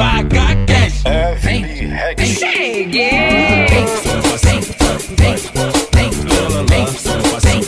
Vaca Cash. Vem, vem, cheguei. Vem, vem, vem, vem, vem, vem,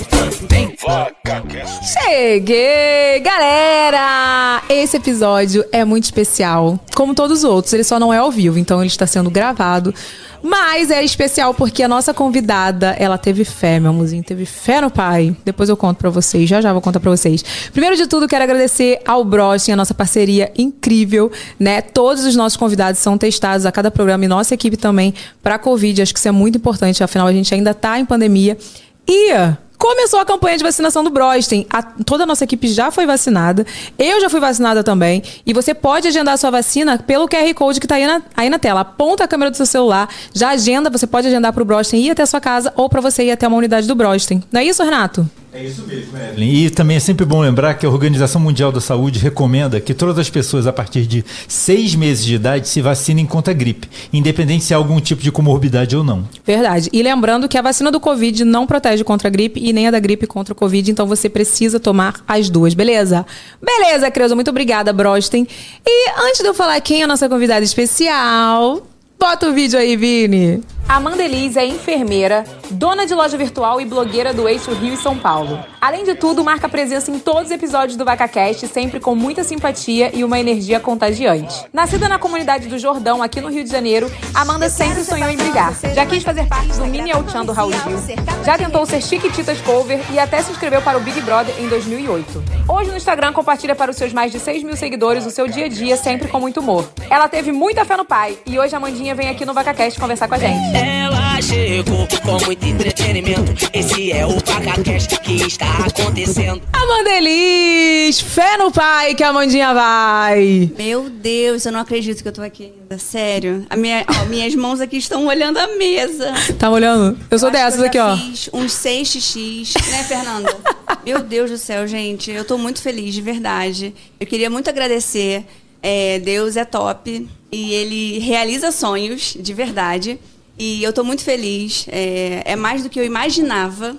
vem. Vaca Cash. Cheguei, galera! Esse episódio é muito especial, como todos os outros. Ele só não é ao vivo, então ele está sendo gravado. Mas é especial porque a nossa convidada, ela teve fé, meu amorzinho, teve fé no pai. Depois eu conto pra vocês, já já vou contar pra vocês. Primeiro de tudo, quero agradecer ao Brostin, a nossa parceria incrível, né? Todos os nossos convidados são testados a cada programa e nossa equipe também pra Covid. Acho que isso é muito importante, afinal a gente ainda tá em pandemia. E Começou a campanha de vacinação do Brosten. A, toda a nossa equipe já foi vacinada. Eu já fui vacinada também. E você pode agendar a sua vacina pelo QR Code que está aí na, aí na tela. Aponta a câmera do seu celular, já agenda. Você pode agendar para o Brosten ir até a sua casa ou para você ir até uma unidade do Brosten. Não é isso, Renato? É isso mesmo, Evelyn. E também é sempre bom lembrar que a Organização Mundial da Saúde recomenda que todas as pessoas a partir de seis meses de idade se vacinem contra a gripe, independente se há algum tipo de comorbidade ou não. Verdade. E lembrando que a vacina do Covid não protege contra a gripe e nem a da gripe contra o Covid, então você precisa tomar as duas, beleza? Beleza, Creuza. Muito obrigada, Brosten. E antes de eu falar quem é a nossa convidada especial, bota o vídeo aí, Vini. Amanda Elise é enfermeira, dona de loja virtual e blogueira do Eixo Rio e São Paulo. Além de tudo, marca presença em todos os episódios do VacaCast, sempre com muita simpatia e uma energia contagiante. Nascida na comunidade do Jordão, aqui no Rio de Janeiro, Amanda sempre sonhou em brilhar. Já quis fazer parte do Mini El Chan do Raul Gil, já tentou ser Chiquititas Cover e até se inscreveu para o Big Brother em 2008. Hoje no Instagram compartilha para os seus mais de 6 mil seguidores o seu dia a dia, sempre com muito humor. Ela teve muita fé no pai e hoje a Amandinha vem aqui no VacaCast conversar com a gente. Ela chegou com muito entretenimento. Esse é o PacaCast que está acontecendo. Amanda Elis, fé no pai que a Amandinha vai. Meu Deus, eu não acredito que eu tô aqui ainda. Sério. A minha, ó, minhas mãos aqui estão olhando a mesa. Tá olhando? Eu sou Eu acho dessas que eu aqui, já ó. Fiz uns seis xixis, né, Fernanda? Meu Deus do céu, gente. Eu tô muito feliz, de verdade. Eu queria muito agradecer. É, Deus é top e ele realiza sonhos, de verdade. E eu tô muito feliz. É, é mais do que eu imaginava.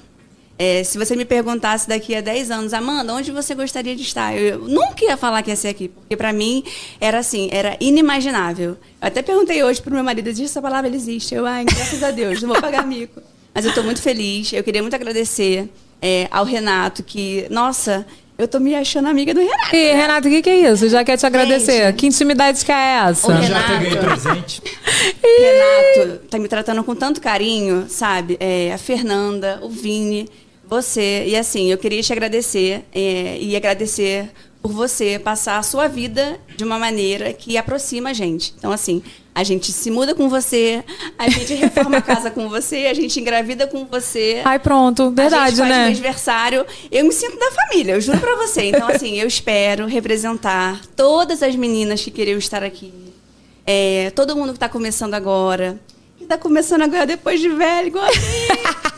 É, se você me perguntasse daqui a 10 anos, Amanda, onde você gostaria de estar? Eu, eu nunca ia falar que ia ser aqui, porque para mim era assim, era inimaginável. Eu até perguntei hoje pro meu marido, diz essa palavra ela existe. Eu, ai, graças a Deus, não vou pagar mico. Mas eu tô muito feliz. Eu queria muito agradecer é, ao Renato, que, nossa, eu tô me achando amiga do Renato. E, Renato, o que, que é isso? Já quer te agradecer. Gente. Que intimidade que é essa? Já Renato. até ganhei presente. Renato tá me tratando com tanto carinho, sabe? É, a Fernanda, o Vini, você. E assim, eu queria te agradecer é, e agradecer por você passar a sua vida de uma maneira que aproxima a gente. Então, assim, a gente se muda com você, a gente reforma a casa com você, a gente engravida com você. Ai, pronto. a Verdade, gente faz meu né? aniversário. Eu me sinto da família, eu juro pra você. Então, assim, eu espero representar todas as meninas que queriam estar aqui. É, todo mundo que tá começando agora. Que tá começando agora depois de velho, igual a mim.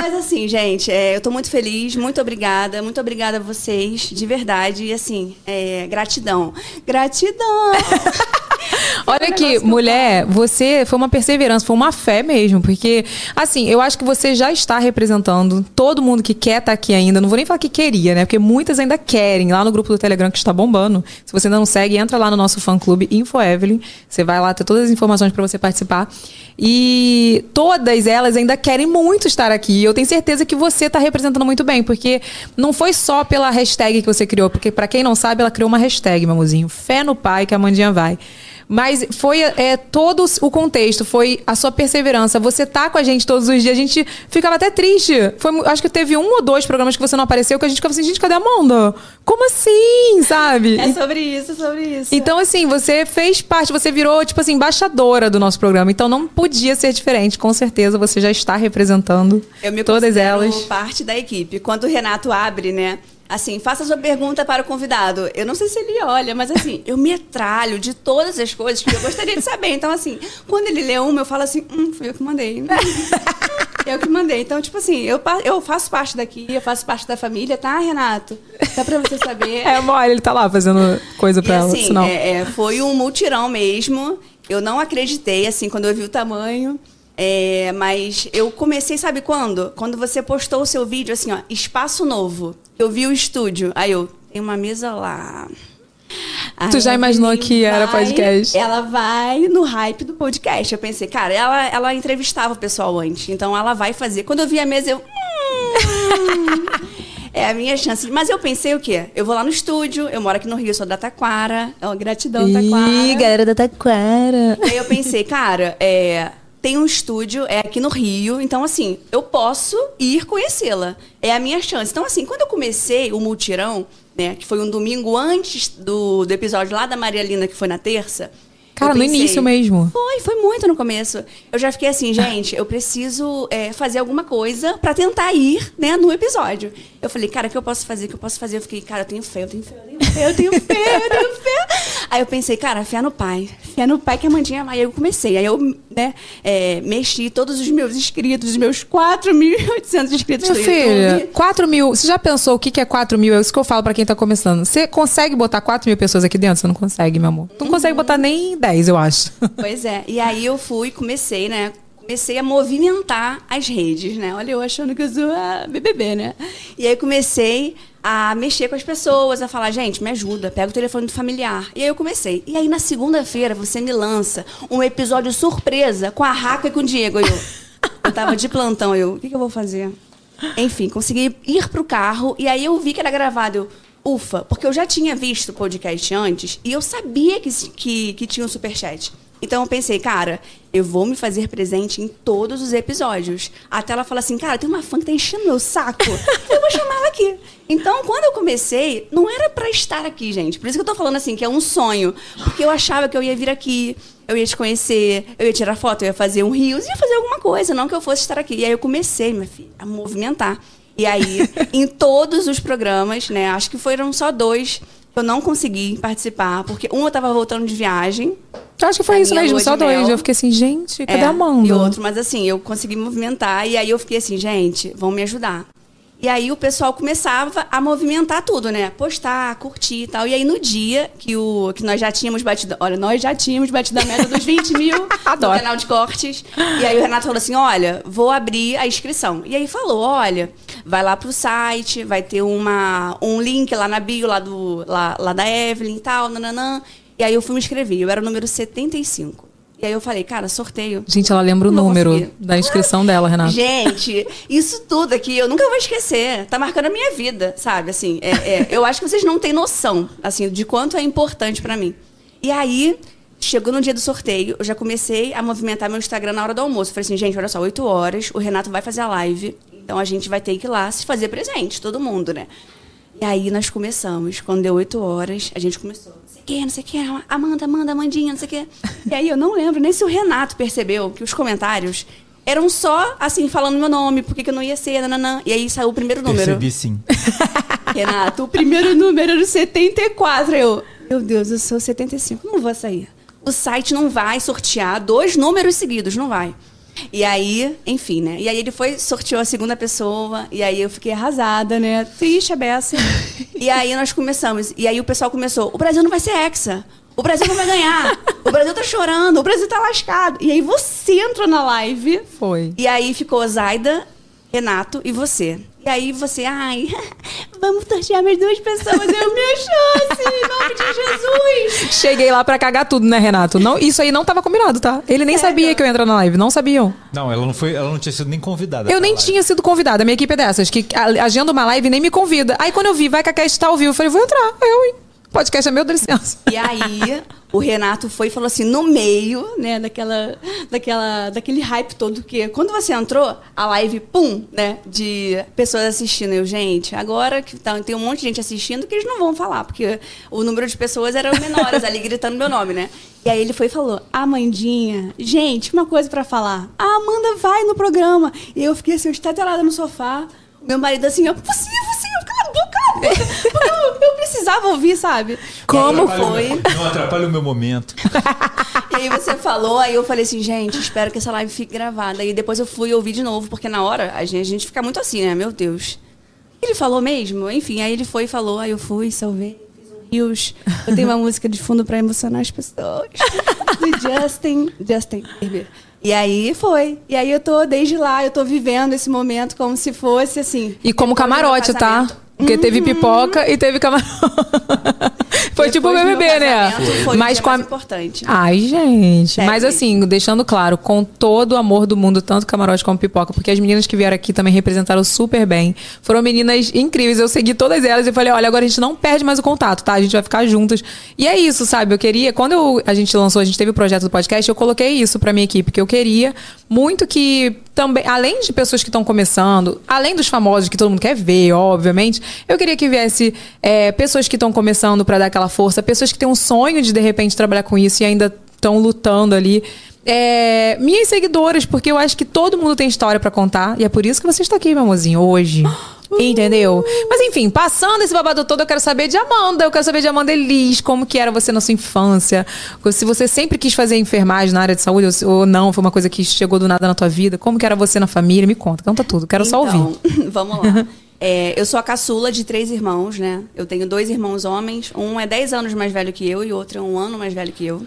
Mas assim, gente, é, eu tô muito feliz, muito obrigada, muito obrigada a vocês, de verdade. E assim, é, gratidão. Gratidão! Olha É aqui, mulher, você foi uma perseverança, foi uma fé mesmo, porque, assim, eu acho que você já está representando todo mundo que quer estar aqui ainda. Não vou nem falar que queria, né? Porque muitas ainda querem. Lá no grupo do Telegram que está bombando. Se você ainda não segue, entra lá no nosso fã clube Info Evelyn. Você vai lá ter todas as informações para você participar. E todas elas ainda querem muito estar aqui. Eu tenho certeza que você está representando muito bem, porque não foi só pela hashtag que você criou, porque para quem não sabe, ela criou uma hashtag, meu amorzinho. Fé no pai que a Mandinha vai. Mas foi é, todo o contexto, foi a sua perseverança. Você tá com a gente todos os dias. A gente ficava até triste. Foi, acho que teve um ou dois programas que você não apareceu que a gente ficava assim, gente, cadê a Amanda? Como assim? Sabe? É sobre isso, é sobre isso. Então, assim, você fez parte, você virou, tipo assim, embaixadora do nosso programa. Então não podia ser diferente. Com certeza você já está representando Eu me todas considero elas. parte da equipe. Quando o Renato abre, né? Assim, faça a sua pergunta para o convidado. Eu não sei se ele olha, mas assim, eu metralho de todas as coisas que eu gostaria de saber. Então, assim, quando ele lê uma, eu falo assim, hum, fui eu que mandei. eu que mandei. Então, tipo assim, eu, eu faço parte daqui, eu faço parte da família, tá, Renato? Dá pra você saber. É, mole, ele tá lá fazendo coisa E pra ela. assim, Sinal. é, é, foi um multirão mesmo. Eu não acreditei, assim, quando eu vi o tamanho. É, mas eu comecei, sabe quando? Quando você postou o seu vídeo, assim, ó, espaço novo. Eu vi o estúdio. Aí eu, tem uma mesa lá. A Tu já imaginou que era vai- podcast? Ela vai no hype do podcast. Eu pensei, cara, ela, ela entrevistava o pessoal antes, então ela vai fazer. Quando eu vi a mesa, eu. "Hum, é a minha chance. Mas eu pensei o quê? Eu vou lá no estúdio, eu moro aqui no Rio, sou da Taquara. É uma gratidão, Taquara. Ih, galera da Taquara. Aí eu pensei, cara, é, tem um estúdio, é aqui no Rio, então assim, eu posso ir conhecê-la. É a minha chance. Então, assim, quando eu comecei o multirão, né, que foi um domingo antes do, do episódio lá da Maria Lina, que foi na terça. Cara, eu no pensei, início mesmo. Foi, foi muito no começo. Eu já fiquei assim, gente, eu preciso é, fazer alguma coisa pra tentar ir, né, no episódio. Eu falei, cara, o que eu posso fazer? O que eu posso fazer? Eu fiquei, cara, eu tenho fé, eu tenho fé, eu tenho fé, eu tenho fé, eu tenho fé. Aí eu pensei, cara, fé no pai. Fé no pai que a Mandinha vai. Aí eu comecei. Aí eu, né, é, mexi todos os meus inscritos, os meus 4.800 inscritos Minha filha, YouTube. 4 mil. Você já pensou o que que é 4 mil? É isso que eu falo pra quem tá começando. Você consegue botar 4 mil pessoas aqui dentro? Você não consegue, meu amor. Tu não consegue botar nem 10, eu acho. Pois é. E aí eu fui, comecei, né? Comecei a movimentar as redes, né? Olha, eu achando que eu sou a BBB, né? E aí comecei a mexer com as pessoas, a falar, gente, me ajuda, pega o telefone do familiar. E aí eu comecei. E aí na segunda-feira você me lança um episódio surpresa com a Raca e com o Diego. Eu, eu tava de plantão, eu, o que, que eu vou fazer? Enfim, consegui ir pro carro e aí eu vi que era gravado. Eu, ufa, porque eu já tinha visto o podcast antes e eu sabia que, que, que tinha um superchat. Então eu pensei, cara, eu vou me fazer presente em todos os episódios. Até ela fala assim, cara, tem uma fã que tá enchendo meu saco. eu vou chamar ela aqui. Então, quando eu comecei, não era pra estar aqui, gente. Por isso que eu tô falando assim, que é um sonho. Porque eu achava que eu ia vir aqui, eu ia te conhecer, eu ia tirar foto, eu ia fazer um rios, ia fazer alguma coisa, não que eu fosse estar aqui. E aí eu comecei, minha filha, a movimentar. E aí, em todos os programas, né? Acho que foram só dois eu não consegui participar, porque um eu tava voltando de viagem. Eu acho que foi isso mesmo, só dois. Eu fiquei assim, gente, cadê é, a Amanda? E outro, mas assim, eu consegui movimentar. E aí eu fiquei assim, gente, vão me ajudar. E aí o pessoal começava a movimentar tudo, né? Postar, curtir e tal. E aí no dia que, o, que nós já tínhamos batido. Olha, nós já tínhamos batido a meta dos 20 mil Adoro. no canal de cortes. E aí o Renato falou assim: olha, vou abrir a inscrição. E aí falou: olha, vai lá pro site, vai ter uma, um link lá na bio, lá, do, lá, lá da Evelyn e tal, nananã. E aí eu fui me inscrever. Eu era o número 75. E aí eu falei, cara, sorteio. Gente, ela lembra o Não número conseguir. da inscrição dela, Renata. Gente, isso tudo aqui eu nunca vou esquecer. Tá marcando a minha vida, sabe? Assim, é- é, eu acho que vocês não têm noção, assim, de quanto é importante pra mim. E aí, chegou no dia do sorteio, eu já comecei a movimentar meu Instagram na hora do almoço. Falei assim, gente, olha só, 8 horas, o Renato vai fazer a live. Então a gente vai ter que ir lá se fazer presente, todo mundo, né? E aí nós começamos. Quando deu 8 horas, a gente começou. Não sei o que, não sei o que, Amanda, Amanda, Amandinha, não sei o que. E aí eu não lembro nem se o Renato percebeu que os comentários eram só, assim, falando meu nome, por que que eu não ia ser, nananã. E aí saiu o primeiro número. Percebi sim. Renato, o primeiro número era o 74. Eu, meu Deus, eu sou 75, não vou sair. O site não vai sortear dois números seguidos, não vai. E aí, enfim, né? E aí ele foi, sorteou a segunda pessoa, e aí eu fiquei arrasada, né? Triste a beça. e aí nós começamos. E aí o pessoal começou: o Brasil não vai ser hexa. O Brasil não vai ganhar. O Brasil tá chorando. O Brasil tá lascado. E aí você entrou na live. Foi. E aí ficou Zaida, Renato e você. E aí você, ai, vamos sortear mais duas pessoas. Eu, minha chance, em nome de Jesus. Cheguei lá pra cagar tudo, né, Renato? Não, isso aí não tava combinado, tá? Ele nem Sério? sabia que eu ia entrar na live, não sabiam. Não, ela não foi, ela não tinha sido nem convidada. Eu nem live. tinha sido convidada, a minha equipe é dessas, que agenda uma live e nem me convida. Aí quando eu vi, vai que a Cast tá ao vivo, eu falei, vou entrar. Eu, hein? Podcast é meu, dá licença. E aí, o Renato foi e falou assim, no meio, né, daquela, daquela, daquele hype todo, que quando você entrou, a live, pum, né, de pessoas assistindo. Eu, gente, agora que tá, tem um monte de gente assistindo que eles não vão falar, porque o número de pessoas eram menores ali gritando meu nome, né? E aí ele foi e falou, Amandinha, gente, uma coisa pra falar. A Amanda vai no programa. E eu fiquei assim, estatelada no sofá. Meu marido assim, eu, cala a boca. Porque eu, eu precisava ouvir, sabe? Como aí foi? Não atrapalha o meu momento. E aí você falou, aí eu falei assim, gente, espero que essa live fique gravada. E depois eu fui ouvir de novo, porque na hora a gente, a gente fica muito assim, né? Meu Deus. Ele falou mesmo? Enfim, aí ele foi e falou, aí eu fui, salvei, fiz um rios. Eu tenho uma música de fundo pra emocionar as pessoas. Do Justin. Justin Bieber. E aí foi. E aí eu tô, desde lá, eu tô vivendo esse momento como se fosse assim. E como meu camarote, tá? Porque teve pipoca e teve camarote. Foi tipo o Depois do meu BBB, né? Foi Mas o com a- mais importante. Ai, gente. Sério, Mas assim, deixando claro, com todo o amor do mundo, tanto camarote como pipoca, porque as meninas que vieram aqui também representaram super bem. Foram meninas incríveis. Eu segui todas elas e falei: olha, agora a gente não perde mais o contato, tá? A gente vai ficar juntas. E é isso, sabe? Eu queria. Quando eu- a gente lançou, a gente teve o projeto do podcast, eu coloquei isso pra minha equipe, que eu queria muito que também, além de pessoas que estão começando, além dos famosos que todo mundo quer ver, obviamente, eu queria que viesse é, pessoas que estão começando pra dar aquela força, pessoas que têm um sonho de de repente trabalhar com isso e ainda estão lutando ali. É, minhas seguidoras, porque eu acho que todo mundo tem história pra contar e é por isso que você está aqui, meu amorzinho, hoje. Entendeu? Mas enfim, passando esse babado todo, eu quero saber de Amanda. Eu quero saber de Amanda Elis, como que era você na sua infância. Se você sempre quis fazer enfermagem na área de saúde ou- não, foi uma coisa que chegou do nada na tua vida. Como que era você na família? Me conta, conta tudo. Quero só ouvir. Então, vamos lá. É, eu sou a caçula de três irmãos, né? Eu tenho dois irmãos homens. Um é 10 anos mais velho que eu e outro é um ano mais velho que eu.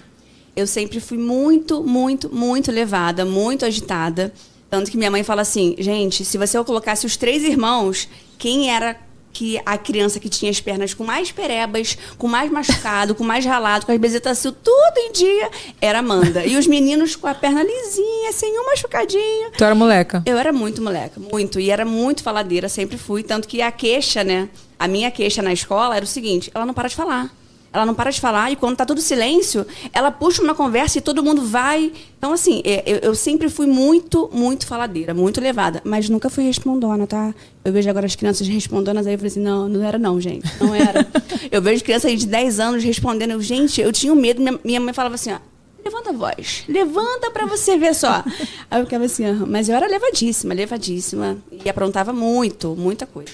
Eu sempre fui muito, muito, muito levada, muito agitada. Tanto que minha mãe fala assim, gente, se você colocasse os três irmãos, quem era que a criança que tinha as pernas com mais perebas, com mais machucado, com mais ralado, com as bezetacil tudo em dia, era Amanda. E os meninos com a perna lisinha, sem um machucadinho. Tu era moleca. Eu era muito moleca, muito. E era muito faladeira, sempre fui. Tanto que a queixa, né? A minha queixa na escola era o seguinte: ela não para de falar. Ela não para de falar e quando tá tudo silêncio, ela puxa uma conversa e todo mundo vai. Então, assim, é, eu, eu sempre fui muito, muito faladeira, muito levada. Mas nunca fui respondona, tá? Eu vejo agora as crianças respondonas aí, eu falei assim, não, não era não, gente. Não era. eu vejo crianças aí de 10 anos respondendo. Eu, gente, eu tinha um medo. Minha, minha mãe falava assim, ó. Levanta a voz. Levanta pra você ver só. Aí eu ficava assim, "Aham." mas eu era levadíssima, levadíssima. E aprontava muito, muita coisa.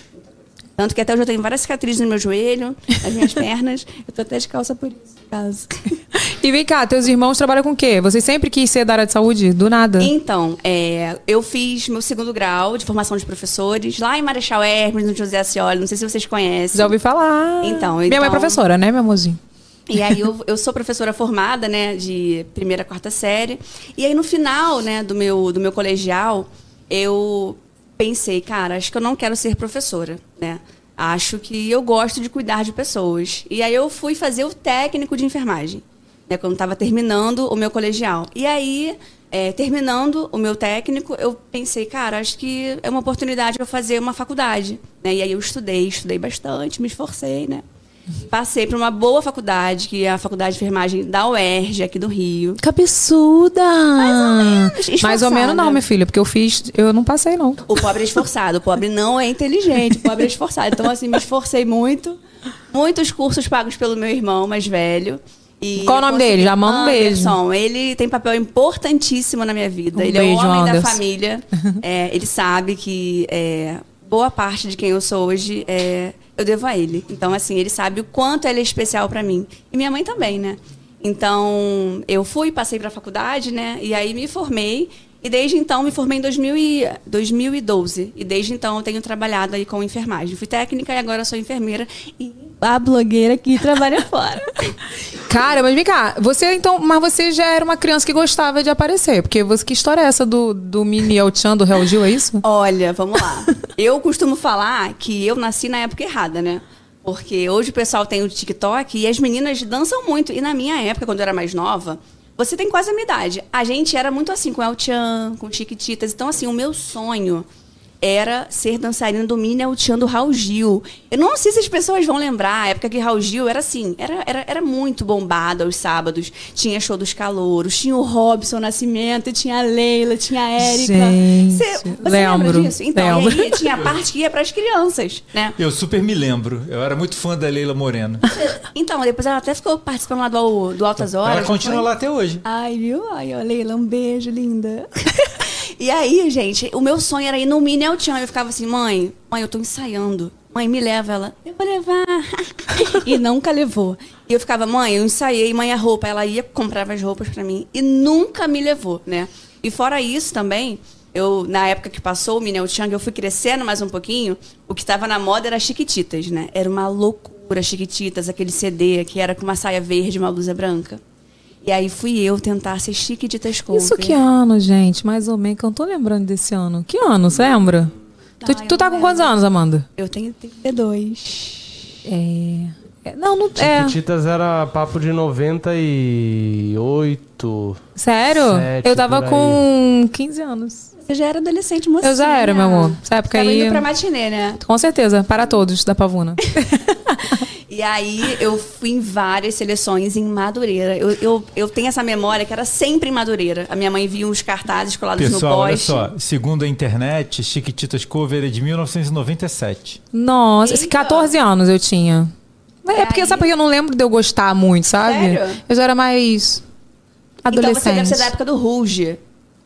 Tanto que até hoje eu tenho várias cicatrizes no meu joelho, nas minhas pernas. Eu tô até de calça por isso, caso. E vem cá, teus irmãos trabalham com o quê? Você sempre quis ser da área de saúde? Do nada. Então, é, eu fiz meu segundo grau de formação de professores lá em Marechal Hermes, no José Ascioli. Não sei se vocês conhecem. Já ouvi falar. Então, Minha mãe é então- professora, né, meu amorzinho? E aí eu, eu sou professora formada, né, de primeira a quarta série. E aí no final, né, do meu, do meu colegial, eu pensei, cara, acho que eu não quero ser professora, né? Acho que eu gosto de cuidar de pessoas. E aí eu fui fazer o técnico de enfermagem, né, quando estava terminando o meu colegial. E aí, é, terminando o meu técnico, eu pensei, cara, acho que é uma oportunidade para fazer uma faculdade, né? E aí eu estudei, estudei bastante, me esforcei, né? Passei para uma boa faculdade, que é a Faculdade de Enfermagem da UERJ, aqui do Rio. Cabeçuda! Mais ou menos. Mais ou menos não, minha filha, porque eu fiz, eu não passei, não. O pobre é esforçado, o pobre não é inteligente, o pobre é esforçado. Então, assim, me esforcei muito. Muitos cursos pagos pelo meu irmão mais velho. E Qual o nome dele? Já manda um beijo. Ele tem papel importantíssimo na minha vida. Um ele é beijo, o homem da Anderson. família. É, ele sabe que é, boa parte de quem eu sou hoje é, eu devo a ele. Então, assim, ele sabe o quanto ele é especial pra mim. E minha mãe também, né? Então, eu fui, passei pra faculdade, né? E aí me formei. E desde então, me formei em 2000 e 2012. E desde então, eu tenho trabalhado aí com enfermagem. Fui técnica e agora sou enfermeira. E a blogueira que trabalha fora. Cara, mas vem cá, você então, mas você já era uma criança que gostava de aparecer, porque você, que história é essa do, do mini El Chan, do Real Gil, é isso? Olha, vamos lá. Eu costumo falar que eu nasci na época errada, né? Porque hoje o pessoal tem o TikTok e as meninas dançam muito. E na minha época, quando eu era mais nova, você tem quase a minha idade. A gente era muito assim com El Chan, com Chiquititas. Então, assim, o meu sonho era ser dançarina do Mini El Chan do Raul Gil. Eu não sei se as pessoas vão lembrar, a época que Raul Gil era assim, era, era, era muito bombado aos sábados. Tinha show dos calouros, tinha o Robson Nascimento, tinha a Leila, tinha a Érica. Você, você lembro, lembra disso? Então, lembro. e aí tinha a parte que ia para as crianças, né? Eu super me lembro. Eu era muito fã da Leila Moreno. Então, depois ela até ficou participando lá do, do Altas Horas. Ela continua foi? lá até hoje. Ai, viu? Ai, ó, Leila, um beijo, linda. e aí, gente, o meu sonho era ir no Mini El. Eu ficava assim, mãe, mãe, eu tô ensaiando. Mãe, me leva ela. Eu vou levar. e nunca levou. E eu ficava, mãe, eu ensaiei, mãe, a roupa. Ela ia, comprava as roupas pra mim e nunca me levou, né? E fora isso também, eu, na época que passou o Mini El Chan, eu fui crescendo mais um pouquinho, o que tava na moda era Chiquititas, né? Era uma loucura, Chiquititas, aquele CD que era com uma saia verde e uma blusa branca. E aí fui eu tentar ser Chiquititas cover. Isso que ano, gente? Mais ou menos, que eu não tô lembrando desse ano. Que ano, você lembra? Tu, Ai, tu eu tá com quantos anos, Amanda? Eu tenho 32. É. É, Não, não é. Chiquititas era papo de 98. Sério? Sete, eu tava com 15 anos. Você já era adolescente, mocinha. Eu já era, meu amor. Essa época Tava aí. indo pra matinê, né? Com certeza, para todos da Pavuna. E aí eu fui em várias seleções em Madureira. Eu, eu, eu tenho essa memória que era sempre em Madureira. A minha mãe via uns cartazes colados Pessoal, no olha poste. só. Segundo a internet, Chiquititas Cover é de 1997. Nossa, Eita. 14 anos eu tinha. É E porque, aí? sabe porque eu não lembro de eu gostar muito, sabe? Sério? Eu já era mais Então você adolescente. deve ser da época do Ruge.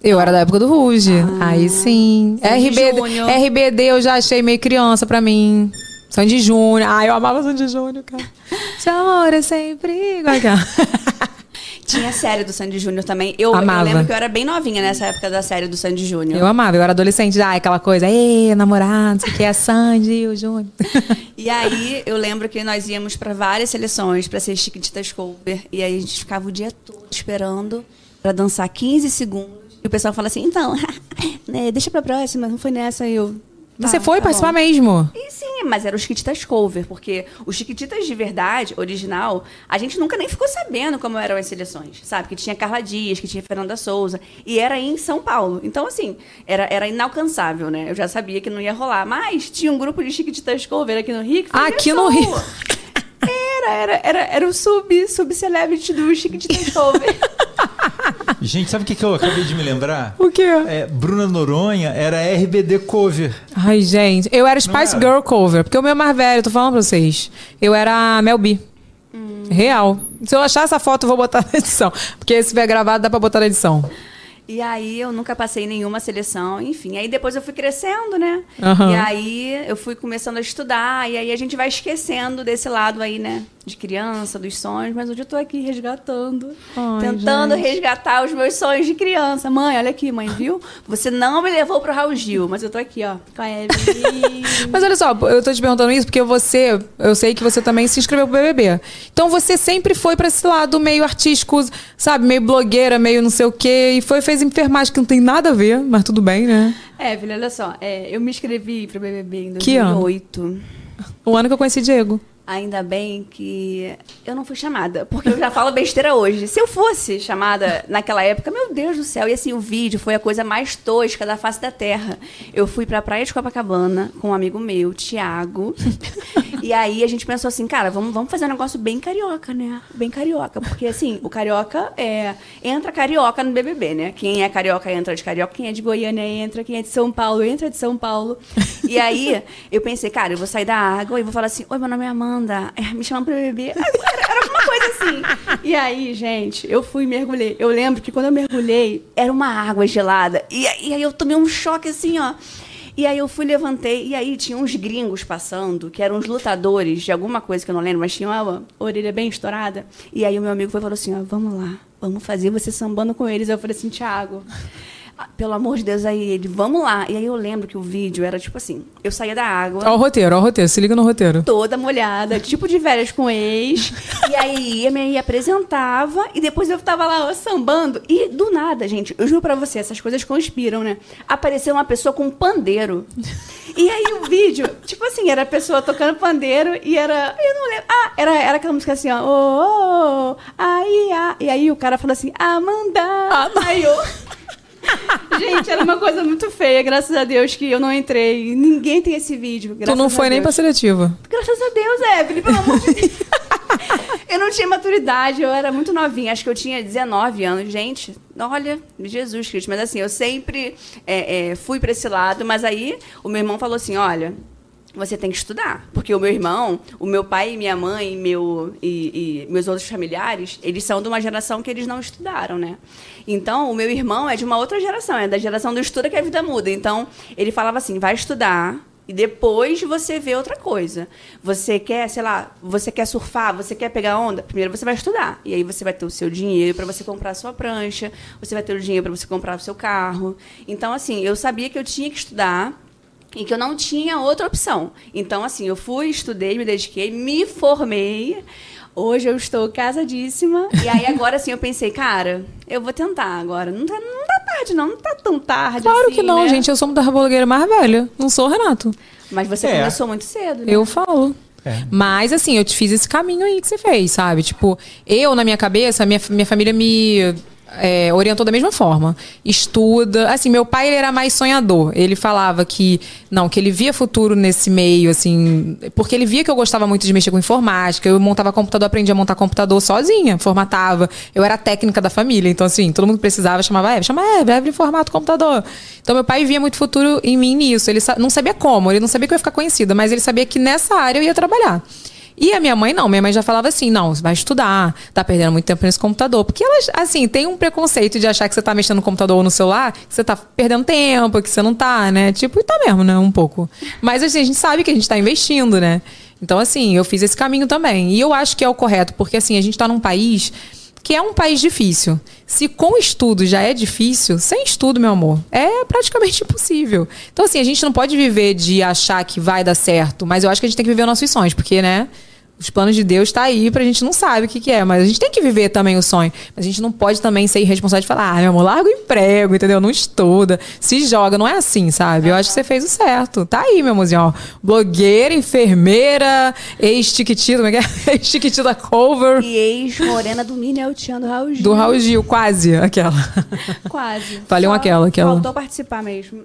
Eu era da época do Ruge. Aí sim. RBD. RBD eu já achei meio criança pra mim. Sandy Júnior. Ai, eu amava Sandy Júnior, cara. Seu amor é sempre igual. Tinha a série do Sandy Júnior também. Eu, eu lembro que eu era bem novinha nessa época da série do Sandy Júnior. Eu amava, eu era adolescente já, aquela coisa, ei, namorado, isso aqui é a Sandy e o Júnior. E aí eu lembro que nós íamos pra várias seleções pra ser Chiquititas Cover. E aí a gente ficava o dia todo esperando pra dançar 15 segundos. E o pessoal fala assim, então, né, deixa pra próxima, não foi nessa. E eu. Tá, Você foi tá participar bom. mesmo? E sim, mas era o Chiquititas Cover, porque os Chiquititas de verdade, original, a gente nunca nem ficou sabendo como eram as seleções, sabe? Que tinha Carla Dias, que tinha Fernanda Souza, e era em São Paulo. Então, assim, era, era inalcançável, né? Eu já sabia que não ia rolar, mas tinha um grupo de Chiquititas Cover aqui no Rio. que Aqui no. Rio. Era, era, era, era o sub, sub-celebrity do Chiquititas Cover. Gente, sabe o que, que eu acabei de me lembrar? O quê? É, Bruna Noronha era RBD Cover. Ai, gente, eu era Spice era? Girl cover, porque o meu é mais velho, tô falando pra vocês. Eu era Mel B. Real. Se eu achar essa foto, eu vou botar na edição. Porque se tiver gravado, dá pra botar na edição. E aí eu nunca passei em nenhuma seleção, enfim. Aí depois eu fui crescendo, né? Aham. E aí eu fui começando a estudar, e aí a gente vai esquecendo desse lado aí, né? De criança, dos sonhos, mas hoje eu tô aqui resgatando. Ai, tentando gente. resgatar os meus sonhos de criança. Mãe, olha aqui, mãe, viu? Você não me levou pro Raul Gil, mas eu tô aqui, ó, com a Evelyn. Mas olha só, eu tô te perguntando isso porque você, eu sei que você também se inscreveu pro BBB. Então você sempre foi pra esse lado meio artístico, sabe? Meio blogueira, meio não sei o quê. E foi, fez enfermagem que não tem nada a ver, mas tudo bem, né? Evelyn, olha só, é, eu me inscrevi pro BBB em Que ano? 2008. O ano que eu conheci Diego. Ainda bem que eu não fui chamada, porque eu já falo besteira hoje. Se eu fosse chamada naquela época, meu Deus do céu, e assim, o vídeo foi a coisa mais tosca da face da terra. Eu fui pra praia de Copacabana com um amigo meu, Tiago. e aí a gente pensou assim, cara, vamos, vamos fazer um negócio bem carioca, né? Bem carioca. Porque assim, o carioca é. Entra carioca no BBB, né? Quem é carioca entra de carioca, quem é de Goiânia entra, quem é de São Paulo entra de São Paulo. E aí eu pensei, cara, eu vou sair da água e vou falar assim: Oi, meu nome é Amanda, é, me chamam pra beber. Era, alguma coisa assim. E aí, gente, eu fui e mergulhei. Eu lembro que quando eu mergulhei, era uma água gelada. E, e aí eu tomei um choque assim, ó. E aí eu fui, levantei, e aí tinha uns gringos passando, que eram uns lutadores de alguma coisa que eu não lembro, mas tinha uma orelha bem estourada. E aí o meu amigo foi falou assim, ó, vamos lá, vamos fazer você sambando com eles. Eu falei assim, Thiago, pelo amor de Deus, aí ele, vamos lá. E aí eu lembro que o vídeo era tipo assim, eu saía da água, Ó o roteiro, ó o roteiro. Se liga no roteiro. toda molhada, tipo de velhas com ex. e aí ia, me apresentava e depois eu tava lá ó, sambando. E do nada, gente, eu juro pra você, essas coisas conspiram, né? Apareceu uma pessoa com um pandeiro. E aí o vídeo, tipo assim, era a pessoa tocando pandeiro e era. Eu não lembro. Ah, era, era aquela música assim, ó. Oh, oh, oh, aí, ah. E aí o cara falou assim, Amanda. Aí eu. Gente, era uma coisa muito feia, graças a Deus que eu não entrei. Ninguém tem esse vídeo. Tu não foi nem pra seletiva. Graças a Deus, Evelyn, pelo amor de Deus. eu não tinha maturidade, eu era muito novinha, acho que eu tinha 19 anos. Gente, olha, Jesus Cristo. Mas assim, eu sempre é, é, fui para esse lado, mas aí o meu irmão falou assim: olha. Você tem que estudar, porque o meu irmão, o meu pai e minha mãe, meu e, e meus outros familiares, eles são de uma geração que eles não estudaram, né? Então, o meu irmão é de uma outra geração, é da geração do estuda que a vida muda. Então, ele falava assim: vai estudar, e depois você vê outra coisa. Você quer, sei lá, você quer surfar, você quer pegar onda? Primeiro você vai estudar. E aí você vai ter o seu dinheiro para você comprar a sua prancha, você vai ter o dinheiro para você comprar o seu carro. Então, assim, eu sabia que eu tinha que estudar e que eu não tinha outra opção. Então, assim, eu fui, estudei, me dediquei, me formei. Hoje eu estou casadíssima. E aí agora, assim, eu pensei, cara, eu vou tentar agora. Não tá, não tá tarde, não. Não tá tão tarde Claro assim, que não, né? gente. Eu sou uma da blogueira mais velha. Não sou o Renato. Mas você É. começou muito cedo, né? Eu falo. É. Mas, assim, eu te fiz esse caminho aí que você fez, sabe? Tipo, eu, na minha cabeça, minha, minha família me é, orientou da mesma forma. Estuda. Assim, meu pai ele era mais sonhador. Ele falava que, não, que ele via futuro nesse meio, assim, porque ele via que eu gostava muito de mexer com informática. Eu montava computador, aprendi a montar computador sozinha, formatava. Eu era técnica da família. Então, assim, todo mundo precisava, chamava Eve, chama Eve, Eve formata o computador. Então, meu pai via muito futuro em mim nisso. Ele sa- não sabia como, ele não sabia que eu ia ficar conhecida, mas ele sabia que nessa área eu ia trabalhar. E a minha mãe não, minha mãe já falava assim: não, você vai estudar, tá perdendo muito tempo nesse computador. Porque elas, assim, tem um preconceito de achar que você tá mexendo no computador ou no celular, que você tá perdendo tempo, que você não tá, né? Tipo, e tá mesmo, né? Um pouco. Mas assim, a gente sabe que a gente tá investindo, né? Então, assim, eu fiz esse caminho também. E eu acho que é o correto, porque assim, a gente tá num país que é um país difícil. Se com estudo já é difícil, sem estudo, meu amor, é praticamente impossível. Então, assim, a gente não pode viver de achar que vai dar certo, mas eu acho que a gente tem que viver nossos sonhos, porque, né? Os planos de Deus tá aí pra gente não sabe o que, que é, mas a gente tem que viver também o sonho. Mas a gente não pode também ser irresponsável de falar, ah, meu amor, larga o emprego, entendeu? Não estuda, se joga. Não é assim, sabe? Eu acho que você fez o certo. Tá aí, meu amorzinho, ó. Blogueira, enfermeira, ex-tiquitita, como é que é? Ex-tiquitita cover. E ex-morena do Mini do Raul Gil. Do Raul Gil, quase aquela. Quase. Falei um aquela, aquela. Faltou participar mesmo.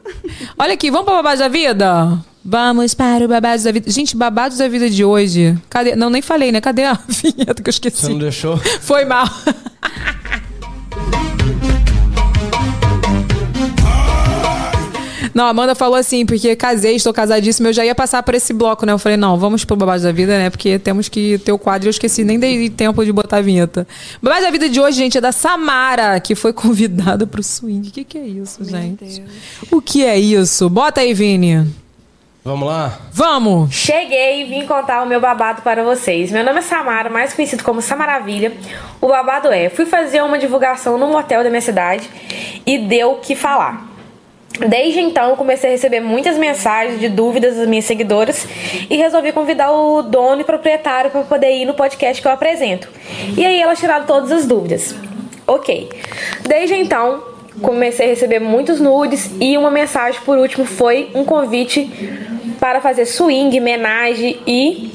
Olha aqui, vamos para o babado da vida? Vamos para o babado da vida. Gente, babados da vida de hoje. Cadê? Não, nem falei, né? Cadê a vinheta que eu esqueci? Você não deixou? Foi mal. Não, a Amanda falou assim, porque casei, estou casadíssima, eu já ia passar por esse bloco, né? Eu falei, não, vamos pro babado da vida, né? Porque temos que ter o quadro e eu esqueci, nem dei tempo de botar a vinheta. Babado da vida de hoje, gente, é da Samara, que foi convidada pro swing. O que, que é isso, gente? O que é isso? Bota aí, Vini. Vamos lá? Vamos! Cheguei e vim contar o meu babado para vocês. Meu nome é Samara, mais conhecido como Samaravilha. O babado é: fui fazer uma divulgação num hotel da minha cidade e deu o que falar. Desde então, eu comecei a receber muitas mensagens de dúvidas das minhas seguidoras e resolvi convidar o dono e proprietário para poder ir no podcast que eu apresento. E aí elas tiraram todas as dúvidas. Ok. Desde então, comecei a receber muitos nudes e uma mensagem por último foi um convite para fazer swing, homenagem e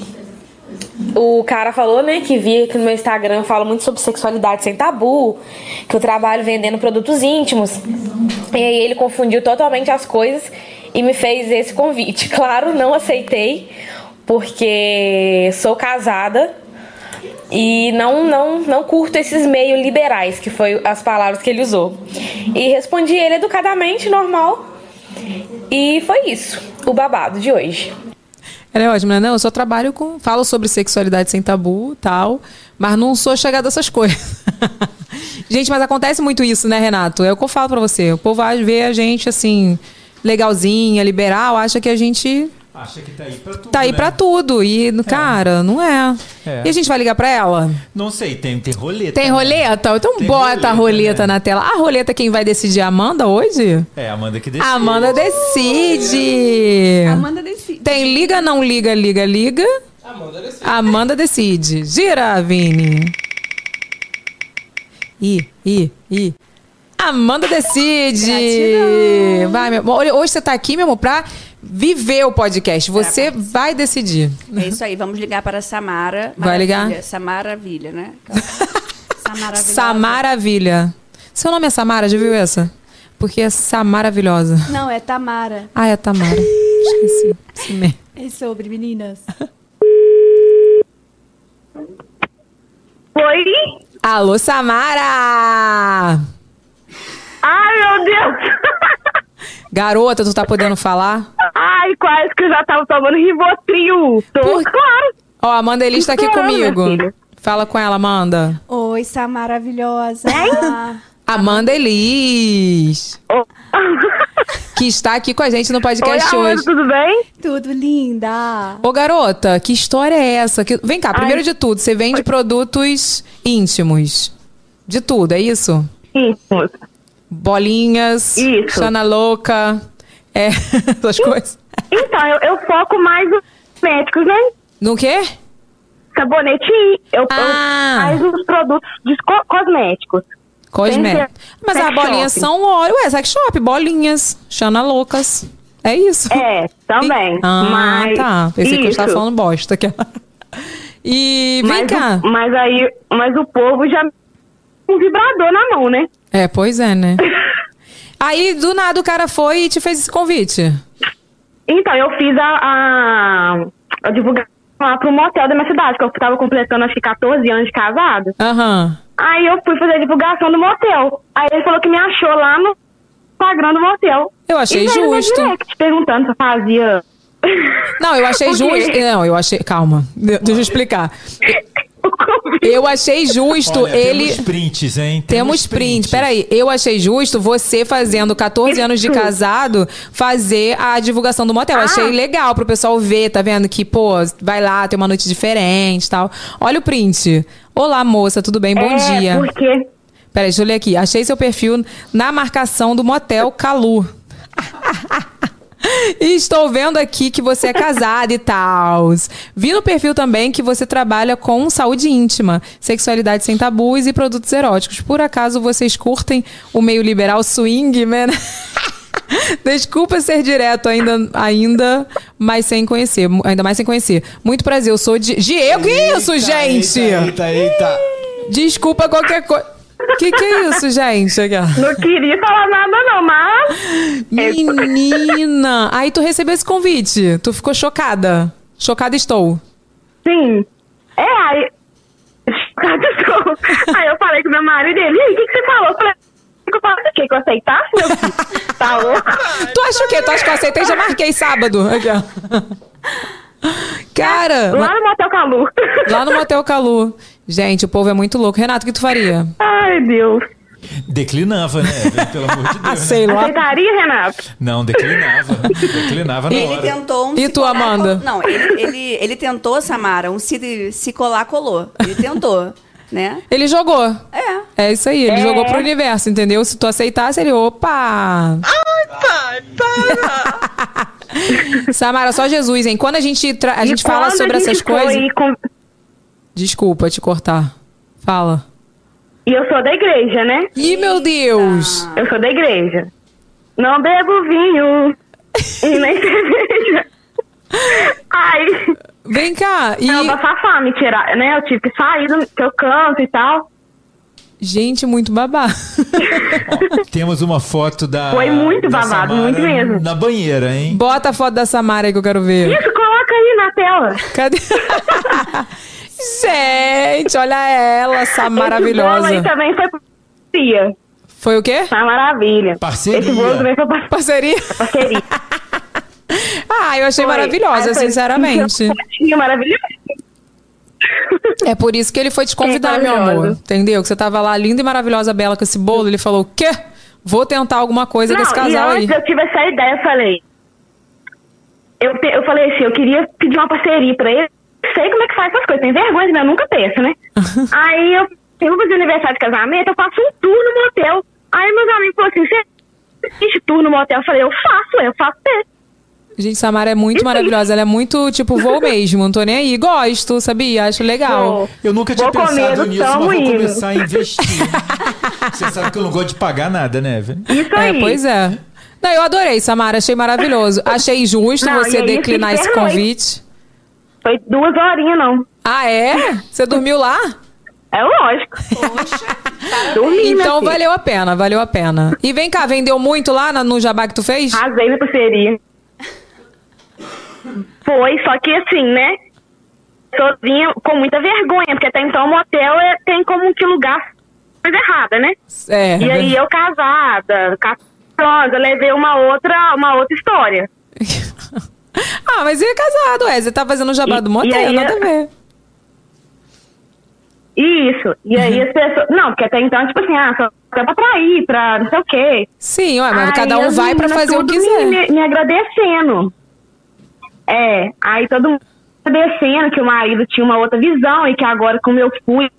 o cara falou, né, que via que no meu Instagram falo muito sobre sexualidade sem tabu, que eu trabalho vendendo produtos íntimos. E aí ele confundiu totalmente as coisas e me fez esse convite. Claro, não aceitei, porque sou casada e não não não curto esses meios liberais, que foi as palavras que ele usou. E respondi ele educadamente, normal. E foi isso, o babado de hoje. Ela é ótima, né? Não, eu só trabalho com. Falo sobre sexualidade sem tabu tal, mas não sou chegada a essas coisas. gente, mas acontece muito isso, né, Renato? É o que eu falo pra você. O povo ver a gente assim, legalzinha, liberal, acha que a gente Acha que tá aí pra tudo. tá aí né? pra tudo. E, cara, não é. É. E a gente vai ligar pra ela? Não sei, tem, tem roleta. Tem né? roleta? Então Tem bota a roleta, roleta né? na tela. A roleta quem vai decidir é a Amanda hoje? É, a Amanda que decide. A Amanda decide. Amanda decide. Tem liga, não liga, liga, liga. Amanda decide. Gira, Vini. Ih, ih, ih. Amanda decide. Gratidão. Vai, meu amor. Hoje você tá aqui, meu amor, pra viver o podcast. Você vai decidir. É isso aí, vamos ligar para a Samara. Vai ligar? Maravilha. Samaravilha, né? Samaravilha. Samaravilha. Seu nome é Samara, já viu essa? Porque é Samaravilhosa. Não, é Tamara. Ah, é Tamara. Esqueci. Mesmo. É sobre meninas. Oi? Alô, Samara! Ai, meu Deus! Garota, tu tá podendo falar? Ai, quase que eu já tava tomando Rivotril. Tô, Por- claro. Ó, a Amanda Elis tá aqui comigo. Fala com ela, Amanda. Oi, Samaravilhosa. Amanda Elis, Oh. que está aqui com a gente no Oi, podcast Amanda, hoje. tudo bem? Tudo linda. Ô, garota, que história é essa? Que- Vem cá, primeiro Ai. de tudo, você vende produtos íntimos. De tudo, é isso? Isso. Bolinhas, Isso. Xana louca, é, essas coisas. Então, eu, eu foco mais nos médicos, né? No quê? Sabonete, eu, Ah. eu mais os produtos de co- cosméticos. Cosmético. Tem Mas as bolinhas são óleo. Ué, sex shop, bolinhas, Xana loucas. É isso. É, também. Ah, mas, tá. Pensei que eu estava isso. falando bosta. aqui. E vem mas, cá. o- mas aí, mas o povo já um vibrador na mão, né? É, pois é, né? Aí, do nada, o cara foi e te fez esse convite. Então, eu fiz a, a, a divulgação lá pro motel da minha cidade, que eu tava completando acho que 14 anos de casado. Aham. Aí eu fui fazer a divulgação do motel. Aí ele falou que me achou lá no Instagram do motel. Eu achei e justo. direct perguntando se eu fazia. Não, eu achei justo. Não, eu achei. Calma, de- deixa eu explicar. Convite. Eu achei justo Olha, ele. Temos prints, hein? Temos print. Peraí, eu achei justo você fazendo 14 anos de Isso. casado fazer a divulgação do motel. Ah. Achei legal pro pessoal ver, tá vendo? Que, pô, vai lá, tem uma noite diferente e tal. Olha o print. Olá, moça, tudo bem? Bom é, dia. Porque. Peraí, deixa eu ler aqui. Achei seu perfil na marcação do motel Calu. Estou vendo aqui que você é casada e tal. Vi no perfil também que você trabalha com saúde íntima, sexualidade sem tabus e produtos eróticos. Por acaso vocês curtem o meio liberal swing, man? Desculpa ser direto ainda, ainda, mas sem conhecer, ainda mais sem conhecer. Muito prazer, eu sou Di- Diego. Que isso, gente? Eita, eita, eita. Desculpa qualquer coisa. Que que é isso, gente? Não queria falar nada, não, mas. Menina! Aí tu recebeu esse convite. Tu ficou chocada. Chocada estou. Sim. É, aí. aí eu falei com meu marido e ele, o que, que você falou? Eu falei, que eu falei o quê? Que eu aceitasse, meu filho? Tá louco? Tu acha o quê? Tu acha que eu aceitei? Já marquei sábado. Aqui, ó. Cara, Lá no Motel Calu. lá no Motel Calu. Gente, o povo é muito louco. Renato, o que tu faria? Ai, Deus. Declinava, né? Pelo amor de Deus. né? Lá. Aceitaria, Renato? Não, declinava. Declinava na Ele hora. tentou um E tu, colar, Amanda? col- Não, ele, ele, ele tentou, Samara, um se, se colar, colou. Ele tentou, né? Ele jogou. É. É isso aí, ele É. jogou pro universo, entendeu? Se tu aceitasse, ele, opa! Ai, pai, para! Samara, só Jesus, hein? Quando a gente, tra- a E gente fala sobre a gente essas foi coisas. com- Desculpa te cortar. Fala. E eu sou da igreja, né? Ih, meu Deus! Eu sou da igreja. Não bebo vinho e nem cerveja. Aí, Vem cá. E. ela passar me tirar, né? Eu tive que sair do que eu canto e tal. Gente, muito babá. Temos uma foto da. Foi muito da babado, Samara muito mesmo. Na banheira, hein? Bota a foto da Samara aí que eu quero ver. Isso, coloca aí na tela. Cadê? Gente, olha ela, essa Esse bolo maravilhosa. aí também foi parceria. Foi o quê? Tá maravilha. Parceria. Esse bolo também foi par- Parceria? parceria. Ah, eu achei Foi. maravilhosa, sinceramente. É por isso que ele foi te convidar, meu amor. Entendeu? Que você tava lá linda e maravilhosa, bela, com esse bolo. Ele falou: o quê? Vou tentar alguma coisa com esse casal e aí. eu tive essa ideia, eu falei. Eu, te- eu falei assim, eu queria pedir uma parceria pra ele. Sei como é que faz essas coisas, tem vergonha, mas eu nunca penso, né? aí eu, eu vou fazer aniversário de casamento, eu faço um tour no motel. Aí meus amigos falaram assim, você assiste tour no motel? Eu falei, eu faço, eu faço mesmo. Gente, Samara é muito maravilhosa. Ela é muito, tipo, vou mesmo. Não tô nem aí. Gosto, sabia? Acho legal. Eu nunca tinha Vou pensado nisso, mas vou indo. começar a investir. Você sabe que eu não gosto de pagar nada, né, Evelyn? Isso É, aí. pois é. Não, eu adorei, Samara. Achei maravilhoso. Achei justo Não, você declinar esse convite. Foi duas horinhas, não. Ah, é? Você dormiu lá? É lógico. Poxa, Dormi, Então valeu a pena, valeu a pena. E vem cá, vendeu muito lá na- no jabá que tu fez? Arrasei minha parceria. Foi, só que assim, né? Sozinha, com muita vergonha, porque até então o motel é- tem como que lugar coisa errada, né? É. E aí eu casada, casada, levei uma outra, uma outra história. ah, mas ele é casado, é. Você tá fazendo o jabá E- do motel, aí- nada a ver. Isso. E aí as pessoas. Não, porque até então, tipo assim, ah, só só pra trair, pra não sei o quê. Sim, ué, mas Aí cada um vai pra fazer o que quiser. Me, me, me agradecendo. É, aí todo mundo agradecendo que o marido tinha uma outra visão e que agora, como eu fui,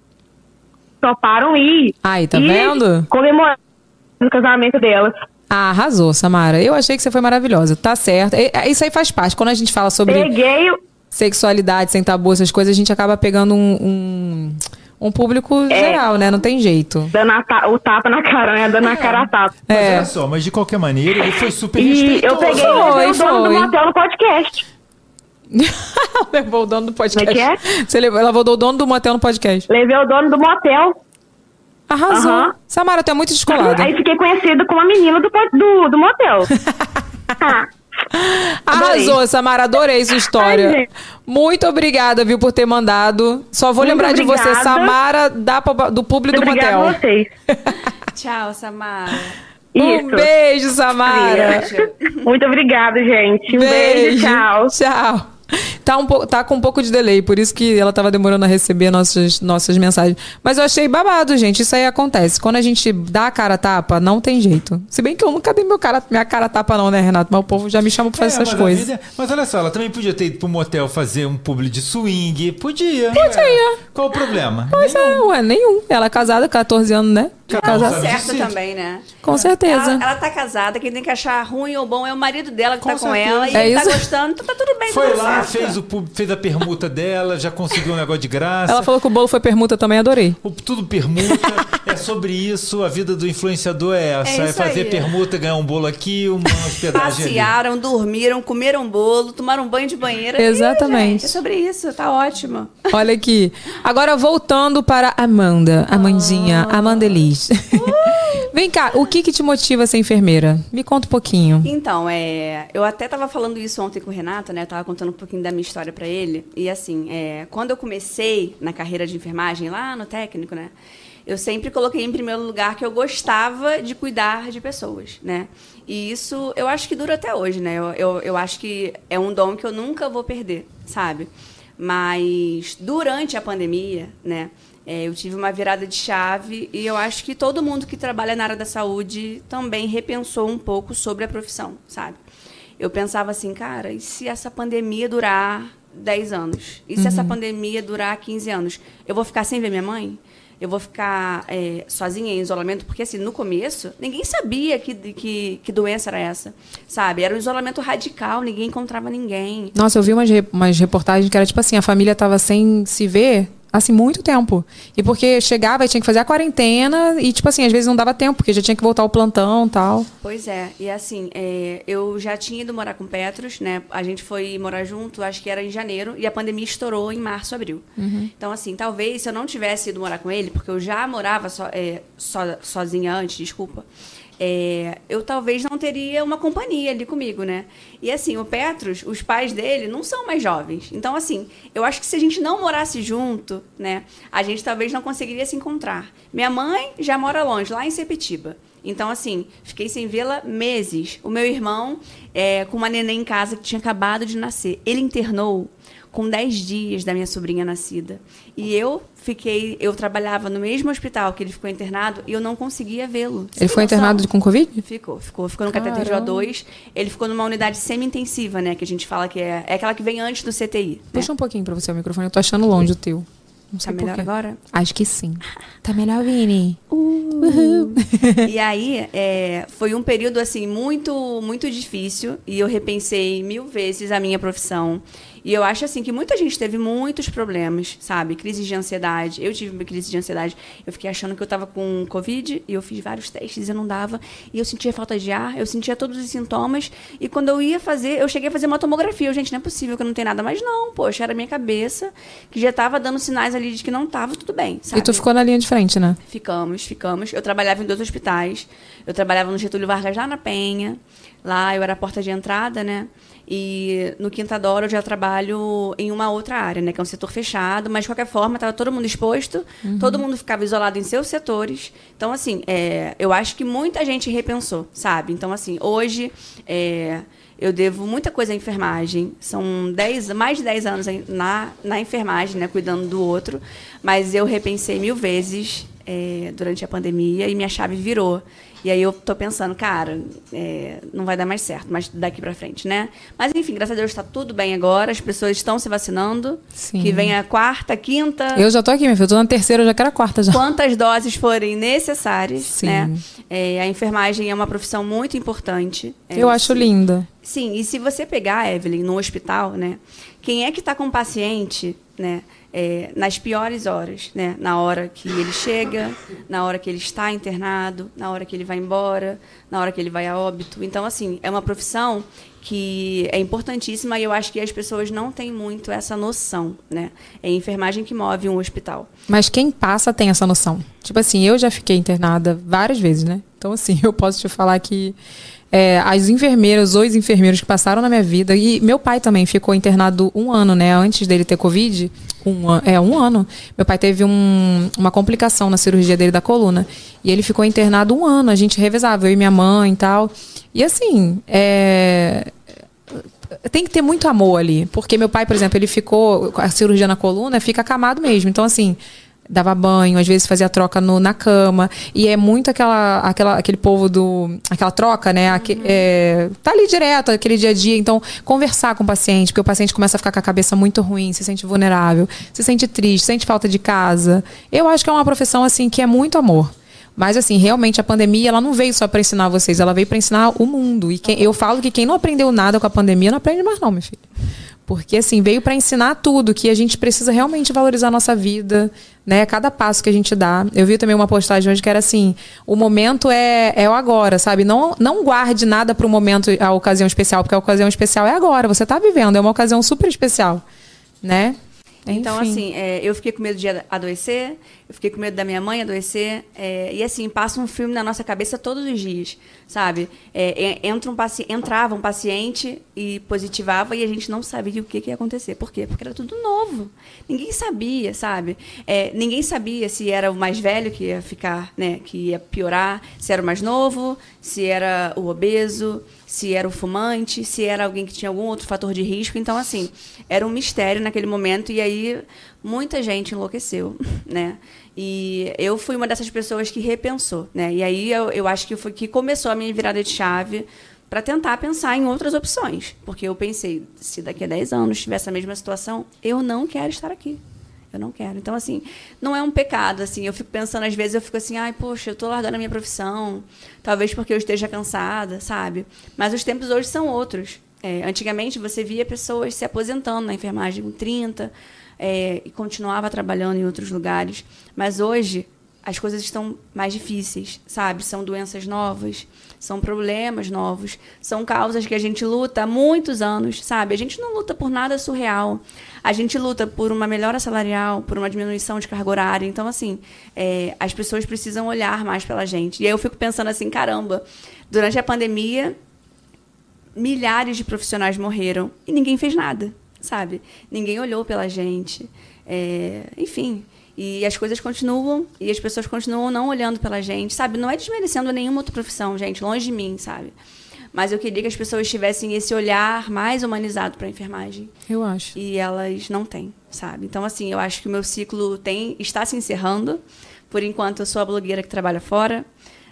toparam ir. Aí, tá E vendo? Comemorando o casamento delas. Ah, arrasou, Samara. Eu achei que você foi maravilhosa. Tá certo. E- é, Isso aí faz parte. Quando a gente fala sobre Peguei. sexualidade sem tabu, essas coisas, a gente acaba pegando um, um, um público geral, né? Não tem jeito. Dando ta- o tapa na cara, né? Dando a cara a tapa. Mas É. olha só, mas de qualquer maneira, ele foi super E eu respeitoso. peguei Foi, e levei o dono do motel no podcast. levou o dono do podcast. Como é que Você levou, ela levou o dono do motel no podcast. Levei o dono do motel. Arrasou. Aham. Samara, tu é muito descolada. Aí fiquei conhecida como a menina do, do, do motel. Ah, Arrasou, Samara. Adorei sua história. Ai, muito obrigada, viu, por ter mandado. Só vou Muito lembrar de você, obrigada. Samara da, do público do obrigada motel. a vocês. Tchau, Samara. Um Isso. beijo, Samara. Beijo. Muito obrigada, gente. Um beijo, tchau. Tchau. Tá, um tá com um pouco de delay, por isso que ela tava demorando a receber nossas, nossas mensagens. Mas eu achei babado, gente. Isso aí acontece. Quando a gente dá a cara a tapa, não tem jeito. Se bem que eu nunca dei meu cara, minha cara a tapa, não, né, Renato? Mas o povo já me chama pra fazer É, essas coisas. vida- mas olha só, ela também podia ter ido pro motel fazer um publi de swing. Podia. Podia. Qual o problema? Pois é, ué, nenhum. Ela é casada, 14 anos, né? Casada. Certo disso. também, né? Com certeza. Ela, ela tá casada, quem tem que achar ruim ou bom é o marido dela que Com tá com certeza. ela e É ele isso? tá gostando, então tá tudo bem, Foi tudo lá, certo. fez, o, fez a permuta dela, já conseguiu um negócio de graça. Ela falou que o bolo foi permuta também, adorei. O- Tudo permuta, é sobre isso. A vida do influenciador é essa: É é, fazer aí. permuta, ganhar um bolo aqui, uma hospedagem ali. Passearam, dormiram, comeram bolo, tomaram banho de banheira. Exatamente. Ih, gente, é sobre isso, tá ótimo. Olha aqui. Agora voltando para Amanda, Amandinha, Amanda Elis. Vem cá, o que que te motiva a ser enfermeira? Me conta um pouquinho. Então, é, eu até tava falando isso ontem com o Renato, né? Eu tava contando um pouquinho da minha história pra ele. E assim, é, quando eu comecei na carreira de enfermagem, lá no técnico, né? Eu sempre coloquei em primeiro lugar que eu gostava de cuidar de pessoas, né? E isso eu acho que dura até hoje, né? Eu, eu, eu acho que é um dom que eu nunca vou perder, sabe? Mas durante a pandemia, né? é, eu tive uma virada de chave e eu acho que todo mundo que trabalha na área da saúde também repensou um pouco sobre a profissão, sabe? Eu pensava assim, cara, e se essa pandemia durar 10 anos? E se essa pandemia durar 15 anos? Eu vou ficar sem ver minha mãe? Eu vou ficar é, sozinha em isolamento? Porque, assim, no começo, ninguém sabia que, que, que doença era essa, sabe? Era um isolamento radical, ninguém encontrava ninguém. Nossa, eu vi umas, umas reportagens que era tipo assim, a família tava sem se ver assim muito tempo. E porque chegava e tinha que fazer a quarentena e tipo assim, às vezes não dava tempo, porque já tinha que voltar ao plantão, tal. Pois é, e assim, é, eu já tinha ido morar com Petros, né? A gente foi morar junto, acho que era em janeiro, e a pandemia estourou em março, abril. Então, assim, talvez se eu não tivesse ido morar com ele, porque eu já morava so, é, so- sozinha antes, desculpa, é, eu talvez não teria uma companhia ali comigo, né? E assim, o Petros, os pais dele não são mais jovens. Então, assim, eu acho que se a gente não morasse junto, né, a gente talvez não conseguiria se encontrar. Minha mãe já mora longe, lá em Sepetiba. Então, assim, fiquei sem vê-la meses. O meu irmão, é, com uma neném em casa que tinha acabado de nascer, ele internou com 10 dias da minha sobrinha nascida. E eu fiquei, eu trabalhava no mesmo hospital que ele ficou internado e eu não conseguia vê-lo. Ele foi internado com Covid? Ficou, ficou. Ficou no cateter Caramba. GO2. Ele ficou numa unidade semi-intensiva, né? Que a gente fala que é, é aquela que vem antes do CTI. né? Puxa um pouquinho pra você o microfone, eu tô achando longe o teu. Não sei Tá melhor agora? Acho que sim. Tá melhor, Vini? e aí, é, foi um período, assim, muito, muito difícil. E eu repensei mil vezes a minha profissão. E eu acho, assim, que muita gente teve muitos problemas, sabe? Crise de ansiedade. Eu tive uma crise de ansiedade. Eu fiquei achando que eu tava com Covid. E eu fiz vários testes e não dava. E eu sentia falta de ar. Eu sentia todos os sintomas. E quando eu ia fazer, eu cheguei a fazer uma tomografia. Eu, gente, não é possível que eu não tenha nada. Mas não, poxa, era a minha cabeça que já tava dando sinais ali de que não tava tudo bem, sabe? E tu ficou na linha de frente, né? Ficamos, ficamos. Eu trabalhava em dois hospitais. Eu trabalhava no Getúlio Vargas lá na Penha. Lá eu era a porta de entrada, né? E no Quintadoro eu já trabalho em uma outra área, né? Que é um setor fechado, mas de qualquer forma estava todo mundo exposto, todo mundo ficava isolado em seus setores. Então, assim, é, eu acho que muita gente repensou, sabe? Então, assim, hoje é, eu devo muita coisa à enfermagem. São dez, mais de 10 anos na, na enfermagem, né? Cuidando do outro. Mas eu repensei mil vezes é, durante a pandemia e minha chave virou. E aí eu tô pensando, cara, é, não vai dar mais certo, mas daqui pra frente, né? Mas enfim, graças a Deus tá tudo bem agora, as pessoas estão se vacinando. Sim. Que vem a quarta, quinta. Eu já tô aqui, minha filha. Eu tô na terceira, eu já quero a quarta já. Quantas doses forem necessárias, Sim. né? É, a enfermagem é uma profissão muito importante. É, Eu acho se- linda. Sim, e se você pegar, Evelyn, no hospital, né? Quem é que está com o paciente, né? É, nas piores horas, né? Na hora que ele chega, na hora que ele está internado, na hora que ele vai embora, na hora que ele vai a óbito. Então, assim, é uma profissão que é importantíssima e eu acho que as pessoas não têm muito essa noção, né? É a enfermagem que move um hospital. Mas quem passa tem essa noção. Tipo assim, eu já fiquei internada várias vezes, né? Então, assim, eu posso te falar que é, as enfermeiras, os enfermeiros que passaram na minha vida, e meu pai também ficou internado um ano, né? Antes dele ter Covid, um, é, um ano. Meu pai teve um- uma complicação na cirurgia dele da coluna. E ele ficou internado um ano. A gente revezava, eu e minha mãe e tal. E assim, é, tem que ter muito amor ali. Porque meu pai, por exemplo, ele ficou. A cirurgia na coluna fica acamado mesmo. Então, assim. Dava banho, às vezes fazia troca no- na cama. E é muito aquela, aquela, aquele povo do. aquela troca, né? Aque- é, tá ali direto, aquele dia a dia. Então, conversar com o paciente, porque o paciente começa a ficar com a cabeça muito ruim, se sente vulnerável, se sente triste, sente falta de casa. Eu acho que é uma profissão, assim, que é muito amor. Mas assim, realmente a pandemia ela não veio só para ensinar vocês, ela veio para ensinar o mundo. E quem, eu falo que quem não aprendeu nada com a pandemia não aprende mais não, meu filho. Porque assim, veio para ensinar tudo, que a gente precisa realmente valorizar a nossa vida, né? Cada passo que a gente dá. Eu vi também uma postagem hoje que era assim: o momento é, é o agora, sabe? Não, não guarde nada para o momento, a ocasião especial, porque a ocasião especial é agora, você tá vivendo, é uma ocasião super especial, né? Então, Enfim. assim, é, eu fiquei com medo de adoecer, eu fiquei com medo da minha mãe adoecer, é, e assim, passa um filme na nossa cabeça todos os dias, sabe? É, é, entra um entrava um paciente e positivava e a gente não sabia o que, que ia acontecer. Por quê? Porque era tudo novo. Ninguém sabia, sabe? É, ninguém sabia se era o mais velho que ia ficar, né, que ia piorar, se era o mais novo, se era o obeso, se era o fumante, se era alguém que tinha algum outro fator de risco. Então, assim, era um mistério naquele momento e aí muita gente enlouqueceu, né? E eu fui uma dessas pessoas que repensou, né? E aí eu, eu acho que foi que começou a minha virada de chave para tentar pensar em outras opções. Porque eu pensei, se daqui a 10 anos tiver essa mesma situação, eu não quero estar aqui. Eu não quero. Então, assim, não é um pecado, assim. Eu fico pensando, às vezes, eu fico assim, ai, poxa, eu tô largando a minha profissão. Talvez porque eu esteja cansada, sabe? Mas os tempos hoje são outros. É, antigamente, você via pessoas se aposentando na enfermagem com 30 é, e continuava trabalhando em outros lugares. Mas hoje, as coisas estão mais difíceis, sabe? São doenças novas, são problemas novos, são causas que a gente luta há muitos anos, sabe? A gente não luta por nada surreal. A gente luta por uma melhora salarial, por uma diminuição de carga horária. Então, assim, é, as pessoas precisam olhar mais pela gente. E aí eu fico pensando assim, caramba, durante a pandemia, milhares de profissionais morreram e ninguém fez nada, sabe? Ninguém olhou pela gente. É, enfim, e as coisas continuam e as pessoas continuam não olhando pela gente, sabe? Não é desmerecendo nenhuma outra profissão, gente, longe de mim, sabe? Mas eu queria que as pessoas tivessem esse olhar mais humanizado para a enfermagem. Eu acho. E elas não têm, sabe? Então, assim, eu acho que o meu ciclo tem está se encerrando. Por enquanto, eu sou a blogueira que trabalha fora.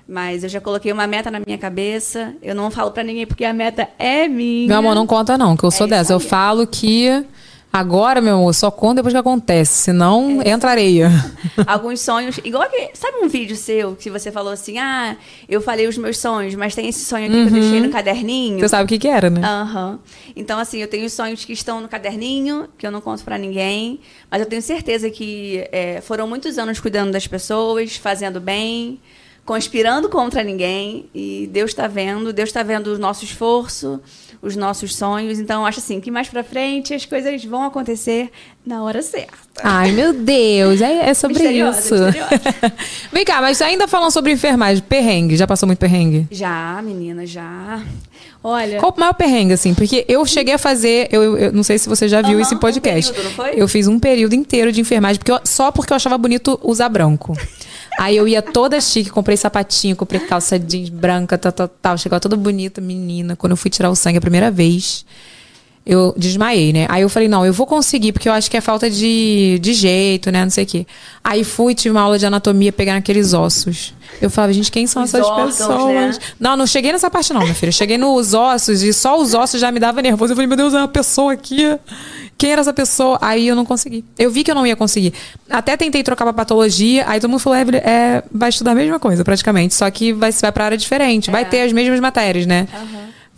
Mas eu já coloquei uma meta na minha cabeça. Eu não falo para ninguém porque a meta é minha. Meu amor, não conta não, que eu sou É isso dessa. Eu falo que agora, meu amor, só conta depois que acontece. Senão, É entra areia. Alguns sonhos. Igual que. Sabe um vídeo seu que você falou assim: ah, eu falei os meus sonhos, mas tem esse sonho aqui que eu deixei no caderninho? Você sabe o que que era, né? Aham. Então, assim, eu tenho sonhos que estão no caderninho, que eu não conto pra ninguém, mas eu tenho certeza que é, foram muitos anos cuidando das pessoas, fazendo bem, conspirando contra ninguém, e Deus está vendo, Deus está vendo o nosso esforço, os nossos sonhos. Então, acho assim que mais pra frente as coisas vão acontecer na hora certa. Ai, meu Deus, é, é sobre Misteriosa, isso. misteriosa. Vem cá, mas ainda falando sobre enfermagem, perrengue, já passou muito perrengue? Já, menina, já. Olha. Qual o maior perrengue, assim? Porque eu cheguei a fazer, eu, eu não sei se você já viu Aham, isso em um podcast. período, não foi? Eu fiz um período inteiro de enfermagem, porque eu- só porque eu achava bonito usar branco. Aí eu ia toda chique, comprei sapatinho, comprei calça jeans branca, tal, tal, tal. Chegava toda bonita, menina. Quando eu fui tirar o sangue a primeira vez, eu desmaiei, né? Aí eu falei, não, eu vou conseguir, porque eu acho que é falta de, de jeito, né? Não sei o quê. Aí fui, tive uma aula de anatomia, pegar aqueles ossos. Eu falava, gente, quem são Os essas órgãos, pessoas? né? Não, não cheguei nessa parte, não, minha filha. Cheguei nos ossos e só os ossos já me dava nervoso. Eu falei, meu Deus, é uma pessoa aqui. Quem era essa pessoa? Aí eu não consegui. Eu vi que eu não ia conseguir. Até tentei trocar pra patologia, aí todo mundo falou, Evelyn, é, vai estudar a mesma coisa, praticamente. Só que vai, vai pra área diferente. Vai ter as mesmas matérias, né?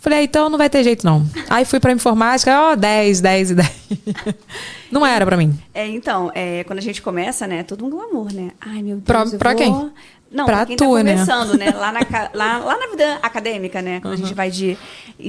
Falei, ah, então não vai ter jeito não. Aí fui pra informática, ó, 10, 10 e 10. Não era pra mim. É, então, é, quando a gente começa, né, todo um glamour, né? Ai, meu Deus, Pra- pra quem? Não, Pra pra, quem tu, tá né? começando, né? Lá, na, lá, lá na vida acadêmica, né? Quando a gente vai de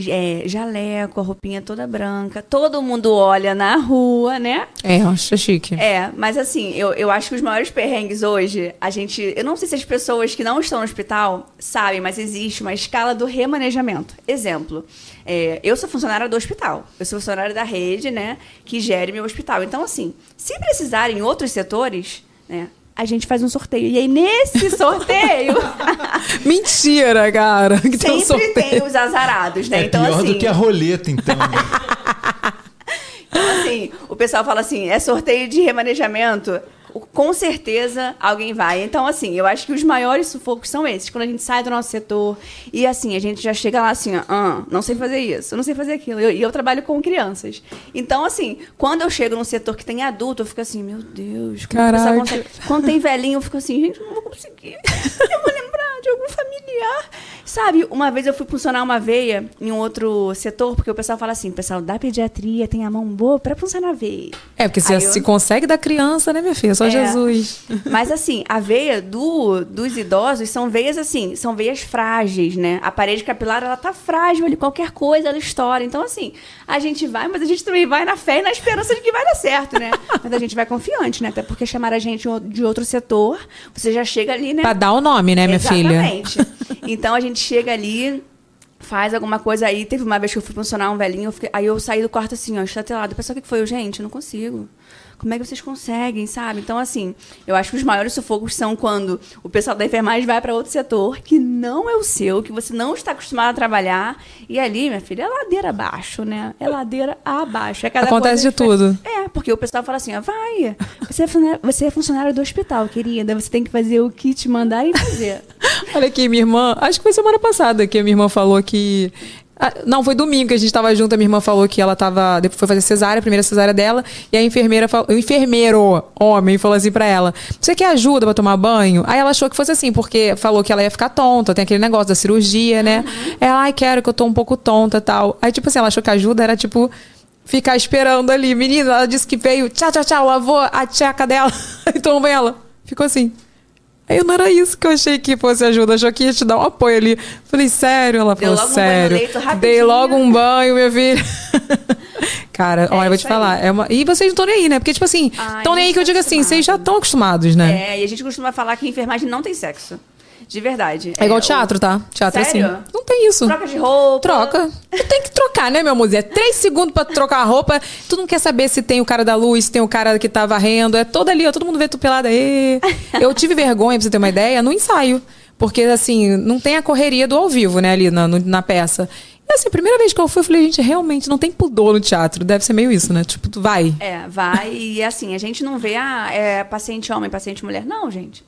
é, jaleco, a roupinha toda branca, todo mundo olha na rua, né? É, eu acho chique. É, mas assim, eu, eu acho que os maiores perrengues hoje, a gente. Eu não sei se as pessoas que não estão no hospital sabem, mas existe uma escala do remanejamento. Exemplo, é, eu sou funcionária do hospital. Eu sou funcionária da rede, né? Que gere meu hospital. Então, assim, se precisarem em outros setores, né? A gente faz um sorteio. E aí, nesse sorteio, Mentira, cara. Que tem um sempre sorteio. tem os azarados, né? É então, pior assim, do que a roleta, então. né? Então, assim, o pessoal fala assim, é sorteio de remanejamento. Com certeza alguém vai. Então, assim, eu acho que os maiores sufocos são esses. Quando a gente sai do nosso setor e, assim, a gente já chega lá assim, ah, não sei fazer isso, não sei fazer aquilo. E eu, eu trabalho com crianças. Então, assim, quando eu chego num setor que tem adulto, eu fico assim, meu Deus, como o pessoal Caraca. consegue? Quando tem velhinho, eu fico assim, gente, não vou conseguir. Eu vou lembrar de algum familiar. Sabe, uma vez eu fui funcionar uma veia em um outro setor, porque o pessoal fala assim, o pessoal da pediatria tem a mão boa pra funcionar a veia. É, porque se, eu- se consegue da criança, né, minha filha? Só É. Jesus. Mas assim, a veia do, dos idosos são veias assim, são veias frágeis, né? A parede capilar, ela tá frágil ali, qualquer coisa ela estoura. Então assim, a gente vai, mas a gente também vai na fé e na esperança de que vai dar certo, né? Mas a gente vai confiante, né? Até porque chamar a gente de outro setor, você já chega ali, né? Pra dar o nome, né, minha filha? Exatamente. Então a gente chega ali, faz alguma coisa aí. Teve uma vez que eu fui funcionar um velhinho, eu fiquei- aí eu saí do quarto assim, ó, estatelado. O pessoal, o que que foi? Eu, gente, eu não consigo. Como é que vocês conseguem, sabe? Então, assim, eu acho que os maiores sufocos são quando o pessoal da enfermagem vai para outro setor que não é o seu, que você não está acostumado a trabalhar. E ali, minha filha, é ladeira abaixo, né? É ladeira abaixo. É Acontece de tudo. diferente. É, porque o pessoal fala assim, ó, vai, você é, funcionária, você é funcionária do hospital, querida, você tem que fazer o que te mandarem fazer. Olha aqui, minha irmã, acho que foi semana passada que a minha irmã falou que. Ah, Não, foi domingo que a gente tava junto, a minha irmã falou que ela tava. Depois foi fazer cesárea, a primeira cesárea dela, e a enfermeira falou. O enfermeiro, homem, falou assim pra ela: Você quer ajuda pra tomar banho? Aí ela achou que fosse assim, porque falou que ela ia ficar tonta, tem aquele negócio da cirurgia, né? Ela, ai, quero que eu tô um pouco tonta tal. Aí, tipo assim, ela achou que a ajuda era tipo. Ficar esperando ali. Menina, ela disse que veio, tchau, tchau, tchau, lavou a tcheca dela. e banho ela. Ficou assim. Aí não era isso que eu achei que fosse ajuda, achou que ia te dar um apoio ali. Falei, sério? Ela falou, um sério. rapidinho. Dei logo um banho, minha filha. Cara, olha, eu vou te falar. É uma... E vocês não estão nem aí, né? Porque, tipo assim, estão nem aí que eu digo assim, vocês já estão acostumados, né? É, e a gente costuma falar que enfermagem não tem sexo. De verdade. É, igual o- teatro, tá? Teatro é Sério? assim. Não tem isso. Troca de roupa. Troca. Tu tem que trocar, né, meu amor? É três segundos pra trocar a roupa. Tu não quer saber se tem o cara da luz, se tem o cara que tá varrendo. É todo ali, ó. Todo mundo vê tu pelada. Ê. Eu tive vergonha, pra você ter uma ideia, no ensaio. Porque, assim, não tem a correria do ao vivo, né, ali na, no- na peça. E, assim, a primeira vez que eu fui, eu falei, gente, realmente não tem pudor no teatro. Deve ser meio isso, né? Tipo, tu vai. É, vai e assim, a gente não vê, ah, é paciente homem, paciente mulher. Não, gente.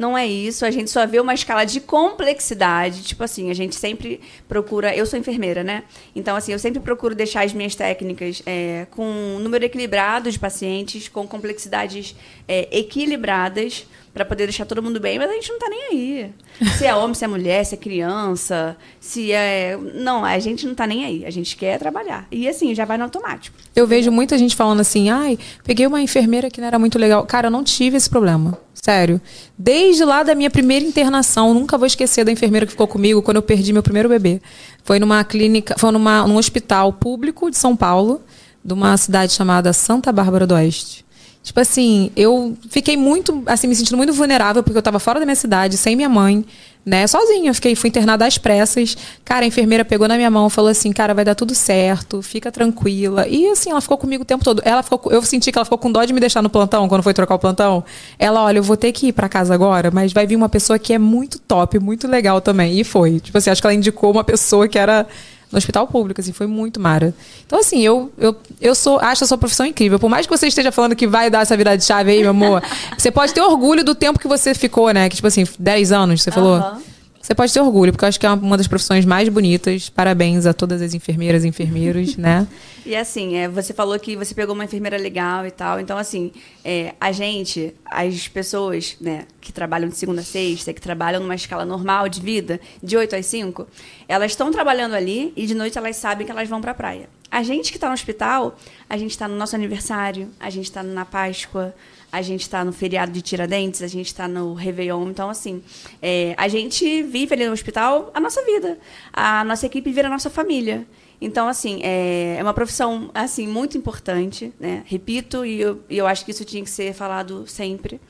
Não é isso, a gente só vê uma escala de complexidade. Tipo assim, a gente sempre procura. Eu sou enfermeira, né? Então, assim, eu sempre procuro deixar as minhas técnicas é, com um número equilibrado de pacientes, com complexidades é, equilibradas, para poder deixar todo mundo bem, mas a gente não tá nem aí. Se é homem, se é mulher, se é criança, se é. Não, a gente não tá nem aí. A gente quer trabalhar. E assim, já vai no automático. Eu vejo muita gente falando assim, ai, peguei uma enfermeira que não era muito legal. Cara, eu não tive esse problema. Sério. Desde lá da minha primeira internação, nunca vou esquecer da enfermeira que ficou comigo quando eu perdi meu primeiro bebê. Foi numa clínica, foi numa, num hospital público de São Paulo, de uma cidade chamada Santa Bárbara do Oeste. Tipo assim, eu fiquei muito, assim, me sentindo muito vulnerável, porque eu tava fora da minha cidade, sem minha mãe, né, sozinha. Eu fiquei, fui internada às pressas. Cara, a enfermeira pegou na minha mão falou assim, cara, vai dar tudo certo, fica tranquila. E assim, ela ficou comigo o tempo todo. Ela ficou, eu senti que ela ficou com dó de me deixar no plantão, quando foi trocar o plantão. Ela, olha, eu vou ter que ir pra casa agora, mas vai vir uma pessoa que é muito top, muito legal também. E foi. Tipo assim, acho que ela indicou uma pessoa que era no hospital público, assim, foi muito mara. Então, assim, eu, eu, eu sou, acho a sua profissão incrível. Por mais que você esteja falando que vai dar essa virada de chave aí, meu amor, você pode ter orgulho do tempo que você ficou, né? Que, tipo assim, 10 anos, você falou. Aham. Você pode ter orgulho, porque eu acho que é uma das profissões mais bonitas. Parabéns a todas as enfermeiras e enfermeiros, né? E assim, é, você falou que você pegou uma enfermeira legal e tal. Então, assim, é, a gente, as pessoas né, que trabalham de segunda a sexta, que trabalham numa escala normal de vida, de 8 às 5, elas estão trabalhando ali e de noite elas sabem que elas vão para a praia. A gente que está no hospital, a gente está no nosso aniversário, a gente está na Páscoa, a gente está no feriado de Tiradentes, a gente está no Réveillon. Então, assim, é, a gente vive ali no hospital a nossa vida. A nossa equipe vira a nossa família. Então, assim, é, é uma profissão, assim, muito importante, né? Repito, e eu, eu acho que isso tinha que ser falado sempre,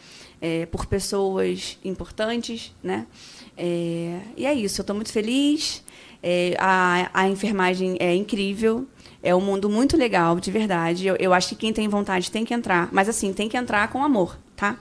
é, por pessoas importantes, né? É, e é isso, eu estou muito feliz. É, a, a enfermagem é incrível. É um mundo muito legal, de verdade. Eu, eu acho que quem tem vontade tem que entrar. Mas, assim, tem que entrar com amor, tá?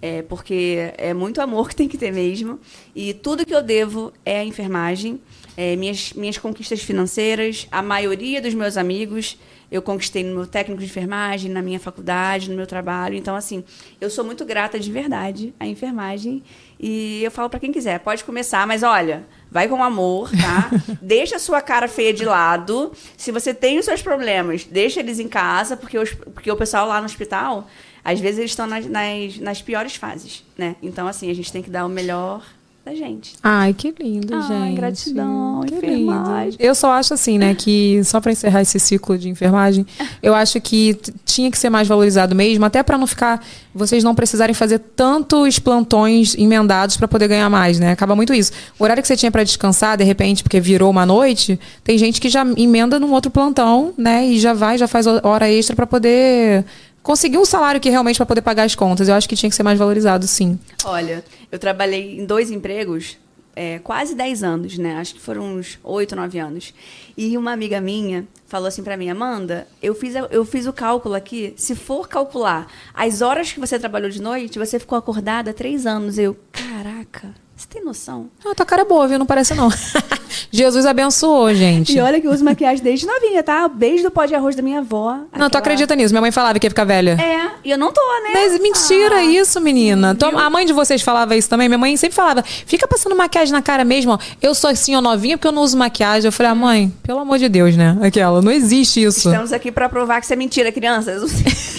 É, porque é muito amor que tem que ter mesmo. E tudo que eu devo é a enfermagem. É, minhas, minhas conquistas financeiras, a maioria dos meus amigos eu conquistei no meu técnico de enfermagem, na minha faculdade, no meu trabalho. Então, assim, eu sou muito grata de verdade à enfermagem. E eu falo para quem quiser, pode começar, mas olha, vai com amor, tá? deixa a sua cara feia de lado. Se você tem os seus problemas, deixa eles em casa, porque, os, porque o pessoal lá no hospital, às vezes eles estão nas, nas, nas piores fases, né? Então, assim, a gente tem que dar o melhor da gente. Ai, que lindo, Ai, gente. gratidão, que enfermagem. lindo. Eu só acho assim, né, que só para encerrar esse ciclo de enfermagem, eu acho que tinha que ser mais valorizado mesmo, até para não ficar vocês não precisarem fazer tantos plantões emendados para poder ganhar mais, né? Acaba muito isso. O horário que você tinha para descansar, de repente, porque virou uma noite, tem gente que já emenda num outro plantão, né, e já vai, já faz hora extra para poder conseguir um salário que realmente para poder pagar as contas. Eu acho que tinha que ser mais valorizado, sim. Olha, eu trabalhei em dois empregos é, quase 10 anos, né? Acho que foram uns 8, 9 anos. E uma amiga minha falou assim pra mim, Amanda, eu fiz, eu fiz o cálculo aqui. Se for calcular as horas que você trabalhou de noite, você ficou acordada três anos. Eu, caraca, você tem noção? Ah, tua cara é boa, viu? Não parece não. Jesus abençoou, gente. E olha que eu uso maquiagem desde novinha, tá? Desde o pó de arroz da minha avó. Não, tu acredita nisso? Minha mãe falava que ia ficar velha. É, e eu não tô, né? Mas mentira Ah. isso, menina. A mãe de vocês falava isso também. Minha mãe sempre falava: fica passando maquiagem na cara mesmo. Ó. Eu sou assim, ó, novinha, porque eu não uso maquiagem. Eu falei: ah, mãe, pelo amor de Deus, né? Aquela, não existe isso. Estamos aqui pra provar que isso é mentira, crianças.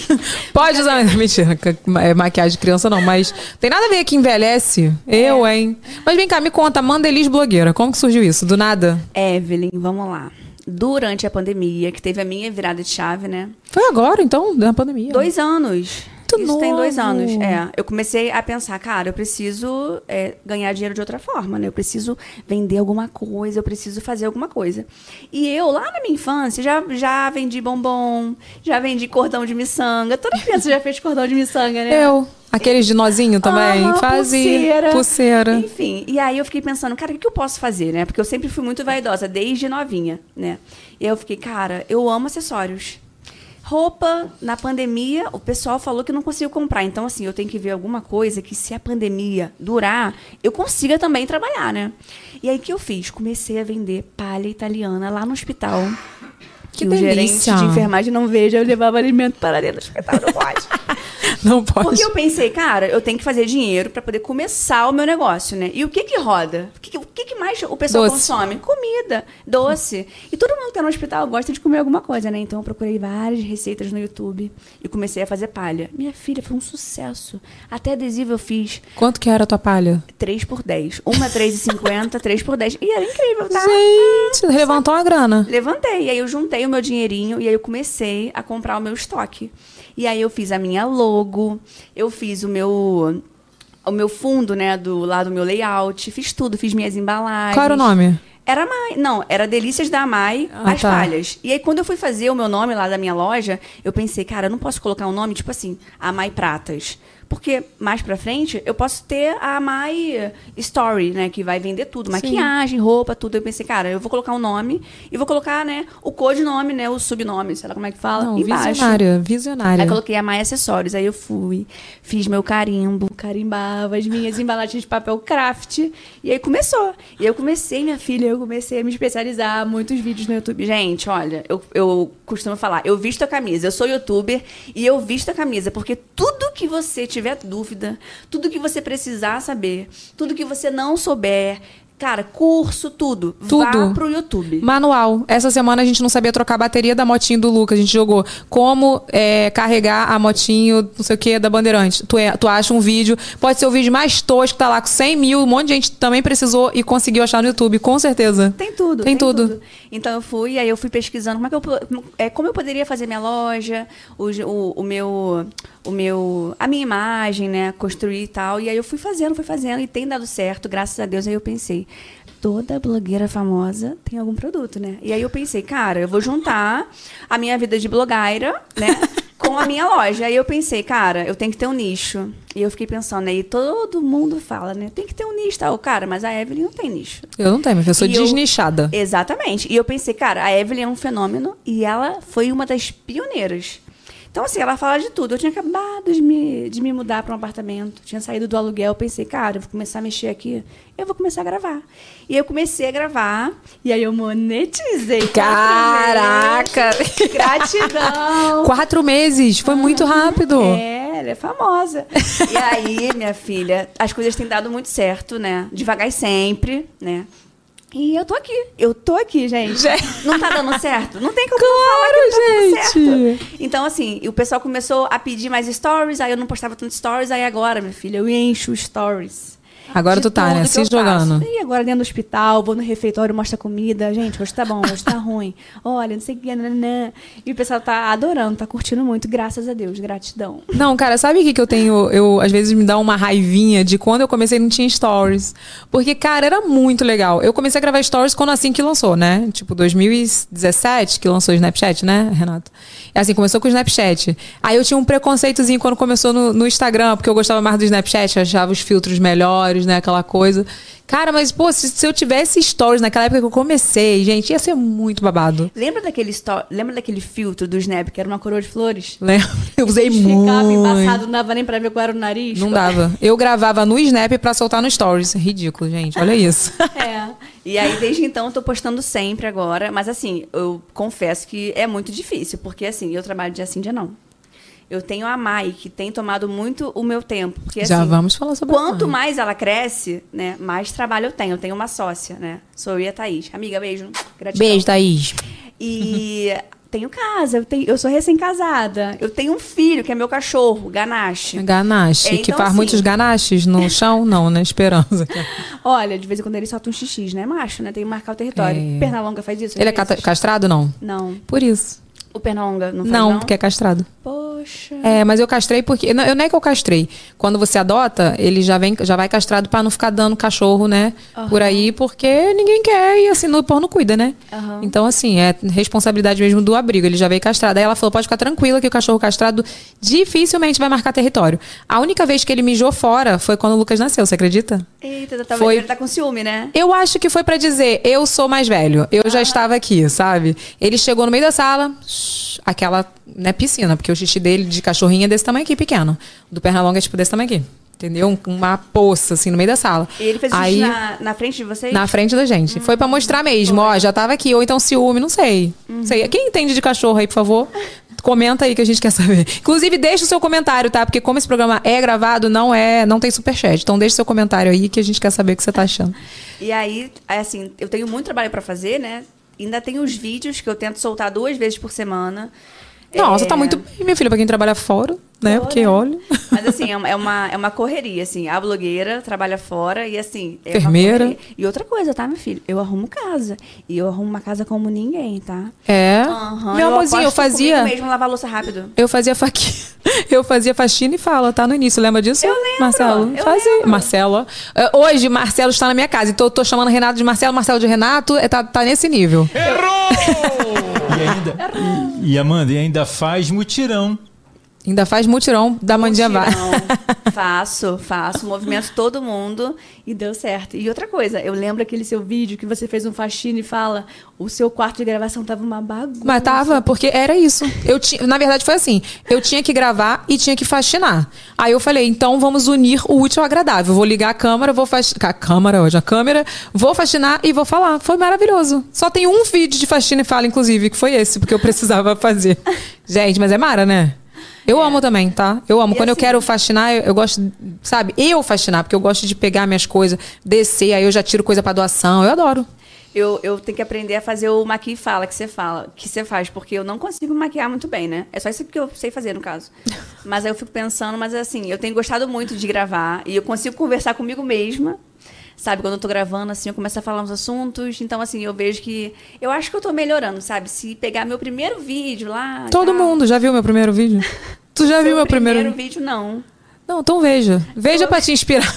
Pode usar. Mentira, é maquiagem de criança não, mas tem nada a ver que envelhece. Eu, hein? Mas vem cá, me conta, Amanda Elis blogueira. Como que surgiu isso? Do nada? Evelyn, vamos lá. Durante a pandemia, que teve a minha virada de chave, né? Foi agora, então, da pandemia. Dois anos. Muito Isso tem dois novo. anos. É. Eu comecei a pensar, cara, eu preciso é, ganhar dinheiro de outra forma, né? Eu preciso vender alguma coisa, eu preciso fazer alguma coisa. E eu, lá na minha infância, já, já vendi bombom, já vendi cordão de miçanga. Toda criança já fez cordão de miçanga, né? Eu. Aqueles de nozinho também? Aham, Fazia. Pulseira. Pulseira. Enfim, e aí eu fiquei pensando, cara, o que eu posso fazer, né? Porque eu sempre fui muito vaidosa, desde novinha, né? E aí eu fiquei, cara, eu amo acessórios. Roupa, na pandemia, o pessoal falou que não conseguiu comprar. Então, assim, eu tenho que ver alguma coisa que, se a pandemia durar, eu consiga também trabalhar, né? E aí, o que eu fiz? Comecei a vender palha italiana lá no hospital. Que o gerente de enfermagem não veja, eu levava alimento para dentro do hospital, não pode. Não pode. Porque eu pensei, cara, eu tenho que fazer dinheiro pra poder começar o meu negócio, né? E o que que roda? O que, que- o que, que mais o pessoal Doce. consome? Comida, doce. E todo mundo que tá no hospital gosta de comer alguma coisa, né? Então eu procurei várias receitas no YouTube e comecei a fazer palha. Minha filha foi um sucesso. Até adesivo eu fiz Quanto que era a tua palha? 3 por 10. Uma 3,50, 3 por 10. E era incrível, tá? Gente, levantou uma grana. Levantei, e aí eu juntei o meu dinheirinho e aí eu comecei a comprar o meu estoque. E aí eu fiz a minha logo, eu fiz o meu o meu fundo, né, do lá do meu layout, fiz tudo, fiz minhas embalagens. Qual era o nome? Era Mai, não, era Delícias da Mai, Ah, as tá. palhas. E aí quando eu fui fazer o meu nome lá da minha loja, eu pensei, cara, eu não posso colocar um nome tipo assim, a Mai Pratas. Porque mais pra frente eu posso ter a My Story, né? Que vai vender tudo. Maquiagem, roupa, tudo. Eu pensei, cara, eu vou colocar um nome e vou colocar, né, o codinome, né? O subnome, sei lá como é que fala. Não, embaixo. visionária, visionária. Aí coloquei a My Acessórios. Aí eu fui, fiz meu carimbo, carimbava as minhas embalagens de papel craft. E aí começou. E eu comecei, minha filha, eu comecei a me especializar. Muitos vídeos no YouTube. Gente, olha, eu, eu costumo falar, eu visto a camisa. Eu sou youtuber e eu visto a camisa. Porque tudo que você tiver dúvida, tudo que você precisar saber, tudo que você não souber, Cara, curso, tudo. Tudo. Vá pro YouTube. Manual. Essa semana a gente não sabia trocar a bateria da motinho do Lucas. A gente jogou como é, carregar a motinho, não sei o que, da Bandeirante. Tu, é- tu acha um vídeo, pode ser o vídeo mais tosco, tá lá com 100 mil, um monte de gente também precisou e conseguiu achar no YouTube, com certeza. Tem tudo. Tem tudo. Então eu fui, aí eu fui pesquisando como é que eu, é, como eu poderia fazer minha loja, o, o, o meu, o meu, a minha imagem, né, construir e tal. E aí eu fui fazendo, fui fazendo e tem dado certo, graças a Deus. Aí eu pensei, toda blogueira famosa tem algum produto, né? E aí eu pensei, cara, eu vou juntar a minha vida de blogueira, né? Com a minha loja. Aí eu pensei, cara, eu tenho que ter um nicho. E eu fiquei pensando, aí todo mundo fala, né? Tem que ter um nicho, tal. Cara, mas a Evelyn não tem nicho. Eu não tenho, filha, eu sou E eu- desnichada. Exatamente. E eu pensei, cara, a Evelyn é um fenômeno e ela foi uma das pioneiras. Então, assim, ela fala de tudo. Eu tinha acabado de me, de me mudar para um apartamento, tinha saído do aluguel. Pensei, cara, eu vou começar a mexer aqui, eu vou começar a gravar. E eu comecei a gravar, e aí eu monetizei. Caraca! Gratidão! Quatro meses, foi muito rápido. É, ela é famosa. E aí, minha filha, as coisas têm dado muito certo, né? Devagar e sempre, né? E eu tô aqui. Eu tô aqui, gente. Não tá dando certo? Não tem como não falar que não tá dando gente. certo. Então, assim, o pessoal começou a pedir mais stories, aí eu não postava tanto stories, aí agora, minha filha, eu encho stories. Agora tu tá, né? Se eu faço. jogando. E agora dentro do hospital, vou no refeitório, mostra comida. Gente, hoje tá bom, hoje tá ruim. Olha, não sei o que, nananã. E o pessoal tá adorando, tá curtindo muito, graças a Deus, gratidão. Não, cara, sabe o que, que eu tenho? Eu, às vezes, me dá uma raivinha de quando eu comecei não tinha stories. Porque, cara, era muito legal. Eu comecei a gravar stories quando assim que lançou, né? Tipo, 2017 que lançou o Snapchat, né, Renato? É assim, começou com o Snapchat. Aí eu tinha um preconceitozinho quando começou no, no Instagram, porque eu gostava mais do Snapchat, achava os filtros melhores, né? Aquela coisa. Cara, mas, pô, se, se eu tivesse stories naquela época que eu comecei, gente, ia ser muito babado. Lembra daquele, sto- lembra daquele filtro do Snap, que era uma coroa de flores? Lembra? Eu usei Ficava muito. embaçado, não dava nem pra ver qual era o nariz. Não dava. Eu gravava no Snap pra soltar no Stories. Ridículo, gente. Olha isso. É. E aí, desde então, eu tô postando sempre agora. Mas, assim, eu confesso que é muito difícil. Porque, assim, eu trabalho dia sim, dia não. Eu tenho a Mai, que tem tomado muito o meu tempo. Porque, Já assim, vamos falar sobre a Quanto Mai. mais ela cresce, né, mais trabalho eu tenho. Eu tenho uma sócia, né? Sou eu e a Thaís. Amiga, beijo. Gratidão. Beijo, Thaís. E tenho casa, eu, tenho, eu sou recém-casada. Eu tenho um filho, que é meu cachorro, Ganache. Ganache, É, que então, faz assim- muitos ganaches no chão, não, né? Esperança. Olha, de vez em quando ele solta um xixi, né? Macho, né? Tem que marcar o território. É. Pernalonga faz isso? Ele é castrado, não? Não. Por isso. O Pernalonga não faz Não, não? porque é castrado. Poxa. É, mas eu castrei porque. Não, eu não é que eu castrei. Quando você adota, ele já, vem, já vai castrado pra não ficar dando cachorro, né? Por aí, porque ninguém quer e assim, no pão não cuida, né? Aham. Então, assim, é responsabilidade mesmo do abrigo. Ele já veio castrado. Aí ela falou: pode ficar tranquila que o cachorro castrado dificilmente vai marcar território. A única vez que ele mijou fora foi quando o Lucas nasceu, você acredita? Eita, tá, Foi- ele tá com ciúme, né? Eu acho que foi pra dizer, eu sou mais velho. Eu já estava aqui, sabe? Ele chegou no meio da sala, aquela, né, piscina, porque o xixi dele de cachorrinho é desse tamanho aqui, pequeno. Do perna longa é tipo desse tamanho aqui. Entendeu? Um- Uma poça, assim, no meio da sala. E ele fez Aí, na, na frente de vocês? na frente da gente. Foi pra mostrar mesmo, ó, já tava aqui. Ou então ciúme, não sei. Não sei. Quem entende de cachorro aí, por favor? Comenta aí que a gente quer saber. Inclusive, deixa o seu comentário, tá? Porque como esse programa é gravado, não é, não tem superchat. Então deixa o seu comentário aí que a gente quer saber o que você tá achando. E aí, assim, eu tenho muito trabalho pra fazer, né? Ainda tem os vídeos que eu tento soltar duas vezes por semana. Nossa, É, tá muito bem, minha filha, pra quem trabalha fora, né? Fora. Porque olha. Mas assim, é uma, é uma, é uma correria, assim. A blogueira trabalha fora e assim. É uma Enfermeira. E outra coisa, tá, meu filho? Eu arrumo casa. E eu arrumo uma casa como ninguém, tá? É. Aham, Meu amorzinho, eu aposto comigo fazia. mesmo lavar louça rápido. Eu fazia faquinha. Eu fazia faxina e fala, tá no início. Lembra disso? Eu lembro, Marcelo. eu fazia. lembro. Marcelo. ó. É, Hoje, Marcelo está na minha casa. Então eu tô chamando Renato de Marcelo, Marcelo de Renato. É, Tá, tá nesse nível. E ainda. E, e Amanda, e ainda faz mutirão. Ainda faz mutirão da Mandinha Mutirão. faço, faço. Movimento todo mundo e deu certo. E outra coisa, eu lembro aquele seu vídeo que você fez um faxina e fala o seu quarto de gravação tava uma bagunça. Mas tava, porque era isso. Eu tinha, na verdade foi assim, eu tinha que gravar e tinha que faxinar. Aí eu falei, então vamos unir o útil ao agradável. Vou ligar a câmera, vou faxinar, a câmera hoje, a câmera, vou faxinar e vou falar. Foi maravilhoso. Só tem um vídeo de faxina e fala inclusive, que foi esse, porque eu precisava fazer. Gente, mas é mara, né? Eu amo também, tá? Eu amo. E Quando eu assim- quero faxinar, eu, eu gosto, sabe? Eu faxinar, porque eu gosto de pegar minhas coisas, descer, aí eu já tiro coisa pra doação. Eu adoro. Eu, eu tenho que aprender a fazer o maqui fala que você fala, que você faz, porque eu não consigo maquiar muito bem, né? É só isso que eu sei fazer, no caso. Mas aí eu fico pensando, mas assim, eu tenho gostado muito de gravar e eu consigo conversar comigo mesma. Sabe, quando eu tô gravando, assim, eu começo a falar uns assuntos. Então, assim, eu vejo que. Eu acho que eu tô melhorando, sabe? Se pegar meu primeiro vídeo lá. Todo tal. mundo já viu meu primeiro vídeo? Tu já viu meu primeiro, primeiro vídeo, não. Não, então veja. Veja pra te inspirar.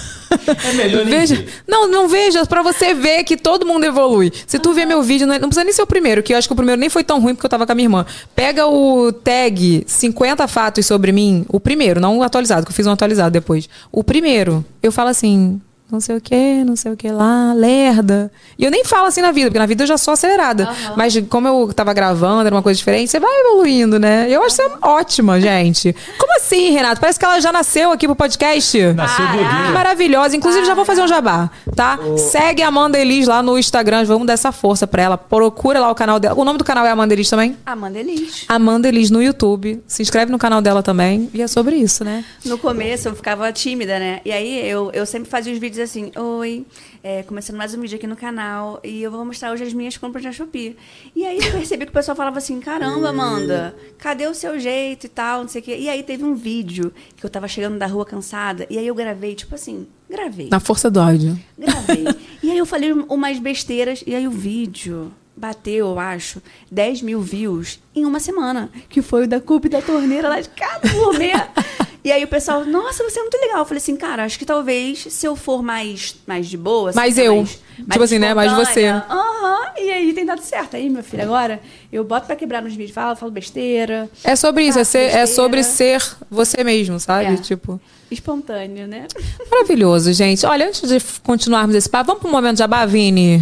É melhor nem veja. ver. Não, não veja, pra você ver que todo mundo evolui. Se tu ver meu vídeo, não, não precisa nem ser o primeiro, que eu acho que o primeiro nem foi tão ruim porque eu tava com a minha irmã. Pega o tag 50 fatos sobre mim, o primeiro, não o atualizado, que eu fiz um atualizado depois. O primeiro, eu falo assim, não sei o que, não sei o que lá, lerda. E eu nem falo assim na vida, porque na vida eu já sou acelerada. Mas como eu tava gravando, era uma coisa diferente, você vai evoluindo, né? Eu acho você ótima, gente. Como assim, Renato? Parece que ela já nasceu aqui pro podcast. Nasceu blogueira. Maravilhosa. Inclusive, já vou fazer um jabá, tá? Segue a Amanda Elis lá no Instagram. Vamos dar essa força pra ela. Procura lá o canal dela. O nome do canal é Amanda Elis também? Amanda Elis. Amanda Elis no YouTube. Se inscreve no canal dela também. E é sobre isso, né? No começo eu ficava tímida, né? E aí eu, eu sempre fazia os vídeos assim, oi, é, começando mais um vídeo aqui no canal e eu vou mostrar hoje as minhas compras na Shopee. E aí eu percebi que o pessoal falava assim, caramba, Amanda, cadê o seu jeito e tal, não sei o quê. E aí teve um vídeo que eu tava chegando da rua cansada e aí eu gravei, tipo assim, gravei. Na força do áudio. Gravei. e aí eu falei umas besteiras e aí o vídeo bateu, eu acho, 10 mil views em uma semana. Que foi o da Cup da torneira lá de casa, gourmet. E aí o pessoal, nossa, você é muito legal. Eu falei assim, cara, acho que talvez se eu for mais, mais de boa. assim, Mais eu. Tipo assim, né? Mais espontânea, Aham. E aí tem dado certo. Aí, meu filho, agora eu boto pra quebrar nos vídeos, falo, falo besteira. É sobre isso. É, ser- é sobre ser você mesmo, sabe? É. Tipo. Espontâneo, né? Maravilhoso, gente. Olha, antes de continuarmos esse papo, vamos pro momento de jabá, Vini.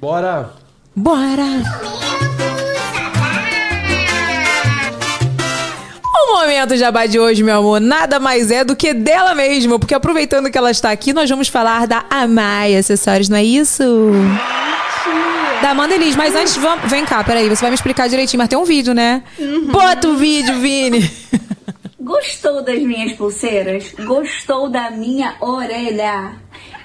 Bora! Bora! Momento jabá de hoje, meu amor, nada mais é do que dela mesma, porque aproveitando que ela está aqui, nós vamos falar da Amai Acessórios, não é isso? Da Amanda Elis, mas antes, vamos, vem cá, peraí, você vai me explicar direitinho, mas tem um vídeo, né? Bota o vídeo, Vini! Gostou das minhas pulseiras? Gostou da minha orelha?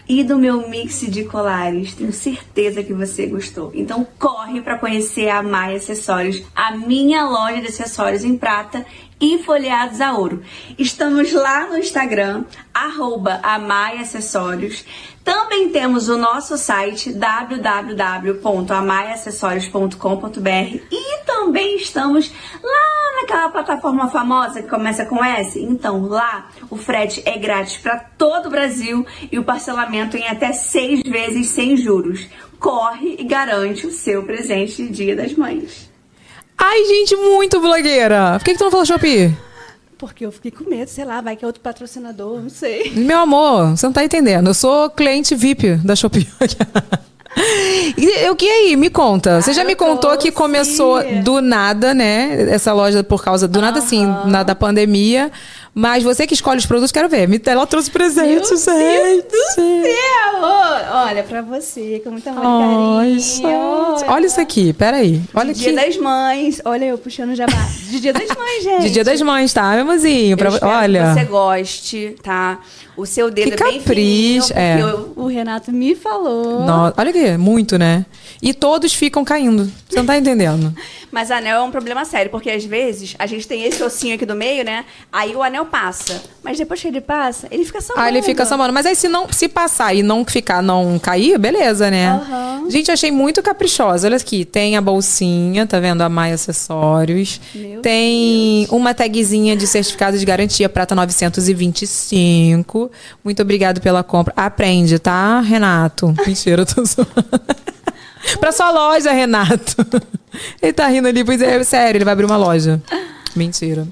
E do meu mix de colares? Tenho certeza que você gostou. Então corre para conhecer a Maia Acessórios, a minha loja de acessórios em prata e folheados a ouro. Estamos lá no Instagram, arroba. Também temos o nosso site www.amaiacessorios.com.br e também estamos lá naquela plataforma famosa que começa com S. Então, lá o frete é grátis para todo o Brasil e o parcelamento em até seis vezes sem juros. Corre e garante o seu presente de Dia das Mães. Ai, gente, muito blogueira! Por que, que tu não falou Shopee? Porque eu fiquei com medo, sei lá, vai que é outro patrocinador, não sei. Meu amor, você não tá entendendo. Eu sou cliente VIP da Shopee. E o que aí? Me conta. Você Ah, já me contou que trouxe. começou do nada, né? Essa loja por causa do nada, assim, na, da pandemia. Mas você que escolhe os produtos, quero ver. Me- Ela trouxe presente, Meu gente. Deus do céu! Olha, pra você, com muito amor Ai, e carinho. Olha isso aqui, peraí. Olha De Dia aqui. das Mães. Olha eu puxando o jabá. De Dia das Mães, gente. De Dia das Mães, tá, meu amorzinho? Pra... Eu Olha. que você goste, tá? O seu dedo Que é bem capricho, fininho, é. o, o Renato me falou. No- Olha aqui, muito, né? E todos ficam caindo. Você não tá entendendo. Mas anel é um problema sério, porque às vezes a gente tem esse ossinho aqui do meio, né? Aí o anel passa. Mas depois que ele passa, ele fica sambando. Ah, ele fica sambando. Mas aí se não se passar e não ficar, não cair, beleza, né? Aham. Gente, achei muito caprichosa. Olha aqui, tem a bolsinha, tá vendo? A Maia Acessórios. Meu tem uma tagzinha de certificado de garantia prata 925. Muito obrigado pela compra. Aprende, tá, Renato? Mentira, eu tô zoando. pra sua loja, Renato. Ele tá rindo ali, pois é, sério, ele vai abrir uma loja. Mentira.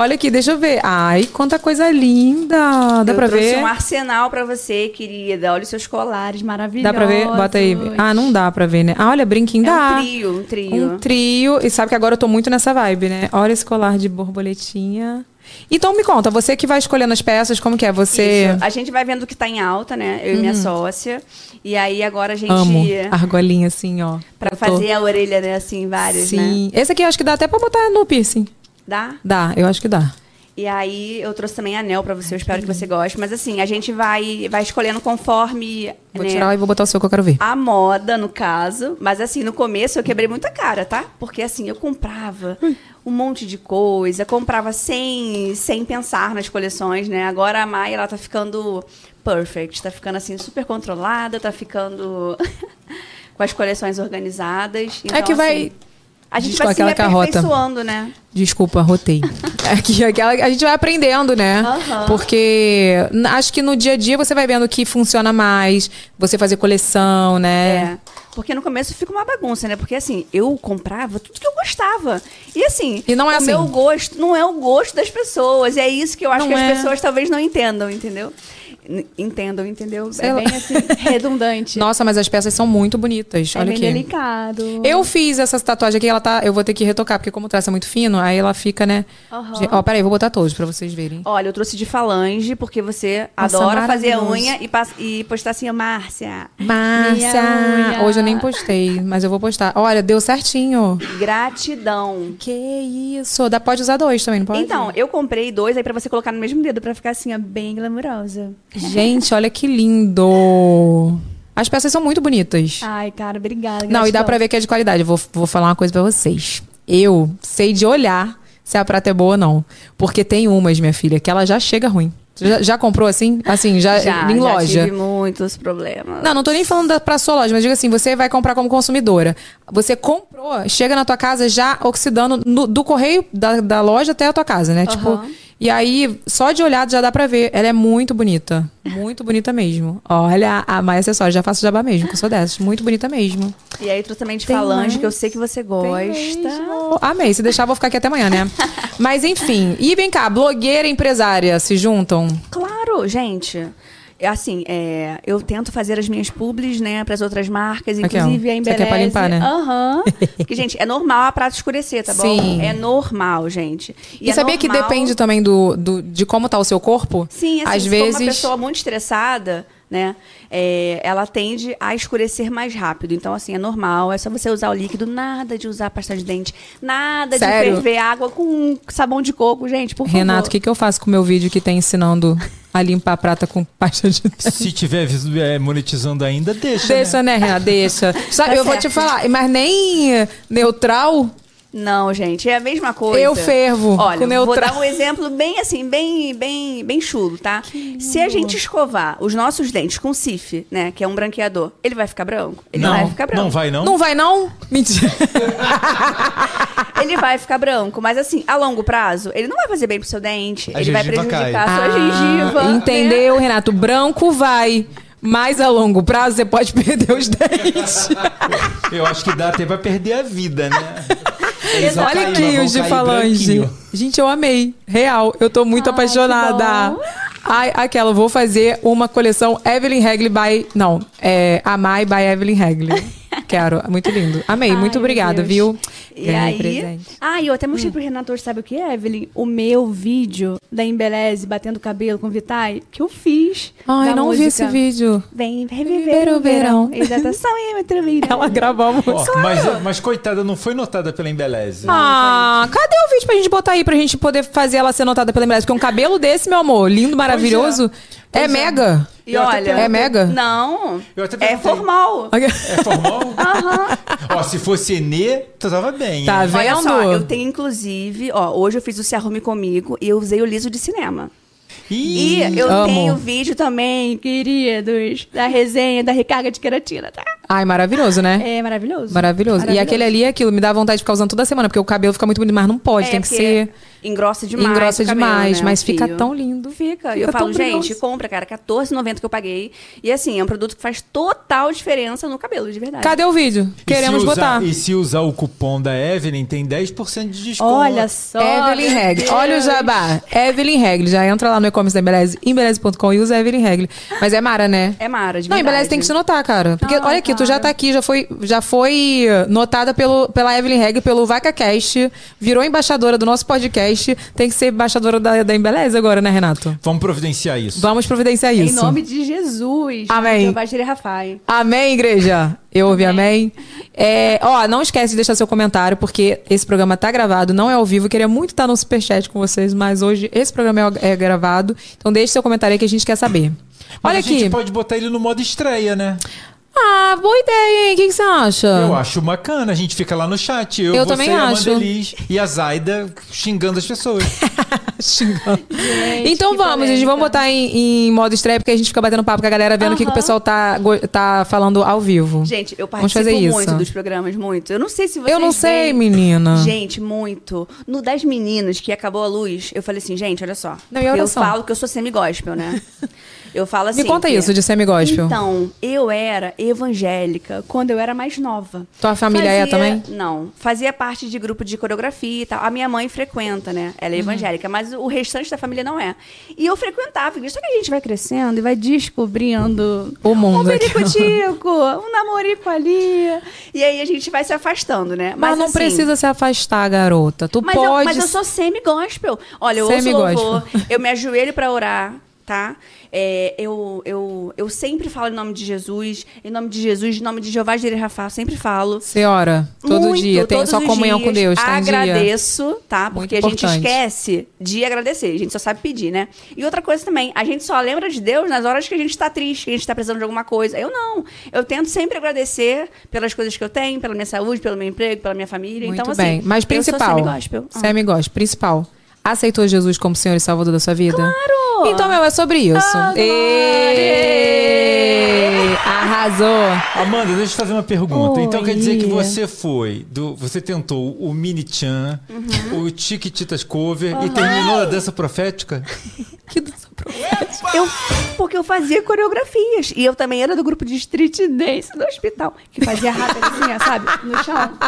Olha aqui, deixa eu ver. Ai, quanta coisa linda. Dá eu pra trouxe ver? um arsenal pra você, querida. Olha os seus colares maravilhosos. Dá pra ver? Bota aí. Ah, não dá pra ver, né? Ah, olha, brinquinho É dá. um trio, um trio. Um trio. E sabe que agora eu tô muito nessa vibe, né? Olha esse colar de borboletinha. Então me conta, você que vai escolhendo as peças, como que é? Você. Isso. A gente vai vendo o que tá em alta, né? Eu e minha sócia. E aí agora a gente. Amo. Argolinha assim, ó. Pra tô- fazer a orelha, né? Assim, várias, né? Sim. Esse aqui eu acho que dá até pra botar no piercing. Dá? Dá, eu acho que dá. E aí eu trouxe também anel pra você, eu espero que você goste. Mas assim, a gente vai, vai escolhendo conforme Vou né, tirar e vou botar o seu que eu quero ver. a moda, no caso. Mas assim, no começo eu quebrei muita cara, tá? Porque assim, eu comprava um monte de coisa, comprava sem, sem pensar nas coleções, né? Agora a Mai, ela tá ficando perfect, tá ficando assim super controlada, tá ficando com as coleções organizadas. Então, É que vai- assim, a gente Diz vai se aperfeiçoando, né? Desculpa, rotei. Aqui, aquela, a gente vai aprendendo, né? Aham. Porque acho que no dia a dia você vai vendo o que funciona mais, você fazer coleção, né? É. Porque no começo fica uma bagunça, né? Porque assim, eu comprava tudo que eu gostava. E assim, E não é o assim. meu gosto não é o gosto das pessoas. E é isso que eu acho Não que é. as pessoas talvez não entendam, entendeu? Entendam, entendeu? Sei é lá. bem assim, redundante. Nossa, mas as peças são muito bonitas. é Olha bem aqui. delicado. Eu fiz essa tatuagem aqui, ela tá. Eu vou ter que retocar, porque como o traço é muito fino, aí ela fica, né? Gente, Ó, peraí, vou botar todos pra vocês verem. Olha, eu trouxe de falange, porque você Nossa, adora fazer a unha e, e postar assim, Márcia. Márcia! Hoje eu nem postei, mas eu vou postar. Olha, deu certinho. Gratidão. Que isso? Dá, pode usar dois também, não pode? Então, eu comprei dois aí pra você colocar no mesmo dedo, pra ficar assim, ó, bem glamurosa. Gente, olha que lindo. As peças são muito bonitas. Ai, cara, obrigada. Não, e dá pra ver que é de qualidade. Vou, vou falar uma coisa pra vocês. Eu sei de olhar se a prata é boa ou não. Porque tem umas, minha filha, que ela já chega ruim. Você Já, já comprou assim? Assim, já, Já, em já loja? tive muitos problemas. Não, não tô nem falando da, pra sua loja, mas diga assim, você vai comprar como consumidora. Você comprou, chega na tua casa já oxidando no- do correio da, da loja até a tua casa, né? Tipo, e aí, só de olhar já dá pra ver. Ela é muito bonita. Muito bonita mesmo. Olha, a Maia Acessórios, já faço jabá mesmo, que eu sou dessas. Muito bonita mesmo. E aí, trouxe também de Tem falange, mais? que eu sei que você gosta. Amei. Se deixar, vou ficar aqui até amanhã, né? Mas enfim. E vem cá, blogueira e empresária se juntam? Claro, gente. É Assim, é, eu tento fazer as minhas publis, né, para as outras marcas, Aqui, inclusive a Isso Embeleze. aqui é pra limpar, né? Aham. Porque, gente, é normal a prata escurecer, tá bom? Sim. É normal, gente. E, é sabia que normal- depende também do, do- de como tá o seu corpo? Sim, assim, Às se vezes. for uma pessoa muito estressada, né, é, ela tende a escurecer mais rápido. Então, assim, é normal. É só você usar o líquido, nada de usar pasta de dente, nada Sério? de ferver água com sabão de coco, gente, por favor. Renato, o que, que eu faço com o meu vídeo que tem ensinando a limpar a prata com pasta de dente? Se tiver é, monetizando ainda, deixa. Deixa, né, Renato? Deixa. Sabe, Tá eu vou certo. te falar, mas nem neutral. Não, gente, é a mesma coisa. Eu fervo Olha, com vou dar um exemplo bem assim, bem, bem, bem chulo, tá? Se a gente escovar os nossos dentes com Cif, né, que é um branqueador, ele vai ficar branco? Ele não, vai ficar branco. não vai não. Não vai, não? Mentira. Ele vai ficar branco, mas assim, a longo prazo, ele não vai fazer bem pro seu dente. A ele vai gengiva prejudicar cai. a sua gengiva. Ah, né? Entendeu, Renato? Branco vai. Mas a longo prazo você pode perder os dentes. Eu acho que dá até pra perder a vida, né? Olha aqui os de falange. branquinho. Gente, eu amei. Real. Eu tô muito Ai, apaixonada. Ai, aquela, vou fazer uma coleção Evelyn Hagley by. Não, é Amai by Evelyn Hagley. Quero. Muito lindo. Amei. Ai, muito obrigada, Deus. viu? E Ganhei aí. presente. Ah, eu até mostrei pro Renato hoje, sabe o que, Evelyn? O meu vídeo da Embeleze batendo cabelo com Vitai, que eu fiz. Ai, não vi esse música. vídeo. Vem reviver o verão. Hidratação e metromira. Ela gravou a música. Ó, mas, mas coitada, não foi notada pela Embeleze. Ah, cadê o vídeo pra gente botar aí pra gente poder fazer ela ser notada pela Embeleze? Porque um cabelo desse, meu amor, lindo, maravilhoso, é, Pois é. mega. E olha. É mega? Não. Eu até É formal. É formal? Ó, se fosse Enê, tu tava bem. Tá hein? vendo? Olha só, eu tenho inclusive, ó, hoje eu fiz o Se Arrume Comigo e eu usei o liso de cinema. Ih, E eu amo. tenho vídeo também, queridos, da resenha da recarga de queratina, tá? Ai, maravilhoso, né? É maravilhoso. Maravilhoso. E aquele ali é aquilo, me dá vontade de ficar usando toda semana, porque o cabelo fica muito bonito, mas não pode, É, tem que ser. Engrossa demais. Engrossa o cabelo, demais, né, mas fica fio. tão lindo. Fica. Fica eu falo, gente, compra, cara, R$14,90 que eu paguei. E assim, é um produto que faz total diferença no cabelo, de verdade. Cadê o vídeo? e Queremos usar- botar. E se usar o cupom da Evelyn, tem 10% de desconto. Olha só. Evelyn Regli. Olha o jabá. Evelyn Regli. Já entra lá no e-commerce da Embeleze, embeleze.com e usa Evelyn Regli. Mas é Mara, né? É Mara, de Não, verdade. Embeleze tem que se notar, cara. Porque, Ai, olha aqui, tu já tá aqui, já foi, já foi notada pelo, pela Evelyn Regli, pelo VacaCast, virou embaixadora do nosso podcast. Tem que ser embaixadora da, da Embeleze agora, né, Renato? Vamos providenciar isso. Vamos providenciar Em isso. nome de Jesus. Amém. Jireh Rafael. Amém, igreja. Eu ouvi amém. É, ó, não esquece de deixar seu comentário, porque esse programa tá gravado, não é ao vivo. Eu queria muito estar no superchat com vocês, mas hoje esse programa é, é gravado. Então deixe seu comentário aí que a gente quer saber. Mas Olha a gente aqui. pode botar ele no modo estreia, né? Ah, boa ideia, hein? O que, que você acha? Eu acho bacana. A gente fica lá no chat. Eu, Eu você, também a acho. Mandeliz e a Zaida xingando as pessoas. Xingando. Gente, então que vamos, gente, vamos polêmica. botar em, em modo estreia, porque a gente fica batendo papo com a galera, vendo o que, que o Aham. pessoal tá, go- tá falando ao vivo. Gente, eu Vamos participo fazer isso. muito dos programas, muito. Eu não sei se vocês Eu não sei, veem. menina. Gente, muito. No das meninas que acabou a luz, eu falei assim, gente, olha só. Não, e eu falo que eu sou semi-gospel, né? Eu falo assim. Me conta que- isso de semi-gospel. Então, eu era evangélica quando eu era mais nova. Tua família é também? Não. Fazia parte de grupo de coreografia e tal. A minha mãe frequenta, né? Ela é Uhum. evangélica, mas o restante da família não é. E eu frequentava igreja. Só que a gente vai crescendo e vai descobrindo O mundo um aqui. pericutico, um namorico ali. E aí a gente vai se afastando, né? Mas, não assim, precisa se afastar, garota. Tu mas eu, pode. mas eu sou semi-gospel. Olha, eu ouço louvor, eu me ajoelho pra orar, tá? É, eu, eu, eu sempre falo em nome de Jesus, em nome de Jesus, em nome de Jeová de Rafa, sempre falo. Você ora todo Muito, dia, tem sua os comunhão com dias. Deus, tá. Agradeço, tá? Porque a gente esquece de agradecer. A gente só sabe pedir, né? E outra coisa também, a gente só lembra de Deus nas horas que a gente tá triste, que a gente tá precisando de alguma coisa. Eu não. Eu tento sempre agradecer pelas coisas que eu tenho, pela minha saúde, pelo meu emprego, pela minha família. Muito então, bem. assim, Mas eu sou principal. semi-gospel. Ah. Semi-gospel. Principal. Aceitou Jesus como Senhor e Salvador da sua vida? Claro! Então, meu, é sobre isso. Ê! Arrasou! Amanda, deixa eu te fazer uma pergunta. Então quer dizer que Oi. você foi, do, você tentou o Mini Chan, Uhum. o Chiquititas Cover e terminou a dança profética? Que dança profética. Eu, porque eu fazia coreografias. E eu também era do grupo de street dance do hospital. Que fazia rápido assim, ó, sabe? No chão.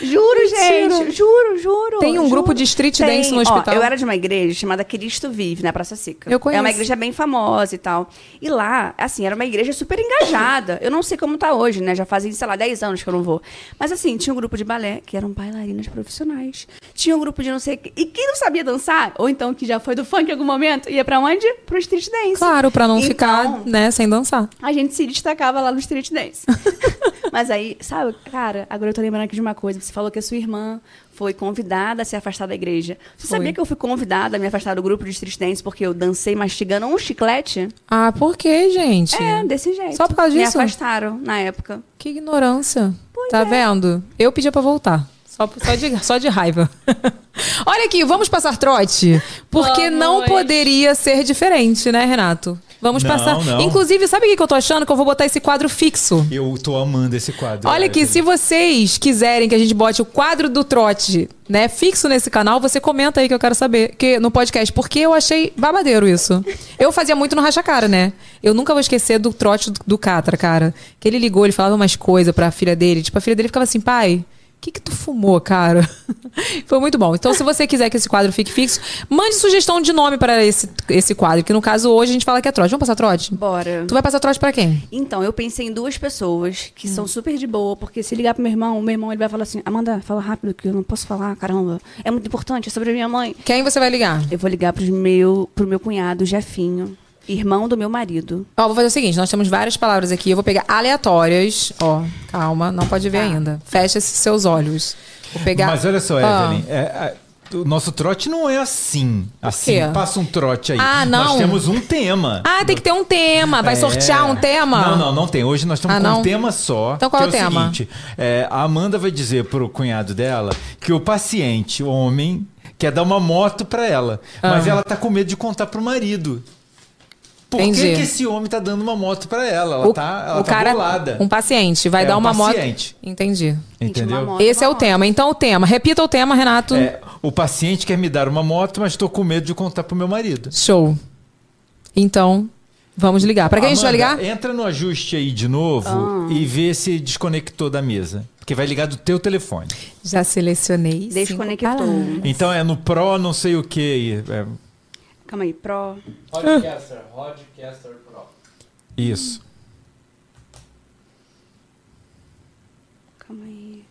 Juro, Mentira. gente. Juro, juro. Tem um juro. grupo de street Tem. dance no Ó, hospital? eu era de uma igreja chamada Cristo Vive, na Praça Sica. Eu conheço. É uma igreja bem famosa e tal. E lá, assim, era uma igreja super engajada. Eu não sei como tá hoje, né? Já fazem, sei lá, 10 anos que eu não vou. Mas assim, tinha um grupo de balé, que eram bailarinas profissionais. Tinha um grupo de não sei... E quem não sabia dançar, ou então que já foi do funk em algum momento, ia pra onde? Pro street dance. Claro, pra não Então, ficar, né, sem dançar. a gente se destacava lá no street dance. Mas aí, sabe, cara, agora eu tô lembrando aqui de uma coisa. Você falou que a sua irmã foi convidada a se afastar da igreja. Você Foi. sabia que eu fui convidada a me afastar do grupo de dance porque eu dancei mastigando um chiclete? Ah, por quê, gente? É, desse jeito. Só por causa Me disso? afastaram na época. Que ignorância. Pois tá é. vendo? Eu pedia pra voltar. Só, só, de, só de raiva. Olha aqui, vamos passar trote? Porque não Vamos. poderia ser diferente, né, Renato? Vamos Não, passar. não. Inclusive, sabe o que eu tô achando? Que eu vou botar esse quadro fixo. Eu tô amando esse quadro. Olha aqui, se vocês quiserem que a gente bote o quadro do trote, né, fixo nesse canal, você comenta aí que eu quero saber, que no podcast, porque eu achei babadeiro isso. Eu fazia muito no racha cara, né? Eu nunca vou esquecer do trote do, do Catra, cara. Que ele ligou, ele falava umas coisas pra filha dele, tipo a filha dele ficava assim, pai, que que tu fumou, cara? Foi muito bom. Então, se você quiser que esse quadro fique fixo, mande sugestão de nome para esse, esse quadro, que no caso hoje a gente fala que é trote. Vamos passar trote? Bora. Tu vai passar trote pra quem? Então, eu pensei em duas pessoas que Hum. são super de boa, porque se ligar pro meu irmão, o meu irmão ele vai falar assim: Amanda, fala rápido que eu não posso falar, caramba. É muito importante, é sobre a minha mãe. Quem você vai ligar? Eu vou ligar pro meu, pro meu cunhado, Jefinho, irmão do meu marido. Ó, vou fazer o seguinte, nós temos várias palavras aqui, eu vou pegar aleatórias. Ó, calma, não pode ver Tá. ainda. Fecha seus olhos. Vou pegar. Mas olha só, Ah. Evelyn, é, é, o nosso trote não é assim. Assim, quê? passa um trote aí. Ah, não. Nós temos um tema. Ah, tem que ter um tema. Vai É. sortear um tema? Não, não, não tem. Hoje nós estamos Ah, com não? um tema só. Então qual que é o é tema? seguinte: é, a Amanda vai dizer pro cunhado dela que o paciente, o homem, quer dar uma moto pra ela. Mas Ah. ela tá com medo de contar pro marido. Por Entendi. que, que esse homem tá dando uma moto pra ela? Ela tá, ela o tá cara, bolada. um paciente, vai É, dar um uma paciente. moto. Entendi. Entendeu? moto, Esse é uma o moto. tema. Então o tema. Repita o tema, Renato. É, o paciente quer me dar uma moto, mas tô com medo de contar pro meu marido. Show. Então, vamos ligar. Pra quem a gente vai Amanda, ligar? Entra no ajuste aí de novo e vê se desconectou da mesa. Porque vai ligar do teu telefone. Já selecionei. Desconectou. Então é no Pro não sei o que. Calma aí, Pro. Podcaster, Rodcaster Pro. isso. Calma aí.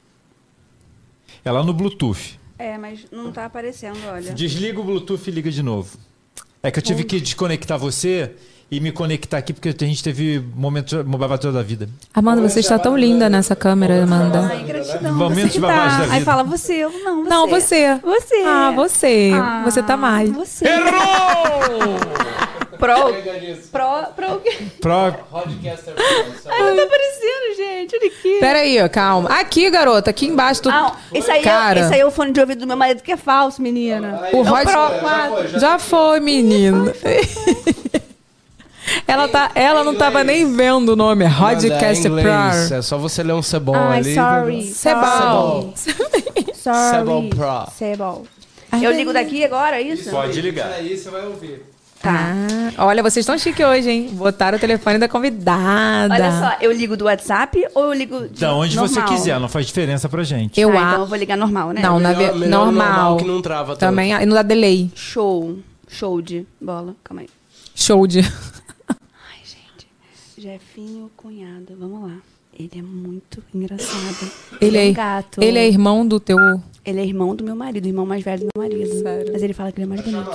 É lá no Bluetooth. É, mas não tá aparecendo, olha. Desliga o Bluetooth e liga de novo. É que eu tive que desconectar você e me conectar aqui porque a gente teve momentos babados da vida. Amanda, você está tão linda nessa câmera, Amanda. Ai, gratidão. Momentos babados da tá. vida. Aí fala você, eu não, você. Não, você. Você. Ah, você. Ah, Você tá mais. Você. Errou! Pro. Pro. Pro. o quê? Pro... Podcaster. Ai, não tá aparecendo, gente. Olha aqui. Pera aí, ó, calma. Aqui, garota, aqui embaixo. Tu... Ah, esse aí, Cara. é, esse aí é o fone de ouvido do meu marido que é falso, menina. O É Rod... Pro 4. Já foi, menino. ela, tá, ela não tava nem vendo o nome. é é Rodcast inglês. Pro. É só você ler um cebol Ai, ali. sorry. Sebal. Sorry. Sebol Pro. Sebol. Eu ligo daqui agora, é isso? Pode ligar. Aí você vai ouvir. Ah, olha, vocês estão chique hoje, hein? Botaram o telefone da convidada. Olha só, eu ligo do WhatsApp ou eu ligo de Da onde você normal? quiser, não faz diferença pra gente. Eu ah, a- então eu vou ligar normal, né? Não, na Melhor- melhor normal. normal que não trava tanto. Também, e não dá delay. Show. Show de bola. Calma aí. Show de. Jefinho cunhado. Vamos lá. Ele é muito engraçado. Ele é é, um gato. ele é irmão do teu. Ele é irmão do meu marido, irmão mais velho do meu marido. Sério? Mas ele fala que ele é mais bonito.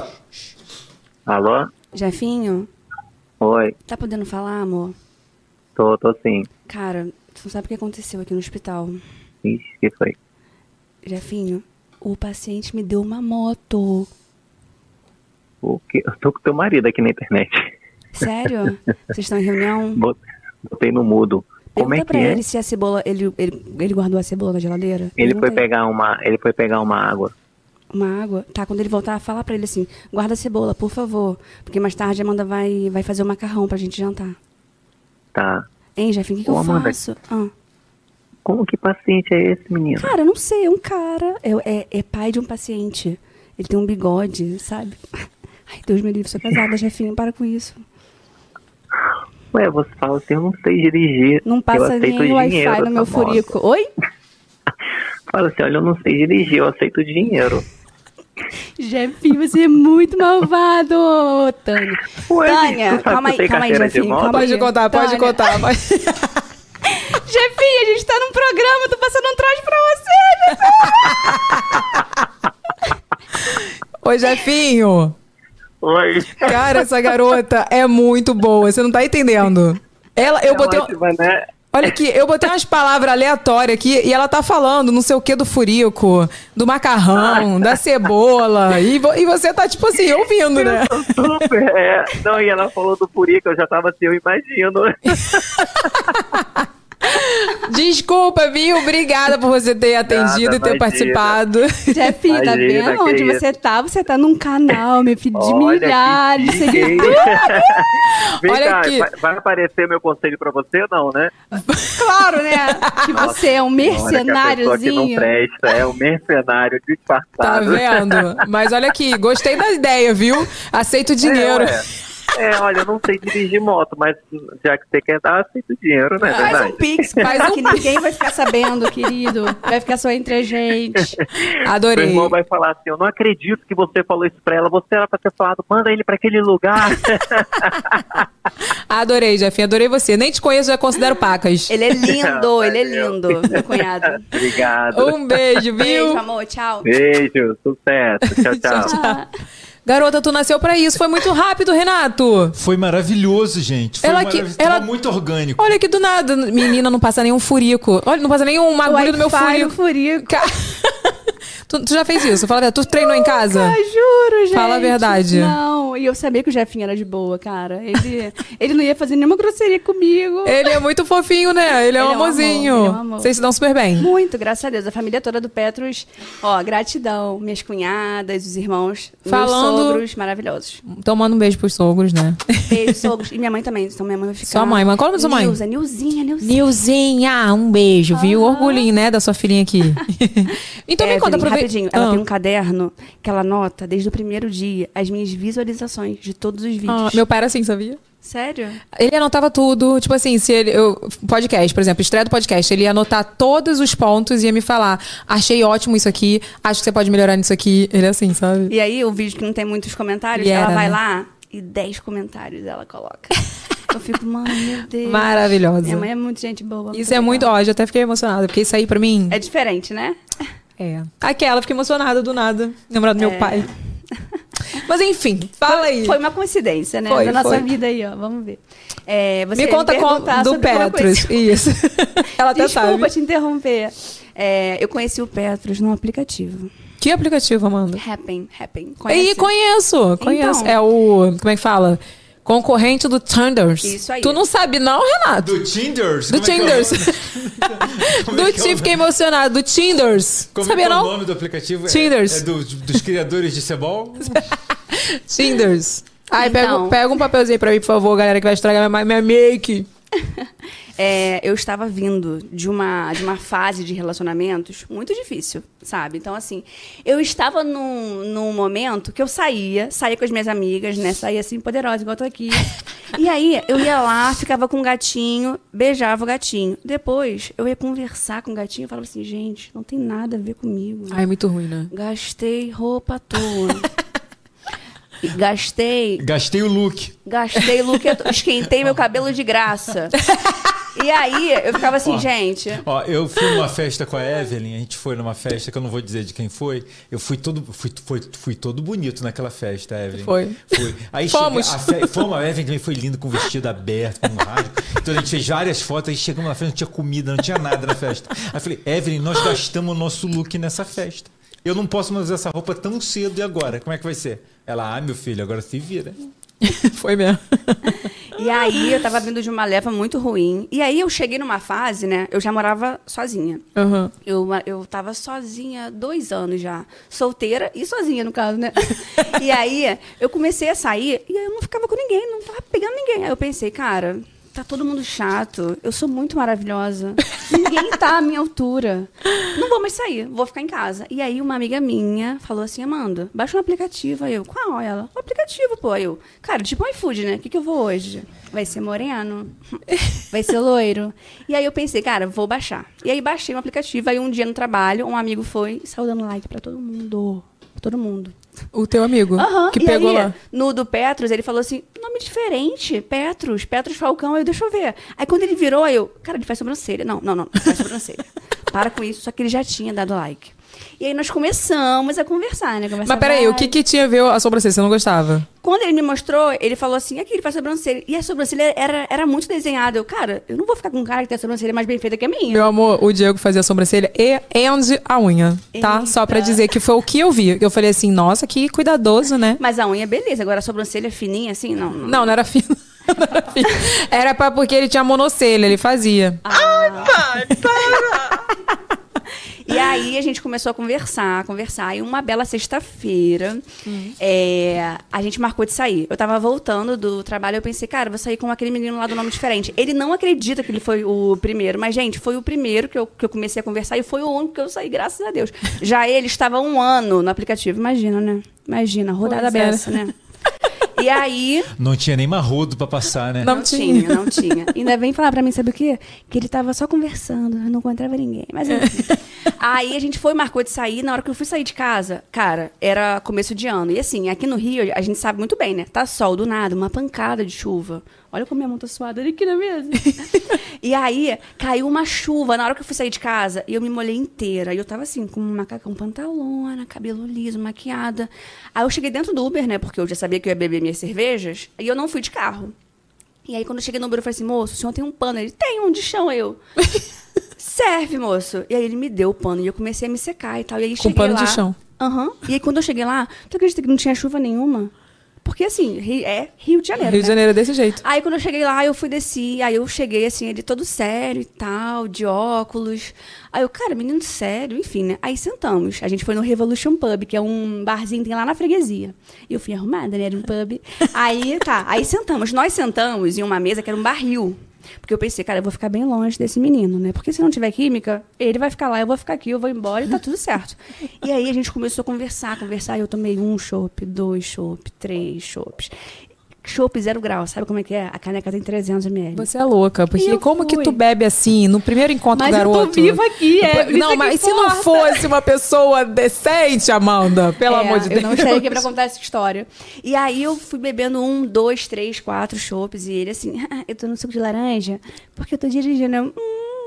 Alô? Jefinho, Oi, tá podendo falar, amor? tô, tô sim. Cara, tu não sabe o que aconteceu aqui no hospital. Ixi, que foi? Jefinho, o paciente me deu uma moto. O que? Eu tô com teu marido aqui na internet. Sério? Vocês estão em reunião? Bot- Botei no mudo. Como Pergunta é pra que é? ele se a cebola. Ele, ele, ele guardou a cebola na geladeira? Ele Pergunta foi pegar uma, ele foi pegar uma água. Uma água? Tá, quando ele voltar, fala pra ele assim: guarda a cebola, por favor. Porque mais tarde a Amanda vai, vai fazer o macarrão pra gente jantar. Tá. Hein, Jefinho, o que, que Ô, eu Amanda. faço? Ah. Como que paciente é esse, menino? Cara, eu não sei, é um cara. É, é, é pai de um paciente. Ele tem um bigode, sabe? Ai, Deus me livre, sou casada, Jefinho, para com isso. Ué, você fala assim, eu não sei dirigir. Não eu passa aceito nem Wi-Fi dinheiro, no meu furico. Oi? Fala assim, olha, eu não sei dirigir, eu aceito dinheiro. Jefinho, você é muito malvado, Tânia. Ué, Tânia, calma aí, calma aí, Jefinho. Calma Pode aí. contar, pode Tânia. contar. pode- Jefinho, a gente tá num programa, tô passando um trote pra você. Ô, Jefinho. Oi. Cara, essa garota é muito boa. Você não tá entendendo. Ela, eu botei. um- Ótima, né? Olha aqui, eu botei umas palavras aleatórias aqui e ela tá falando não sei o que do furico, do macarrão, da cebola. E, vo- e você tá, tipo assim, ouvindo, né? Super, é. Não, e ela falou do Purica, eu já tava assim, eu imagino. Desculpa, viu? Obrigada por você ter atendido e ter imagina. participado. Jefinho, tá vendo onde isso. você tá? Você tá num canal, meu filho, de Olha, milhares de seguidores. Vem Olha cá, aqui. vai, vai aparecer meu conselho pra você ou não, né? Claro, né? Que você é um Olha que a pessoa que não mercenáriozinho. presta, é um mercenário Tá disfarçado. vendo? Mas olha aqui, gostei da ideia, viu? Aceito dinheiro. É. É, olha, eu não sei dirigir moto, mas já que você quer dar, aceito dinheiro, né? Faz verdade? um pix, faz que ninguém vai ficar sabendo, querido. Vai ficar só entre a gente. Meu Adorei. irmão vai falar assim, eu não acredito que você falou isso pra ela, você era pra ter falado, manda ele pra aquele lugar. Adorei, Jefinho. Adorei você. Nem te conheço, já considero pacas. Ele é lindo, ele é lindo, meu cunhado. Obrigado. Um beijo, viu? Beijo, amor, tchau. Beijo, sucesso. Tchau, tchau. Ah, Garota, tu nasceu pra isso. Foi muito rápido, Renato. Foi maravilhoso, gente. Foi Ela que- maravilhoso. ela- Tava muito orgânico. Olha que do nada, menina, não passa nenhum furico. Olha, não passa nenhum agulha do meu no furico. furico. Ca- tu, tu já fez isso? Fala a verdade. Tu treinou em casa? Ah, juro, gente. Fala a verdade. Não, e eu sabia que o Jefinho era de boa, cara. Ele, ele não ia fazer nenhuma grosseria comigo. Ele é muito fofinho, né? Ele é um é um amorzinho. amor, é um amor. Vocês se dão super bem. Muito, graças a Deus. A família toda do Petros, ó, gratidão. Minhas cunhadas, os irmãos, Falando- meus sogros maravilhosos. Então manda um beijo pros sogros, né? Beijo, sogros. E minha mãe também. Então minha mãe vai ficar. Sua mãe, mas qual é da sua mãe? Nilza, Nilzinha, Nilzinha. Nilzinha, um beijo, viu? Orgulhinho, né, da sua filhinha aqui. então me conta, aproveita. Rapidinho. Ela Ah. tem um caderno que ela anota desde o primeiro dia as minhas visualizações de todos os Ah, vídeos. meu pai era assim, sabia? Sério? Ele anotava tudo, tipo assim, se ele. Eu, podcast, por exemplo, estreia do podcast, ele ia anotar todos os pontos e ia me falar: achei ótimo isso aqui, acho que você pode melhorar nisso aqui. Ele é assim, sabe? E aí, o vídeo que não tem muitos comentários, E ela era, vai né? lá e 10 comentários ela coloca. Eu fico, mãe, meu Deus. Maravilhosa. Minha mãe é muito gente boa. Isso é muito, ó, já até fiquei emocionada, porque isso aí pra mim. É diferente, né? É. Aquela, fiquei emocionada do nada. Lembrar do meu É. pai. Mas enfim, fala aí. Foi uma coincidência, né? Foi, da nossa foi. vida aí, ó. Vamos ver. É, Me conta com, perguntar do coisa- Isso. Ela até Desculpa sabe. te interromper. É, eu conheci o Petros num aplicativo. Que aplicativo, Amanda? Happen, Happen. Conhece? conheço, conheço. Então. É o. Como é que fala? Concorrente do Tinders. Isso aí. Tu não sabe, não, Renato? Do Tinders? Do Como é é o Tinders. Como Do é que é o Ti, fiquei emocionado. Do Tinders. Como Sabia é que é o não? nome do aplicativo? É- Tinders. É, do- dos criadores de cebol? Tinders. Ai, Então. pega, pega um papelzinho pra mim, por favor, galera, que vai estragar minha, minha make. É, eu estava vindo de uma, de uma fase de relacionamentos muito difícil, sabe? Então, assim, eu estava num, num momento que eu saía, saía com as minhas amigas, né? Saía assim, poderosa, igual eu tô aqui. E aí, eu ia lá, ficava com o gatinho, beijava o gatinho. Depois, eu ia conversar com o gatinho e falava assim, gente, não tem nada a ver comigo. Ai, é muito ruim, né? Gastei roupa à toa. E Gastei Gastei o look. Gastei look, esquentei meu cabelo de graça. E aí, eu ficava assim, gente. Ó, eu fui numa festa com a Evelyn, a gente foi numa festa que eu não vou dizer de quem foi. Eu fui todo, fui, fui, fui todo bonito naquela festa, Evelyn. Foi. Fui. Aí Fomos. cheguei- a fe- fomos, a Evelyn também foi linda com o vestido aberto, com o rádio. Então a gente fez várias fotos, aí chegamos na festa, não tinha comida, não tinha nada na festa. Aí eu falei, Evelyn, nós gastamos o nosso look nessa festa. Eu não posso mais usar essa roupa tão cedo e agora. Como é que vai ser? Ela, ah, meu filho, agora se vira. Foi mesmo. E aí, eu tava vindo de uma leva muito ruim. E aí, eu cheguei numa fase, né? Eu já morava sozinha. Aham. Eu, eu tava sozinha há dois anos já. Solteira e sozinha, no caso, né? e aí, eu comecei a sair e eu não ficava com ninguém, não tava pegando ninguém. Aí eu pensei, cara, tá todo mundo chato. Eu sou muito maravilhosa. Ninguém tá à minha altura. Não vou mais sair, vou ficar em casa. E aí, uma amiga minha falou assim: Amanda, baixa um aplicativo. Aí eu, qual ela? Um aplicativo, pô. Aí eu, cara, tipo um iFood, né? O que, que eu vou hoje? Vai ser moreno, vai ser loiro. E aí eu pensei, cara, vou baixar. E aí baixei um aplicativo. Aí um dia no trabalho, um amigo foi e saiu dando like pra todo mundo. Pra todo mundo. O teu amigo, Aham, que e pegou aí, lá. No do Petros, ele falou assim: nome diferente, Petros, Petros Falcão. Aí eu, deixa eu ver. Aí quando ele virou, eu, cara, ele faz sobrancelha. Não, não, não, não faz sobrancelha. Para com isso, só que ele já tinha dado like. E aí nós começamos a conversar, né? Conversar Mas peraí, o que que tinha a ver a sobrancelha? Você não gostava? Quando ele me mostrou, ele falou assim: aqui, ele faz sobrancelha. E a sobrancelha era, era muito desenhada. Eu, cara, eu não vou ficar com um cara que tem a sobrancelha mais bem feita que a minha. Meu amor, o Diego fazia a sobrancelha e and a unha, tá? Eita. Só pra dizer que foi o que eu vi. Eu falei assim, nossa, que cuidadoso, né? Mas a unha, beleza. Agora a sobrancelha fininha, assim, não. não. Não, não era. Não era pra, porque ele tinha monocelha, ele fazia. E aí a gente começou a conversar, conversar. E uma bela sexta-feira, é, a gente marcou de sair. Eu tava voltando do trabalho, eu pensei, cara, vou sair com aquele menino lá do nome diferente. Ele não acredita que ele foi o primeiro, mas, gente, foi o primeiro que eu, que eu comecei a conversar e foi o único que eu saí, graças a Deus. Já ele estava um ano no aplicativo. Imagina, né? Imagina, rodada Pois é. beça, né? E aí, Não tinha nem marrodo pra passar, né? Não não tinha. tinha, não tinha. Ainda vem falar pra mim, sabe o quê? Que ele tava só conversando, não encontrava ninguém. Mas enfim. Aí a gente foi, marcou de sair. Na hora que eu fui sair de casa, cara, era começo de ano. E assim, aqui no Rio, a gente sabe muito bem, né? Tá sol do nada, uma pancada de chuva. Olha como minha mão tá suada olha aqui na mesa. e aí, caiu uma chuva na hora que eu fui sair de casa e eu me molhei inteira. E eu tava assim, com um macacão pantalona, cabelo liso, maquiada. Aí eu cheguei dentro do Uber, né? Porque eu já sabia que eu ia beber minhas cervejas. E eu não fui de carro. E aí, quando eu cheguei no Uber, eu falei assim, moço, o senhor tem um pano? Ele, tem um de chão, aí eu. Serve, moço. E aí ele me deu o pano e eu comecei a me secar e tal. E aí Com cheguei pano lá. de chão. Aham. E aí quando eu cheguei lá, tu acredita que não tinha chuva nenhuma? Porque assim, é Rio de Janeiro. Rio de né? Janeiro é desse jeito. Aí quando eu cheguei lá, eu fui descer, aí eu cheguei assim, ele todo sério e tal, de óculos. Aí eu, cara, menino sério, enfim, né? Aí sentamos. A gente foi no Revolution Pub, que é um barzinho que tem lá na freguesia. E eu fui arrumada, né? Era um pub. Aí, tá, aí sentamos. Nós sentamos em uma mesa que era um barril. Porque eu pensei, cara, eu vou ficar bem longe desse menino, né? Porque se não tiver química, ele vai ficar lá, eu vou ficar aqui, eu vou embora e tá tudo certo. E aí a gente começou a conversar, conversar, e eu tomei um chopp, dois chopp, três chopps. Chopp zero grau, sabe como é que é? A caneca tem 300 ml. Você é louca, porque eu como que fui. tu bebe assim, no primeiro encontro Mas com o eu tô garoto? viva aqui, é, Não, que mas se não fosse uma pessoa decente, Amanda, pelo É, amor de eu Deus. não estaria aqui pra contar essa história. E aí eu fui bebendo um, dois, três, quatro chopps e ele assim, "Ah, eu tô no suco de laranja porque eu tô dirigindo. Eu,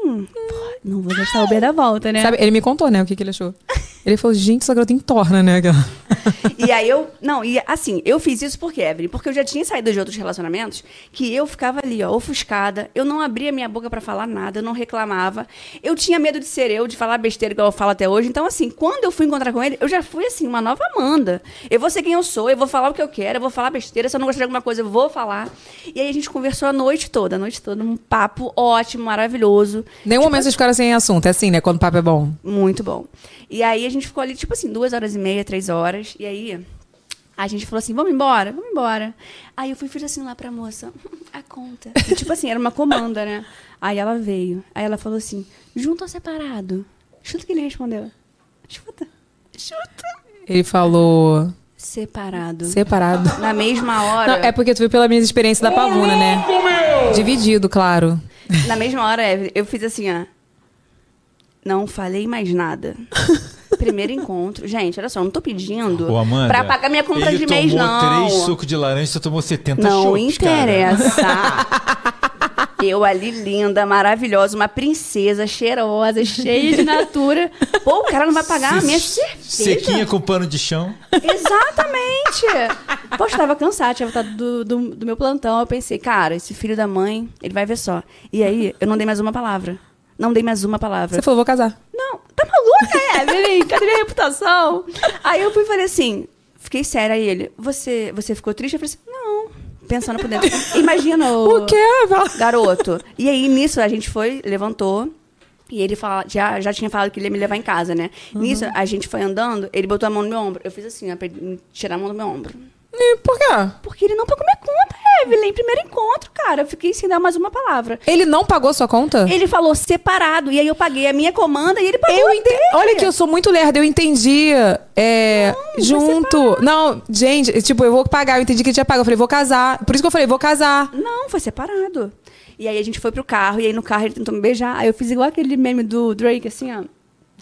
hum, pô, não vou gastar o B da volta, né? Sabe, ele me contou, né, o que, que ele achou. Ele falou, gente, essa garota entorna, né? E aí eu. Não, e assim, eu fiz isso por quê, Evelyn? Porque eu já tinha saído de outros relacionamentos que eu ficava ali, ó, ofuscada. Eu não abria minha boca pra falar nada, eu não reclamava. Eu tinha medo de ser eu, de falar besteira igual eu falo até hoje. Então, assim, quando eu fui encontrar com ele, eu já fui assim, uma nova Amanda. Eu vou ser quem eu sou, eu vou falar o que eu quero, eu vou falar besteira. Se eu não gostar de alguma coisa, eu vou falar. E aí a gente conversou a noite toda, a noite toda, um papo ótimo, maravilhoso. Nenhum momento vocês ficaram sem assunto. É assim, né? Quando o papo é bom. Muito bom. E aí a gente ficou ali, tipo assim, duas horas e meia, três horas. E aí a gente falou assim, vamos embora? Vamos embora. Aí eu fui fiz assim lá pra moça, a conta. E, tipo assim, era uma comanda, né? Aí ela veio. Aí ela falou assim, junto ou separado? Chuta o que ele respondeu. Chuta. Chuta. Ele falou Separado. separado. Na mesma hora. Não, é porque tu viu pela minha experiência da pavuna, né? Dividido, claro. Na mesma hora, eu fiz assim, ó. Não falei mais nada. Primeiro encontro. Gente, olha só, eu não tô pedindo Ô, Amanda, pra pagar minha compra ele de mês, tomou não. três sucos de laranja, você tomou 70 Não cara. interessa. Eu ali, linda, maravilhosa, uma princesa, cheirosa, cheia de natura. Pô, o cara não vai pagar a minha cerveja. Sequinha com pano de chão. Exatamente. Poxa, tava cansada, tinha voltado do, do, do meu plantão. Eu pensei, cara, esse filho da mãe, ele vai ver só. E aí, eu não dei mais uma palavra. Não dei mais uma palavra. Você falou, vou casar. Não, tá maluca, Evelyn? Cadê minha reputação? Aí eu fui e falei assim, fiquei séria. Aí ele, você, você ficou triste? Eu falei assim, não. Pensando por dentro. Imagina o... O quê? Garoto. E aí, nisso, a gente foi, levantou. E ele fala, já, já tinha falado que ele ia me levar em casa, né? Nisso, a gente foi andando, ele botou a mão no meu ombro. Eu fiz assim, ó, pra ele tirar a mão do meu ombro. E por quê? Porque ele não pagou minha conta, Evelyn. Primeiro encontro, cara. Eu fiquei sem dar mais uma palavra. Ele não pagou sua conta? Ele falou separado. E aí eu paguei a minha comanda e ele pagou Eu a ente... dele. Olha que eu sou muito lerda, eu entendi. É, junto. Não, gente, tipo, eu vou pagar, eu entendi que ele tinha pago. Eu falei, vou casar. Por isso que eu falei, vou casar. Não, foi separado. E aí a gente foi pro carro, e aí no carro ele tentou me beijar. Aí eu fiz igual aquele meme do Drake, assim, ó.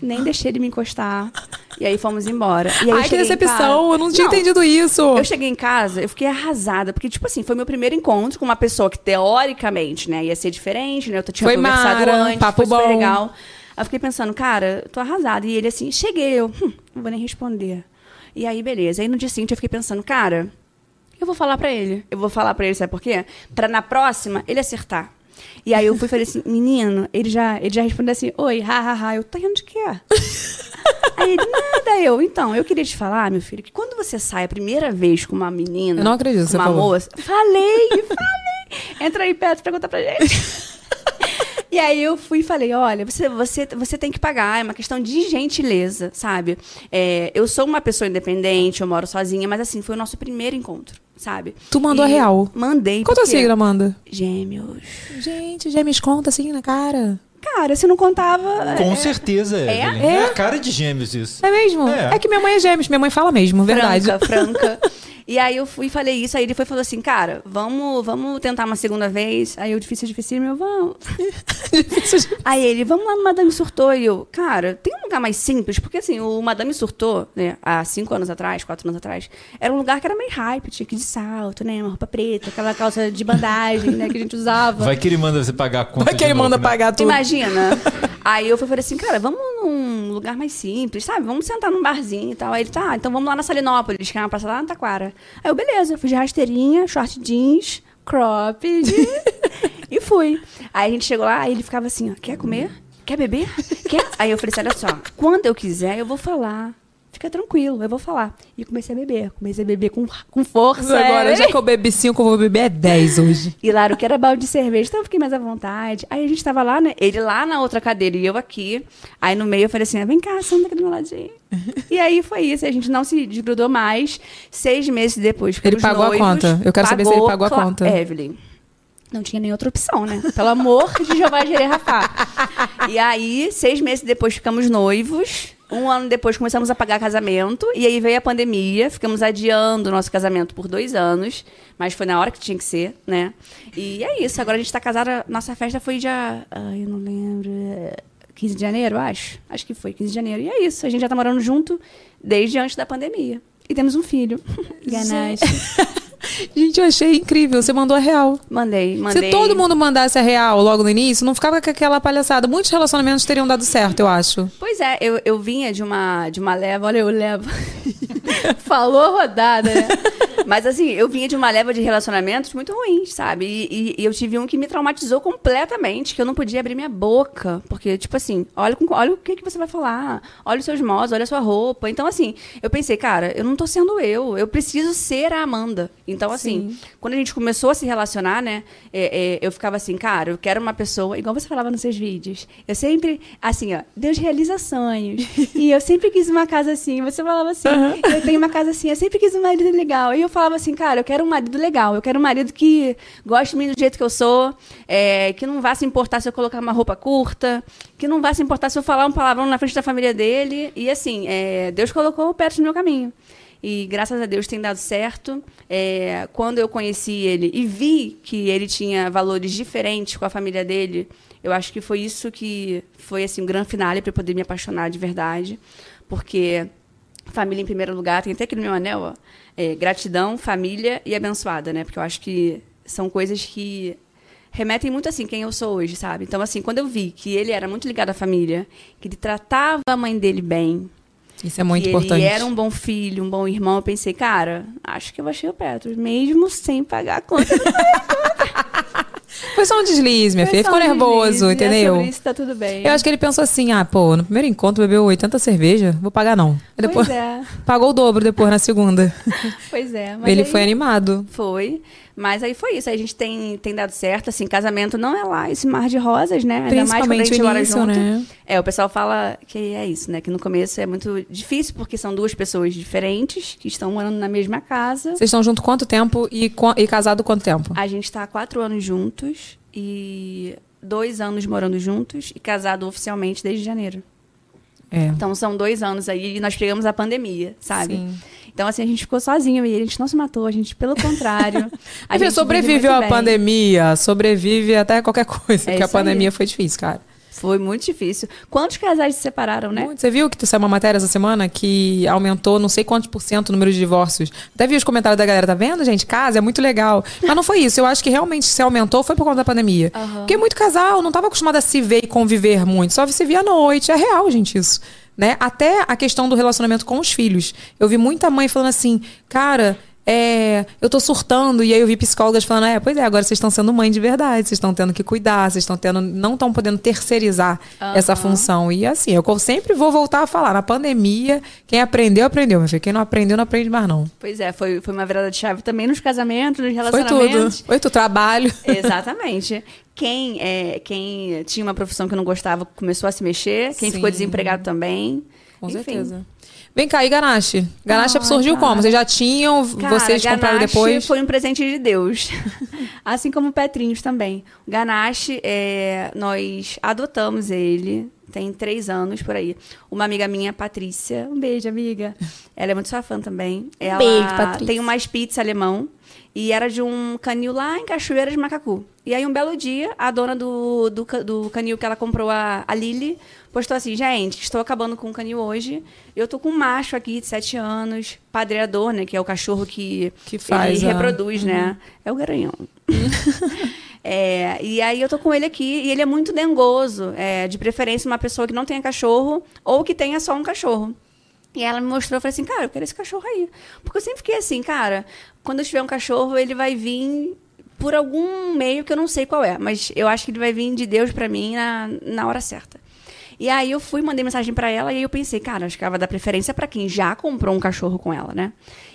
Nem deixei ele me encostar. E aí fomos embora. E Ai, que decepção, casa- eu não tinha entendido isso. Eu cheguei em casa, eu fiquei arrasada, porque, tipo assim, foi meu primeiro encontro com uma pessoa que, teoricamente, né, ia ser diferente, né? Eu tinha Foi conversado mara, antes, papo foi super bom. legal. Aí eu fiquei pensando, cara, tô arrasada. E ele assim, cheguei, eu, hum, não vou nem responder. E aí, beleza. Aí no dia seguinte eu fiquei pensando, cara, eu vou falar pra ele. Eu vou falar pra ele, sabe por quê? Pra na próxima ele acertar. E aí eu fui e falei assim, menino, ele já, ele já respondeu assim, oi, ha, ha, ha. Eu, tá rindo de quê? Aí ele, nada, eu. Então, eu queria te falar, meu filho, que quando você sai a primeira vez com uma menina. Eu não acredito, com uma falou. moça. Falei, falei. Entra aí perto pra contar pra gente. E aí eu fui e falei, olha, você, você, você tem que pagar, é uma questão de gentileza, sabe? É, eu sou uma pessoa independente, eu moro sozinha, mas assim, foi o nosso primeiro encontro, sabe? Tu mandou E a real. Mandei. Qual teu porque- signo, Amanda? Gêmeos. Gente, gêmeos conta assim na cara. Cara, se não contava. Com é, certeza, Evelyn. É? É a cara de gêmeos isso. É mesmo? É. É, que minha mãe é gêmeos, minha mãe fala mesmo, verdade. Franca, franca. E aí eu fui e falei isso, aí ele foi e falou assim, cara, vamos, vamos tentar uma segunda vez. Aí eu, difícil, difícil, meu, vamos. aí ele, vamos lá no Madame Surtou. E eu, cara, tem um lugar mais simples? Porque assim, o Madame Surtou, né, há cinco anos atrás, quatro anos atrás, era um lugar que era meio hype, tinha que ir de salto, né, uma roupa preta, aquela calça de bandagem, né, que a gente usava. Vai que ele manda você pagar a conta Vai que ele novo, manda né? pagar tudo. Imagina. Aí eu fui falei assim, cara, vamos num lugar mais simples, sabe? Vamos sentar num barzinho e tal. Aí ele, tá, então vamos lá na Salinópolis, que é uma praça lá na Taquara. Aí eu, beleza, fui de rasteirinha, short jeans, cropped e fui. Aí a gente chegou lá, aí ele ficava assim, ó, quer comer? Quer beber? Quer? Aí eu falei assim, olha só, quando eu quiser, eu vou falar. Fica tranquilo, eu vou falar. E comecei a beber. Comecei a beber com, com força. Agora, é. já que eu bebi 5, eu vou beber 10 hoje. E lá, o que era balde de cerveja, então eu fiquei mais à vontade. Aí a gente tava lá, né? Ele lá na outra cadeira e eu aqui. Aí no meio eu falei assim: vem cá, senta aqui do meu ladinho. e aí foi isso, a gente não se desgrudou mais. Seis meses depois. Ele pagou a noivos. conta. Eu quero saber se ele pagou a conta. Evelyn. Não tinha nem outra opção, né? Pelo amor de Jeová Jireh Rafá. E aí, seis meses depois, ficamos noivos. Um ano depois, começamos a pagar casamento. E aí veio a pandemia. Ficamos adiando o nosso casamento por dois anos. Mas foi na hora que tinha que ser, né? E é isso. Agora a gente tá casada. Nossa festa foi dia... Ai, eu não lembro... 15 de janeiro, acho. Acho que foi 15 de janeiro. E é isso. A gente já tá morando junto desde antes da pandemia. E temos um filho. Ganache. Gente, eu achei incrível. Você mandou a real. Mandei, mandei. Se todo mundo mandasse a real logo no início, não ficava com aquela palhaçada. Muitos relacionamentos teriam dado certo, eu acho. Pois é, eu, eu vinha de uma, de uma leva, olha, eu levo. Falou rodada, né? Mas assim, eu vinha de uma leva de relacionamentos muito ruins, sabe? E, e- e eu tive um que me traumatizou completamente, que eu não podia abrir minha boca. Porque, tipo assim, olha, com- olha o que, que você vai falar, olha os seus modos, olha a sua roupa. Então, assim, eu pensei, cara, eu não tô sendo eu, eu preciso ser a Amanda. Então, assim, quando a gente começou a se relacionar, né, é, é, eu ficava assim, cara, eu quero uma pessoa, igual você falava nos seus vídeos. Eu sempre, assim, ó, Deus realiza sonhos. e eu sempre quis uma casa assim. Você falava assim, eu tenho uma casa assim, eu sempre quis um marido legal. E eu falava assim, cara, eu quero um marido legal. Eu quero um marido que goste de mim do jeito que eu sou, é, que não vá se importar se eu colocar uma roupa curta, que não vá se importar se eu falar um palavrão na frente da família dele. E assim, é, Deus colocou o Petros no meu caminho. E graças a Deus tem dado certo. É, quando eu conheci ele e vi que ele tinha valores diferentes com a família dele, eu acho que foi isso que foi assim um grande finale para poder me apaixonar de verdade, porque família em primeiro lugar tem até aqui no meu anel, ó, é, gratidão, família e abençoada, né? Porque eu acho que são coisas que remetem muito assim quem eu sou hoje, sabe? Então assim, quando eu vi que ele era muito ligado à família, que ele tratava a mãe dele bem, Isso é muito que importante. Ele era um bom filho, um bom irmão. Eu pensei, cara, acho que eu achei o Petros, mesmo sem pagar a conta. Foi só um deslize, minha Foi filha. Ficou um nervoso, deslize, é entendeu? sobre isso tá tudo bem. Eu acho que ele pensou assim: ah, pô, no primeiro encontro bebeu 80 cerveja, vou pagar não. Aí depois Pois é, pagou o dobro depois na segunda. pois é. mas ele aí- foi animado. Foi. Mas aí foi isso. Aí a gente tem, tem dado certo. Assim, casamento não é lá esse mar de rosas, né? Ainda mais quando a gente mora junto. né? É, o pessoal fala que é isso, né? Que no começo é muito difícil, porque são duas pessoas diferentes que estão morando na mesma casa. Vocês estão juntos quanto tempo e, e casado quanto tempo? A gente está há quatro anos juntos e dois anos morando juntos e casado oficialmente desde janeiro. É. Então são dois anos aí e nós pegamos a pandemia, sabe? Sim. Então, assim, a gente ficou sozinho e a gente não se matou, a gente, pelo contrário. A gente vive sobreviveu à pandemia, sobrevive até qualquer coisa, É porque a isso aí. pandemia foi difícil, cara. Foi muito difícil. Quantos casais se separaram, né? Muito. Você viu que tu saiu uma matéria essa semana que aumentou não sei quantos por cento o número de divórcios? Até vi os comentários da galera, tá vendo, gente? Casa é muito legal. Mas não foi isso. Eu acho que realmente se aumentou foi por conta da pandemia. Porque muito casal não estava acostumado a se ver e conviver muito. Só se via à noite. É real, gente, isso. Né? Até a questão do relacionamento com os filhos. Eu vi muita mãe falando assim, cara. É, eu tô surtando, e aí eu vi psicólogas falando: é, pois é, agora vocês estão sendo mãe de verdade, vocês estão tendo que cuidar, vocês estão tendo, não estão podendo terceirizar essa função. E assim, eu sempre vou voltar a falar: na pandemia, quem aprendeu, aprendeu, meu filho. Quem não aprendeu, não aprende mais, não. Pois é, foi, foi uma virada de chave também nos casamentos, nos Foi tudo. relacionamentos. Foi tudo, trabalho. Exatamente. Quem, é, quem tinha uma profissão que não gostava começou a se mexer, quem Sim. ficou desempregado também. Com Enfim. certeza. Vem cá, e Ganache? Ganache Ai, surgiu cara. como? Vocês já tinham, Cara, vocês compraram Ganache depois? Foi um presente de Deus. assim como o Petrinhos também. O Ganache, é, nós adotamos ele. Tem três anos por aí. Uma amiga minha, Patrícia. Um beijo, amiga. Ela é muito sua fã também. Ela beijo, Patrícia. tem uma Spitz alemão. E era de um canil lá em Cachoeira de Macacu. E aí, um belo dia, a dona do, do, do canil que ela comprou, a, a Lili, postou assim: gente, estou acabando com o canil hoje. Eu tô com um macho aqui de sete anos, padreador, né? Que é o cachorro que, Que faz ele a- reproduz, né? É o garanhão. É, e aí eu tô com ele aqui e ele é muito dengoso. É, de preferência, uma pessoa que não tenha cachorro ou que tenha só um cachorro. E ela me mostrou, eu falei assim, cara, eu quero esse cachorro aí. Porque eu sempre fiquei assim, cara, quando eu tiver um cachorro, ele vai vir por algum meio que eu não sei qual é. Mas eu acho que ele vai vir de Deus pra mim na, na hora certa. E aí eu fui, mandei mensagem pra ela e aí eu pensei, cara, acho que ela vai dar preferência pra quem já comprou um cachorro com ela, né?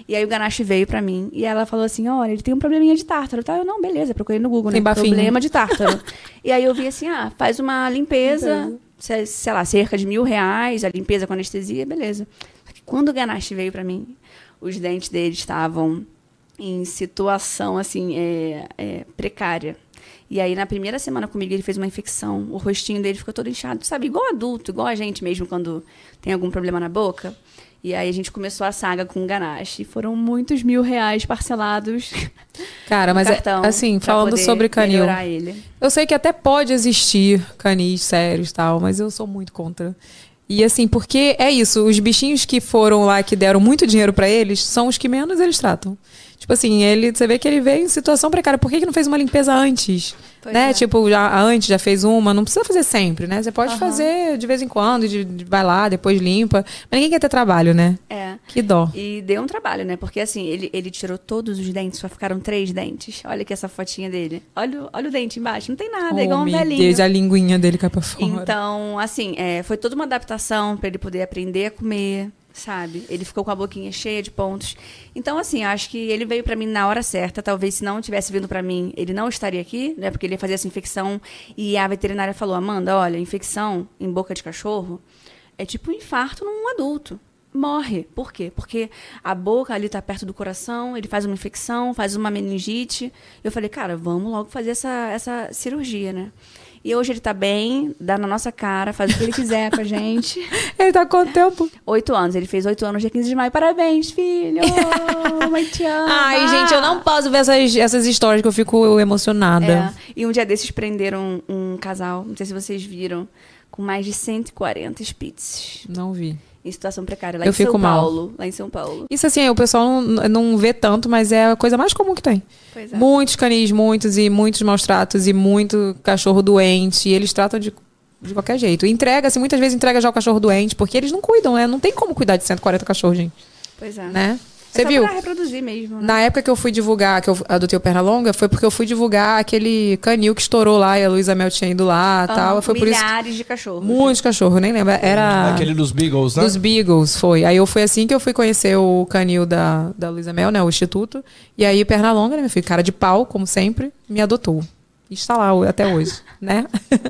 E aí o Ganache veio pra mim e ela falou assim: olha, ele tem um probleminha de tártaro. Tá? Eu, não, beleza, procurei no Google, Tem né? bafinho. Problema de tártaro. e aí eu vi assim: ah, faz uma limpeza, se- sei lá, cerca de mil reais, a limpeza com anestesia, beleza. Só que quando o Ganache veio pra mim, os dentes dele estavam em situação, assim, é, é, precária. E aí, na primeira semana comigo, ele fez uma infecção. O rostinho dele ficou todo inchado. Sabe, igual adulto, igual a gente mesmo, quando tem algum problema na boca. E aí, a gente começou a saga com o Ganache. Foram muitos mil reais parcelados Cara, mas é, assim, falando sobre canil. Eu sei que até pode existir canis sérios e tal, mas eu sou muito contra. E assim, porque é isso, os bichinhos que foram lá, que deram muito dinheiro pra eles, são os que menos eles tratam. Tipo assim, ele, você vê que ele veio em situação precária. Por que, que não fez uma limpeza antes? Pois né? é. Tipo, já, antes já fez uma. Não precisa fazer sempre, né? Você pode Aham. fazer de vez em quando, de, de- vai lá, depois limpa. Mas ninguém quer ter trabalho, né? É. Que dó. E deu um trabalho, né? Porque assim, ele, ele tirou todos os dentes, só ficaram três dentes. Olha aqui essa fotinha dele. Olha, o- olha o dente embaixo, não tem nada, é igual oh, um velhinho. Deus, a linguinha dele cai pra fora. Então, assim, é, foi toda uma adaptação para ele poder aprender a comer, sabe? Ele ficou com a boquinha cheia de pontos. Então, assim, acho que ele veio para mim na hora certa. Talvez se não tivesse vindo para mim, ele não estaria aqui, né? Porque ele ia fazer essa infecção e a veterinária falou: "Amanda, olha, infecção em boca de cachorro é tipo um infarto num adulto." Morre. Por quê? Porque a boca ali tá perto do coração, ele faz uma infecção, faz uma meningite. Eu falei, cara, vamos logo fazer essa, essa cirurgia, né? E hoje ele tá bem, dá na nossa cara, faz o que ele quiser com a gente. Ele tá com quanto tempo? Oito anos, ele fez oito anos dia 15 de maio. Parabéns, filho! Mãe te ama! Ai, gente, eu não posso ver essas, essas histórias que eu fico emocionada. É, e um dia desses prenderam um, casal, não sei se vocês viram, com mais de 140 spitz Não vi. Em situação precária lá Eu em fico São mal. Paulo. Lá em São Paulo. Isso assim, o pessoal não, não vê tanto, mas é a coisa mais comum que tem. É. Muitos canis, muitos e muitos maus tratos e muito cachorro doente. E eles tratam de, de qualquer jeito. Entrega-se, muitas vezes entrega já o cachorro doente, porque eles não cuidam, né? Não tem como cuidar de 140 cachorros, gente. Pois é. Né? É Você só viu? pra reproduzir mesmo, né? Na época que eu fui divulgar, que eu adotei o Pernalonga, foi porque eu fui divulgar aquele canil que estourou lá e a Luísa Mel tinha ido lá e Aham, tal. Foi por isso. milhares de cachorros. Muitos cachorros, nem lembro. Era. Aquele dos Beagles, né? Dos Beagles, foi. Aí eu fui assim que eu fui conhecer o canil da, da Luísa Mel, né? O Instituto. E aí, Pernalonga, né, meu filho? Cara de pau, como sempre, me adotou. E está lá até hoje, né?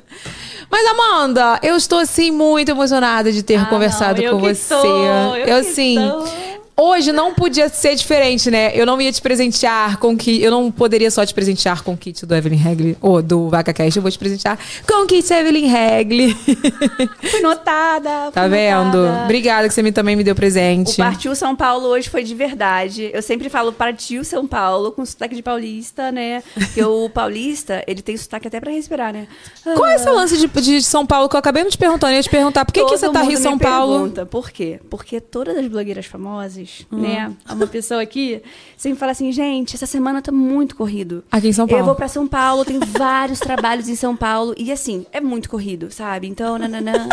Mas, Amanda, eu estou, assim, muito emocionada de ter Ah, conversado não, eu com que você. tô, eu eu, que assim. tô. Hoje não podia ser diferente, né? Eu não ia te presentear com que. Eu não poderia só te presentear com o kit do Evelyn Regli, ou do Vaca Cash. Eu vou te presentear com o kit Evelyn Regli. Fui notada. Tá fui vendo? notada. Obrigada que você me, também me deu O presente. Partiu São Paulo hoje foi de verdade. Eu sempre falo Partiu São Paulo com sotaque de paulista, né? Porque o paulista, ele tem sotaque até pra respirar, né? Qual é esse lance de, de São Paulo que eu acabei não te perguntando? Eu ia te perguntar por que, que você tá me São Paulo? Pergunta, por quê? Porque todas as blogueiras famosas, Hum. né? Uma pessoa aqui sempre fala assim, gente, essa semana tá muito corrido. Aqui em São Paulo. Eu vou pra São Paulo, tenho vários trabalhos em São Paulo. E assim, é muito corrido, sabe? Então, nananã.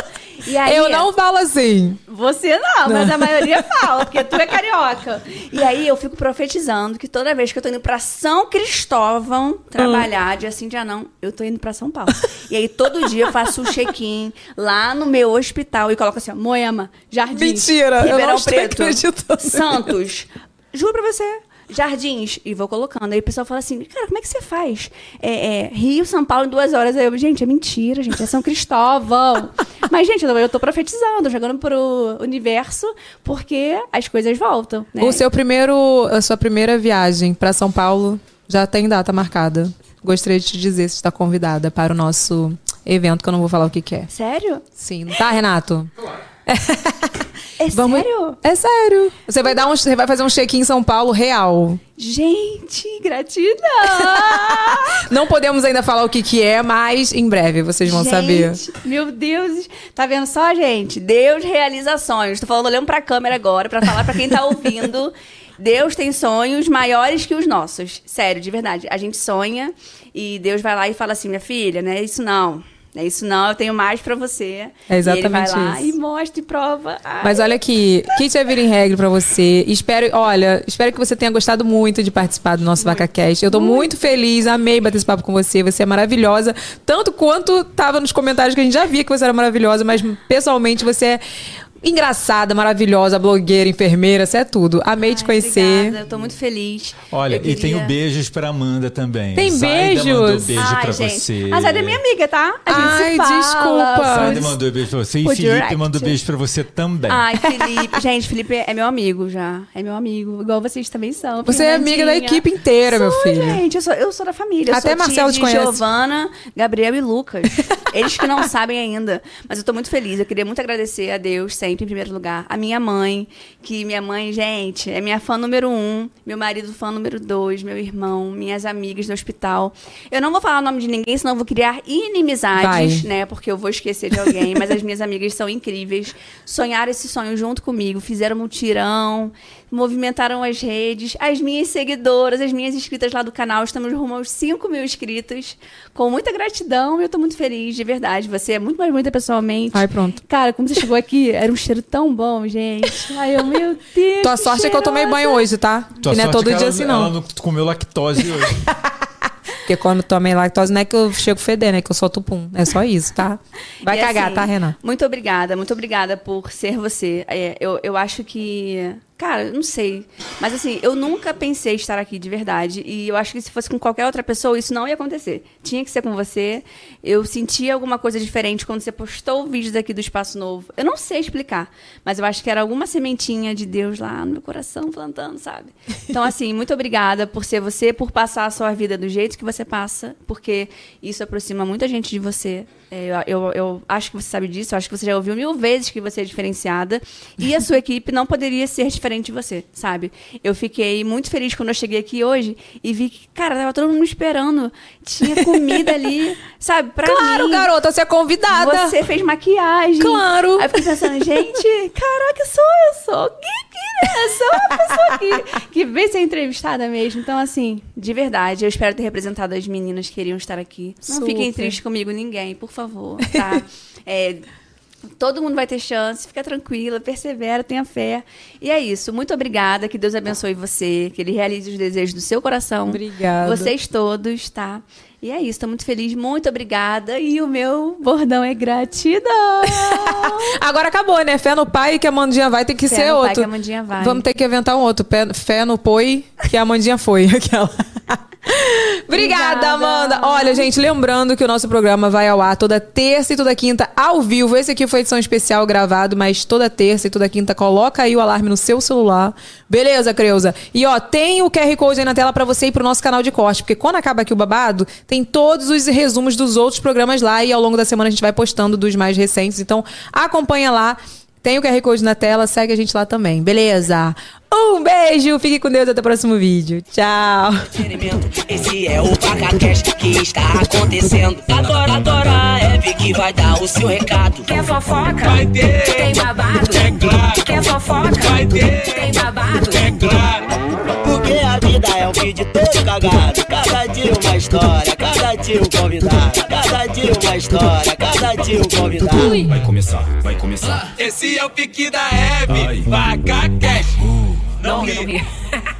E aí, Eu não falo assim. Você não, mas a maioria fala, porque tu é carioca. E aí eu fico profetizando que toda vez que eu tô indo pra São Cristóvão trabalhar, dia sim, dia não, eu tô indo pra São Paulo. E aí todo dia eu faço o check-in lá no meu hospital e coloco assim, ó, Moema, Jardins, Mentira, eu Ribeirão não estou Preto, acreditando. Santos. Juro pra você. Jardins, e vou colocando. Aí o pessoal fala assim, cara, como é que você faz? É, é, Rio, São Paulo em duas horas. Aí eu, gente, é mentira, gente, é São Cristóvão. Mas, gente, eu tô profetizando, jogando pro universo, porque as coisas voltam, né? O seu primeiro, a sua primeira viagem pra São Paulo já tem data marcada. Gostaria de te dizer se está convidada para o nosso evento, que eu não vou falar o que, que é. Sério? Sim, não tá, Renato? É Vamos- sério? É sério. Você vai dar um, você vai fazer um check-in em São Paulo real. Gente, gratidão! Não podemos ainda falar o que, que é, mas em breve vocês vão Gente, saber. Meu Deus, tá vendo só, gente? Deus realiza sonhos. Tô falando olhando pra câmera agora pra falar pra quem tá ouvindo. Deus tem sonhos maiores que os nossos. Sério, de verdade. A gente sonha e Deus vai lá e fala assim: minha filha, não é isso não. Não é isso não, eu tenho mais pra você. É exatamente e ele vai lá isso. e mostra e prova. Ai, Mas olha aqui, Kit Evelyn Regra pra você. Espero, olha, espero que você tenha gostado muito de participar do nosso VacaCast. Eu tô muito feliz, amei bater esse papo com você. Você é maravilhosa. Tanto quanto tava nos comentários que a gente já via que você era maravilhosa, mas pessoalmente você é engraçada, maravilhosa, blogueira, enfermeira, você é tudo. Amei te conhecer. Obrigada, eu tô muito feliz. Olha, Eu e tenho queria- beijos pra Amanda também. Tem Zaida beijos? mandou beijo Ai, pra gente. você. A Zayda é minha amiga, tá? A gente Ai, se fala desculpa. Zaida por- mandou beijo pra você. E por Felipe direct. mandou beijo pra você também. Ai, Felipe. Gente, Felipe é meu amigo já. É meu amigo. Igual vocês também são. Você é amiga da equipe inteira, meu Sou, filho. gente. Eu sou, eu sou da família. Eu Até sou Marcelo tia te de conhece. Giovana, Gabriel e Lucas. Eles que não sabem ainda. Mas eu tô muito feliz. Eu queria muito agradecer a Deus, sempre em primeiro lugar. A minha mãe, que minha mãe, gente, é minha fã número um. Meu marido, fã número dois. Meu irmão, minhas amigas do hospital. Eu não vou falar o nome de ninguém, senão eu vou criar inimizades, Vai. né? Porque eu vou esquecer de alguém. mas as minhas amigas são incríveis. Sonharam esse sonho junto comigo. Fizeram um mutirão. Movimentaram as redes, as minhas seguidoras, as minhas inscritas lá do canal. Estamos rumo aos 5 mil inscritos. Com muita gratidão, eu tô muito feliz, de verdade. Você é muito mais bonita pessoalmente. Ai, pronto. Cara, como você chegou aqui, era um cheiro tão bom, gente. Ai, eu, meu Deus. Tua sorte é que eu tomei banho hoje, tá? Tua que não é sorte todo que dia ela, assim, não. Ela não comeu lactose hoje. Porque quando tomei lactose não é que eu chego feder, né? Que eu solto pum. É só isso, tá? Vai E cagar, assim, tá, Renan? Muito obrigada, muito obrigada por ser você. É, eu, eu acho que. Cara, não sei. Mas assim, eu nunca pensei estar aqui de verdade. E eu acho que se fosse com qualquer outra pessoa, isso não ia acontecer. Tinha que ser com você. Eu senti alguma coisa diferente quando você postou vídeos aqui do Espaço Novo. Eu não sei explicar. Mas eu acho que era alguma sementinha de Deus lá no meu coração plantando, sabe? Então, assim, muito obrigada por ser você, por passar a sua vida do jeito que você passa. Porque isso aproxima muita gente de você. É, Eu, eu, eu acho que você sabe disso, eu acho que você já ouviu mil vezes que você é diferenciada. E a sua equipe não poderia ser diferente de você, sabe? Eu fiquei muito feliz quando eu cheguei aqui hoje e vi que, cara, tava todo mundo esperando. Tinha comida ali, sabe? Pra Claro, mim. garota, você é convidada. Você fez maquiagem. Claro. Aí eu fiquei pensando, gente, caraca, sou eu, sou geek, né? Sou uma pessoa que, que veio ser entrevistada mesmo. Então, assim, de verdade, eu espero ter representado as meninas que queriam estar aqui. Não Super. fiquem tristes comigo, ninguém, por favor, tá? É, Todo mundo vai ter chance, fica tranquila, persevera, tenha fé. E é isso. Muito obrigada. Que Deus abençoe você, que Ele realize os desejos do seu coração. Obrigada. Vocês todos, tá? E é isso, tô muito feliz, muito obrigada. E o meu bordão é gratidão. Agora acabou, né? Fé no pai que a Mandinha vai tem que Fé ser no pai outro. que a Mandinha vai. Vamos ter que inventar um outro. Pé- Fé no poi que a Mandinha foi. Aquela. Obrigada. Amanda. Olha, gente, lembrando que o nosso programa vai ao ar toda terça e toda quinta ao vivo. Esse aqui foi edição especial gravado, mas toda terça e toda quinta coloca aí o alarme no seu celular. Beleza, Creuza? E ó, tem o QR Code aí na tela pra você ir pro nosso canal de corte, porque quando acaba aqui o babado, tem todos os resumos dos outros programas lá e ao longo da semana a gente vai postando dos mais recentes. Então, acompanha lá. Tem o QR Code na tela, segue a gente lá também. Beleza? Um beijo, fique com Deus até o próximo vídeo. Tchau. Esse é o PacaCast que está acontecendo. Adora, adora a Hebe que vai dar o seu recado. Quer fofoca? Vai ter. Tem babado? É claro. Quer fofoca? Vai ter. Tem babado? É claro. Porque a vida é um vídeo todo cagado. Cada dia uma história, cada dia um convidado. Cada dia uma história, cada dia um convidado. Vai começar, vai começar. Esse é o pique da Hebe. Vaca Cash. Não ri, não ri.